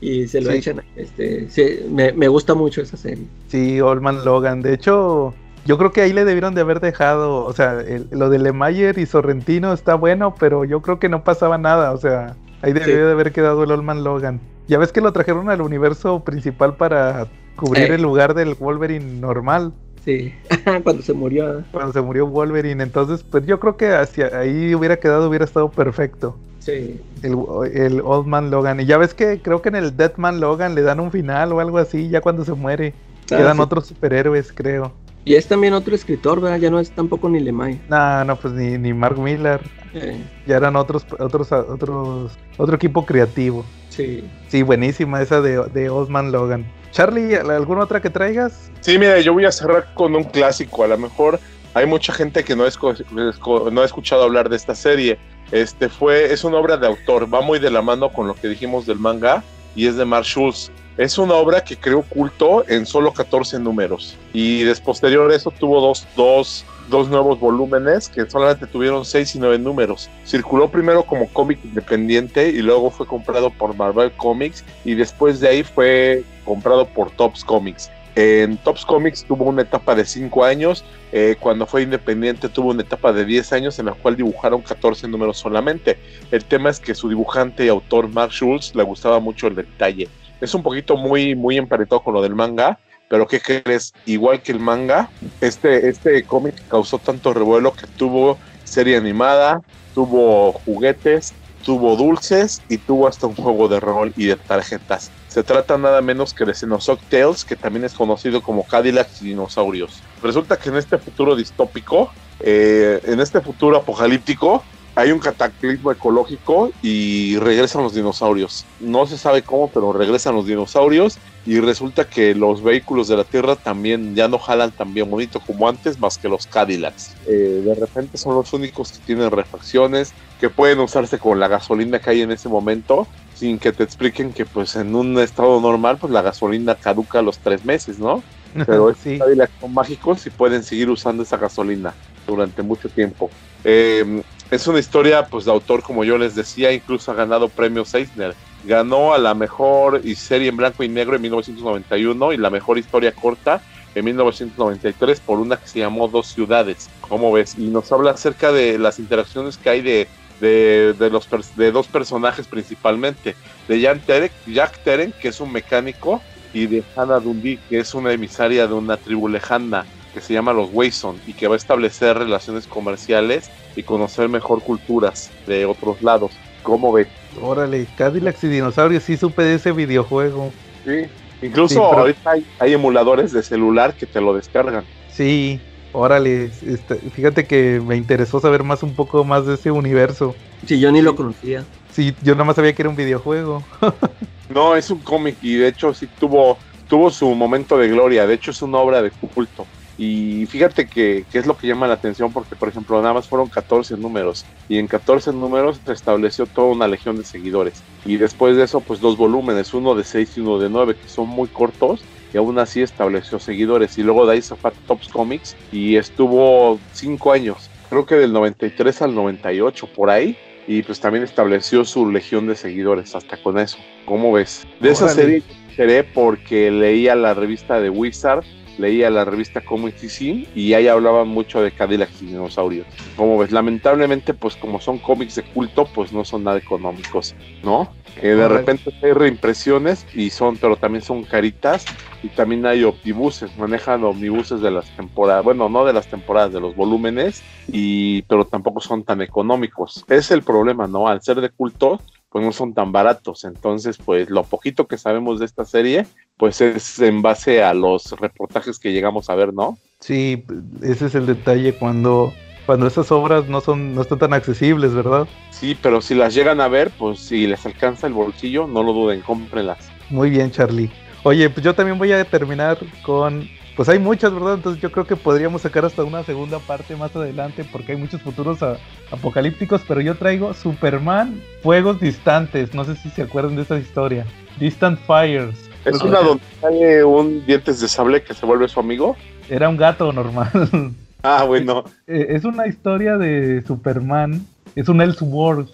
y se lo Sí. echan. Este, sí, me, me gusta mucho esa serie. Sí, Old Man Logan. De hecho, yo creo que ahí le debieron de haber dejado, o sea, el- lo de Lemayer y Sorrentino está bueno, pero yo creo que no pasaba nada, o sea, ahí debió Sí. de haber quedado el Old Man Logan. Ya ves que lo trajeron al universo principal para cubrir Eh. el lugar del Wolverine normal, Sí, cuando se murió. cuando se murió Wolverine, entonces, pues yo creo que hacia ahí hubiera quedado, hubiera estado perfecto. Sí. El, el Old Man Logan. Y ya ves que creo que en el Dead Man Logan le dan un final o algo así, ya cuando se muere. Ah, Quedan sí. otros superhéroes, creo. Y es también otro escritor, ¿verdad? Ya no es tampoco ni Lemay. No, no, pues ni, ni Mark Miller. Eh, Ya eran otros, otros, otros, otro equipo creativo. sí. Sí, buenísima esa de, de Old Man Logan. Charlie, ¿alguna otra que traigas? Sí, mira, yo voy a cerrar con un clásico. A lo mejor hay mucha gente que no, ha escuchado hablar de esta serie. Este fue, es una obra de autor, va muy de la mano con lo que dijimos del manga y es de Mark Schultz. Es una obra que creó culto en solo 14 números y después posterior a eso tuvo dos, dos, dos nuevos volúmenes que solamente tuvieron 6 y 9 números. Circuló primero como cómic independiente y luego fue comprado por Marvel Comics y después de ahí fue comprado por Tops Comics. En Tops Comics tuvo una etapa de 5 años, eh, cuando fue independiente tuvo una etapa de 10 años en la cual dibujaron 14 números solamente. El tema es que su dibujante y autor Mark Schultz le gustaba mucho el detalle. Es un poquito muy, muy emparentado con lo del manga, pero ¿qué crees? Igual que el manga, este, este cómic causó tanto revuelo que tuvo serie animada, tuvo juguetes, tuvo dulces y tuvo hasta un juego de rol y de tarjetas. Se trata nada menos que de Xenosoc Tales, que también es conocido como Cadillacs y dinosaurios. Resulta que en este futuro distópico, eh, en este futuro apocalíptico, hay un cataclismo ecológico y regresan los dinosaurios. No se sabe cómo, pero regresan los dinosaurios y resulta que los vehículos de la Tierra también ya no jalan tan bien bonito como antes, más que los Cadillacs. Eh, de repente son los únicos que tienen refacciones, que pueden usarse con la gasolina que hay en ese momento, sin que te expliquen que pues en un estado normal pues la gasolina caduca a los tres meses, ¿no? Pero estos sí. Cadillacs son mágicos y pueden seguir usando esa gasolina durante mucho tiempo. Eh, es una historia pues de autor, como yo les decía, incluso ha ganado premios Eisner. Ganó a la mejor serie en blanco y negro en 1991 y la mejor historia corta en 1993 por una que se llamó Dos Ciudades. ¿Cómo ves? Y nos habla acerca de las interacciones que hay de, de, de los, de dos personajes principalmente. De Jack Teren, Jack Teren, que es un mecánico, y de Hannah Dundee, que es una emisaria de una tribu lejana que se llama los Wayson y que va a establecer relaciones comerciales y conocer mejor culturas de otros lados. ¿Cómo ves? Órale, Cadillacs y dinosaurios, sí supe de ese videojuego. Sí, incluso Sí, pero- ahorita hay, hay emuladores de celular que te lo descargan. Sí, órale, este, fíjate que me interesó saber más un poco más de ese universo. Sí, yo ni lo conocía. Sí, yo nada más sabía que era un videojuego. No, es un cómic y de hecho sí tuvo, tuvo su momento de gloria. De hecho es una obra de culto. Y fíjate que, que es lo que llama la atención porque, por ejemplo, nada más fueron 14 números. Y en 14 números se estableció toda una legión de seguidores. Y después de eso, pues dos volúmenes, uno de 6 y uno de 9, que son muy cortos. Y aún así estableció seguidores. Y luego de ahí se fue a Tops Comics y estuvo 5 años. Creo que del 93 al 98, por ahí. Y pues también estableció su legión de seguidores hasta con eso. ¿Cómo ves? De esa Órale. serie me enteré porque leía la revista de Wizard, leía la revista Comic CC y ahí hablaban mucho de Cadillacs y dinosaurios. ¿Cómo ves? Lamentablemente, pues como son cómics de culto, pues no son nada económicos, ¿no? Que de repente hay reimpresiones y son, pero también son caritas y también hay omnibuses, manejan omnibuses de las temporadas, bueno, no de las temporadas, de los volúmenes, y pero tampoco son tan económicos. Es el problema, ¿no? Al ser de culto, pues no son tan baratos. Entonces, pues lo poquito que sabemos de esta serie, pues es en base a los reportajes que llegamos a ver, ¿no? Sí, ese es el detalle cuando, cuando esas obras no son, no están tan accesibles, ¿verdad? Sí, pero si las llegan a ver, pues si les alcanza el bolsillo, no lo duden, cómprenlas. Muy bien, Charlie. Oye, pues yo también voy a terminar con. Pues hay muchas, ¿verdad? Entonces yo creo que podríamos sacar hasta una segunda parte más adelante porque hay muchos futuros a- apocalípticos, pero yo traigo Superman Fuegos Distantes. No sé si se acuerdan de esa historia. Distant Fires. Es una donde sale un dientes de sable que se vuelve su amigo. Era un gato normal. Ah, bueno. Eh, es una historia de Superman, es un Elseworld,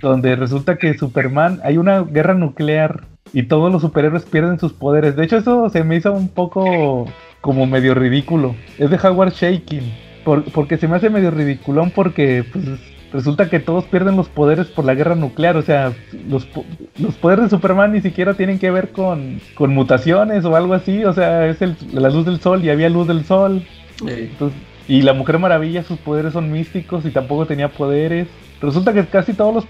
donde resulta que Superman, hay una guerra nuclear y todos los superhéroes pierden sus poderes. De hecho, eso se me hizo un poco como medio ridículo. Es de Howard Shaking, por- porque se me hace medio ridiculón porque pues, resulta que todos pierden los poderes por la guerra nuclear. O sea, los, po- los poderes de Superman ni siquiera tienen que ver con, con mutaciones o algo así. O sea, es el- la luz del sol y había luz del sol. Entonces, y la Mujer Maravilla, sus poderes son místicos y tampoco tenía poderes. Resulta que casi todos los.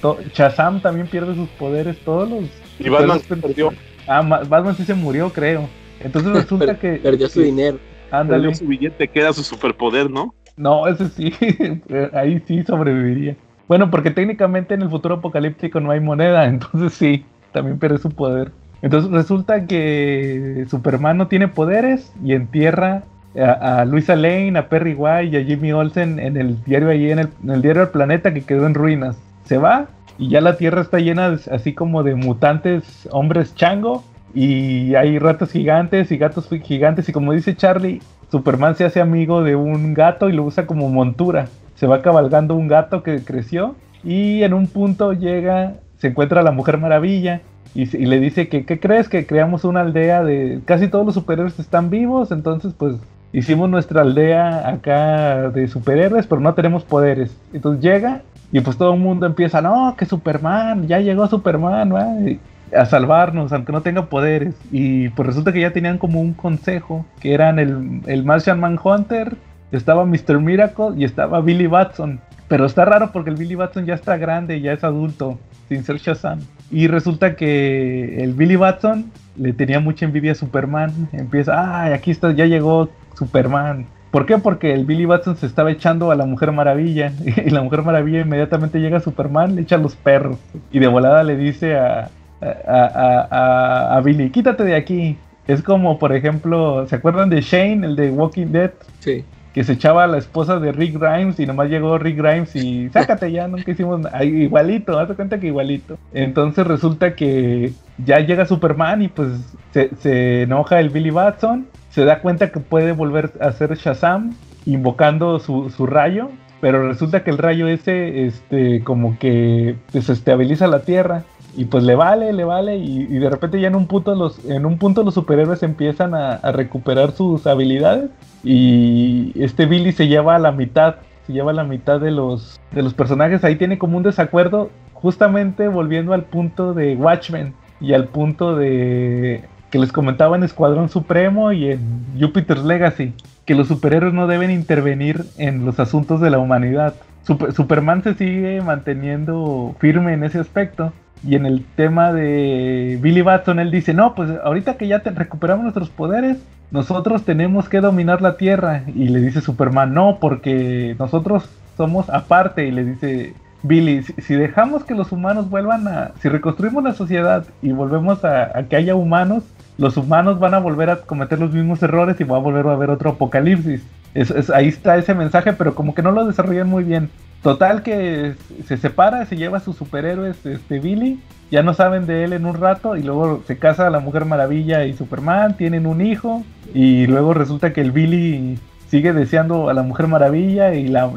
to- Shazam también pierde sus poderes, todos los. Y Batman se perdió. Ah, Ma- Batman sí se murió, creo. Entonces resulta per- que. perdió su que- dinero. Ándale. Perdió su billete, que era su superpoder, ¿no? No, ese sí. Ahí sí sobreviviría. Bueno, porque técnicamente en el futuro apocalíptico no hay moneda, entonces sí, también pierde su poder. Entonces resulta que Superman no tiene poderes y entierra a, a Luisa Lane, a Perry White y a Jimmy Olsen en el diario allí, en el, en el diario del planeta que quedó en ruinas. Se va y ya la Tierra está llena de- así como de mutantes hombres chango y hay ratas gigantes y gatos gigantes y como dice Charlie, Superman se hace amigo de un gato y lo usa como montura. Se va cabalgando un gato que creció y en un punto llega, se encuentra a la Mujer Maravilla y, le dice que, ¿qué crees? Que creamos una aldea de... Casi todos los superhéroes están vivos, entonces pues hicimos nuestra aldea acá de superhéroes, pero no tenemos poderes. Entonces llega y pues todo el mundo empieza, no, que Superman, ya llegó Superman, ¿va? A salvarnos, aunque no tenga poderes. Y pues resulta que ya tenían como un consejo, que eran el, el Martian Manhunter, estaba Mr. Miracle y estaba Billy Batson. Pero está raro porque el Billy Batson ya está grande, ya es adulto, sin ser Shazam. Y resulta que el Billy Batson le tenía mucha envidia a Superman. Empieza, ay, aquí está, ya llegó Superman. ¿Por qué? Porque el Billy Batson se estaba echando a la Mujer Maravilla. Y la Mujer Maravilla inmediatamente llega a Superman, le echa a los perros. Y de volada le dice a, a, a- a- a Billy, quítate de aquí. Es como, por ejemplo, ¿se acuerdan de Shane, el de Walking Dead? Sí. Que se echaba a la esposa de Rick Grimes y nomás llegó Rick Grimes y sácate ya, nunca hicimos nada. Igualito, haz de cuenta que igualito. Entonces resulta que ya llega Superman y pues se, se enoja el Billy Batson, se da cuenta que puede volver a ser Shazam invocando su, su rayo, pero resulta que el rayo ese, este, como que desestabiliza la Tierra. Y pues le vale, le vale, y, y de repente ya en un punto los, en un punto los superhéroes empiezan a, a recuperar sus habilidades. Y este Billy se lleva a la mitad, se lleva a la mitad de los, de los personajes. Ahí tiene como un desacuerdo, justamente volviendo al punto de Watchmen y al punto de, que les comentaba en Escuadrón Supremo y en Jupiter's Legacy, que los superhéroes no deben intervenir en los asuntos de la humanidad. Superman se sigue manteniendo firme en ese aspecto. Y en el tema de Billy Batson, él dice, no, pues ahorita que ya recuperamos nuestros poderes, nosotros tenemos que dominar la Tierra. Y le dice Superman, no, porque nosotros somos aparte. Y le dice Billy, si, dejamos que los humanos vuelvan a... Si reconstruimos la sociedad y volvemos a, que haya humanos, los humanos van a volver a cometer los mismos errores y va a volver a haber otro apocalipsis. Es, ahí está ese mensaje, pero como que no lo desarrollan muy bien. Total que se separa, se lleva a sus superhéroes, este Billy, ya no saben de él en un rato y luego se casa la Mujer Maravilla y Superman, tienen un hijo y luego resulta que el Billy sigue deseando a la Mujer Maravilla y la,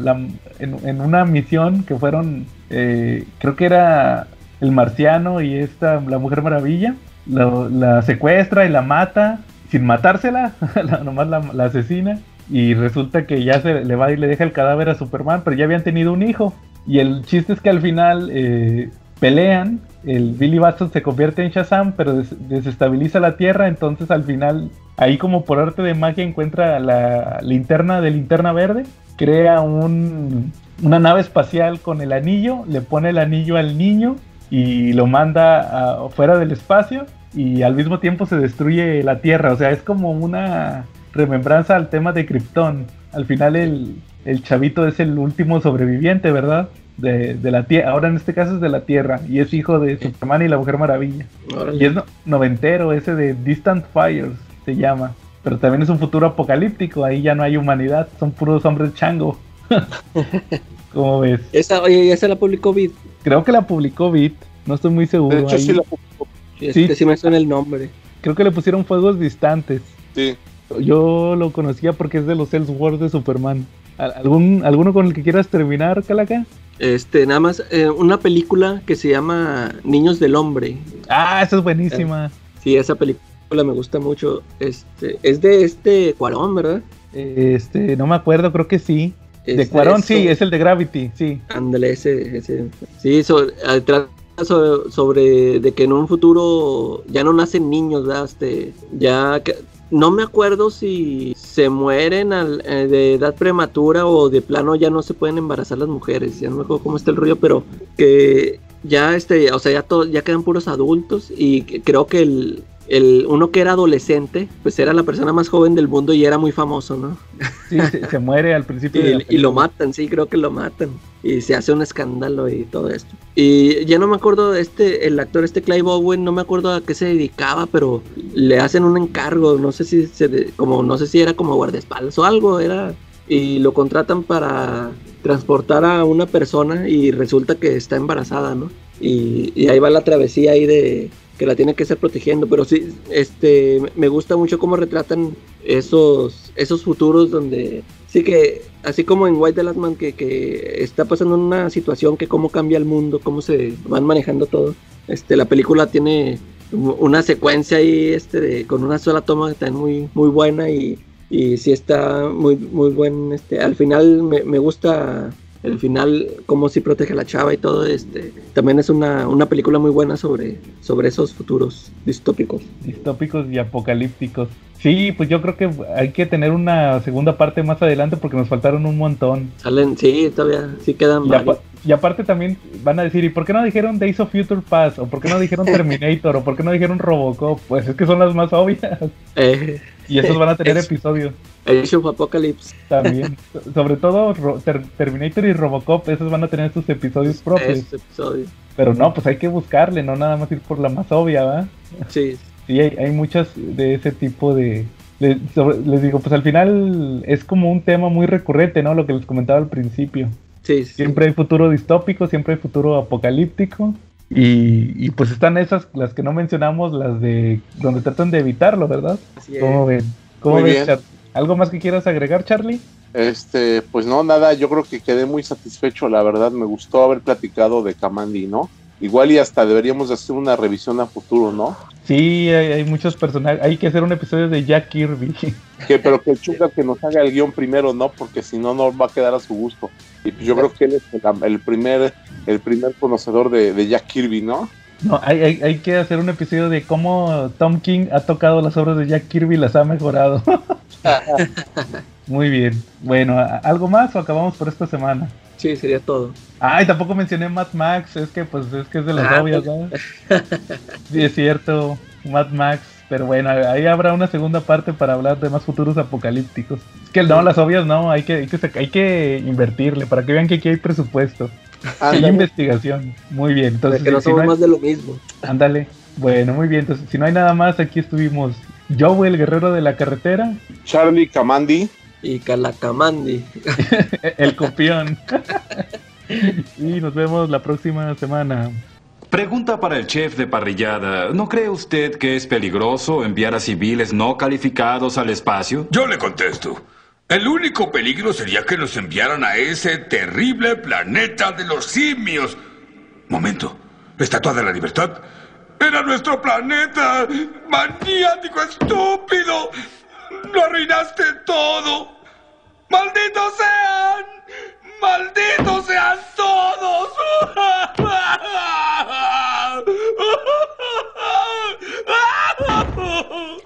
en, una misión que fueron, eh, creo que era el marciano y esta, la Mujer Maravilla, la secuestra y la mata sin matársela, nomás la asesina y resulta que ya se le va y le deja el cadáver a Superman, pero ya habían tenido un hijo. Y el chiste es que al final eh, pelean, el Billy Batson se convierte en Shazam, pero desestabiliza la Tierra, entonces al final, ahí como por arte de magia encuentra la linterna de linterna verde, crea un, una nave espacial con el anillo, le pone el anillo al niño y lo manda fuera del espacio y al mismo tiempo se destruye la Tierra, o sea, es como una remembranza al tema de Krypton. Al final el, chavito es el último sobreviviente, ¿verdad? De, la tierra, ahora en este caso es de la Tierra, y es hijo de Superman y la Mujer Maravilla. Y es noventero, ese de Distant Fires se llama. Pero también es un futuro apocalíptico, ahí ya no hay humanidad, son puros hombres chango. ¿Cómo ves? Esa, oye, ¿esa la publicó Bit? Creo que la publicó Bit, no estoy muy seguro. De hecho, sí la publicó. Sí, sí me suena el nombre. Creo que le pusieron fuegos distantes. Sí. Yo lo conocía porque es de los Elseworlds de Superman. ¿Algún, ¿Alguno con el que quieras terminar, Calaca? Este, nada más, eh, una película que se llama Niños del Hombre. Ah, esa es buenísima. sí, esa película me gusta mucho. Este, es de este Cuarón, ¿verdad? Este, no me acuerdo, creo que sí. de Cuarón, sí, es el de Gravity, sí. Ándale, ese, ese. Sí, eh, trata sobre, de que en un futuro ya no nacen niños, ¿verdad? Este, ya no me acuerdo si se mueren eh, de edad prematura o de plano ya no se pueden embarazar las mujeres. Ya no me acuerdo cómo está el rollo, pero que ya este, o sea, ya ya quedan puros adultos y creo que el, el uno que era adolescente, pues era la persona más joven del mundo y era muy famoso, ¿no? Sí, se, muere al principio. y, lo matan, sí, creo que lo matan. Y se hace un escándalo y todo esto. Y ya no me acuerdo, este, el actor este Clive Owen, no me acuerdo a qué se dedicaba, pero le hacen un encargo, no sé si se como, no sé si era como guardaespaldas o algo, era. Y lo contratan para transportar a una persona y resulta que está embarazada, ¿no? Y, y ahí va la travesía ahí de, que la tiene que estar protegiendo, pero sí, este, me gusta mucho cómo retratan esos, esos futuros donde, sí que, así como en White the Last Man, que, que está pasando una situación que cómo cambia el mundo, cómo se van manejando todo, este, la película tiene una secuencia ahí, este, de, con una sola toma que está muy, muy buena y, y sí está muy, muy buen, este, al final me, me gusta el final, cómo si protege a la chava y todo, este, también es una, una película muy buena sobre, sobre esos futuros distópicos. Distópicos y apocalípticos. Sí, pues yo creo que hay que tener una segunda parte más adelante porque nos faltaron un montón. Salen, sí, todavía, sí quedan y, y aparte también van a decir, ¿y por qué no dijeron Days of Future Past? ¿O por qué no dijeron Terminator? ¿O por qué no dijeron Robocop? Pues es que son las más obvias. Eh, y esos van a tener episodios. Age of Apocalypse. También. Sobre todo Terminator y Robocop, esos van a tener sus episodios propios. Pero no, pues hay que buscarle, no nada más ir por la más obvia, ¿va? Sí. Sí, hay, muchas de ese tipo de... Les, digo, pues al final es como un tema muy recurrente, ¿no? Lo que les comentaba al principio. Sí, Siempre hay futuro distópico, siempre hay futuro apocalíptico. Y, pues están esas, las que no mencionamos, las de donde tratan de evitarlo, ¿verdad? ¿Cómo ven? ¿Cómo ven, ¿Algo más que quieras agregar, Charlie? Este, pues no, nada, yo creo que quedé muy satisfecho, la verdad, me gustó haber platicado de Kamandi, ¿no? Igual y hasta deberíamos hacer una revisión a futuro, ¿no? Sí, hay, muchos personajes. Hay que hacer un episodio de Jack Kirby. Que, pero que el Chuca que nos haga el guion primero, ¿no? Porque si no, no va a quedar a su gusto. Y pues yo creo que él es el, primer, el primer conocedor de, Jack Kirby, ¿no? No, hay, hay, hay, que hacer un episodio de cómo Tom King ha tocado las obras de Jack Kirby y las ha mejorado. Muy bien. Bueno, ¿algo más o acabamos por esta semana? Sí, sería todo. Ay, tampoco mencioné Mad Max, es que pues es que es de las ah, obvias, ¿no? sí, es cierto, Mad Max, pero bueno, ahí habrá una segunda parte para hablar de más futuros apocalípticos. Es que no, las obvias no, hay que, hay que, hay que invertirle para que vean que aquí hay presupuesto. Hay investigación. Muy bien. Entonces, que no somos más de lo mismo. Ándale. Bueno, muy bien. Entonces, si no hay nada más, aquí estuvimos Joe, el guerrero de la carretera. Charlie Camandi. Y Calacamandi. el copión. y nos vemos la próxima semana. Pregunta para el chef de parrillada. ¿No cree usted que es peligroso enviar a civiles no calificados al espacio? Yo le contesto. El único peligro sería que nos enviaran a ese terrible planeta de los simios. Momento. Estatua de la Libertad. Era nuestro planeta. Maniático estúpido. Lo arruinaste todo. ¡Malditos sean! ¡Malditos sean todos!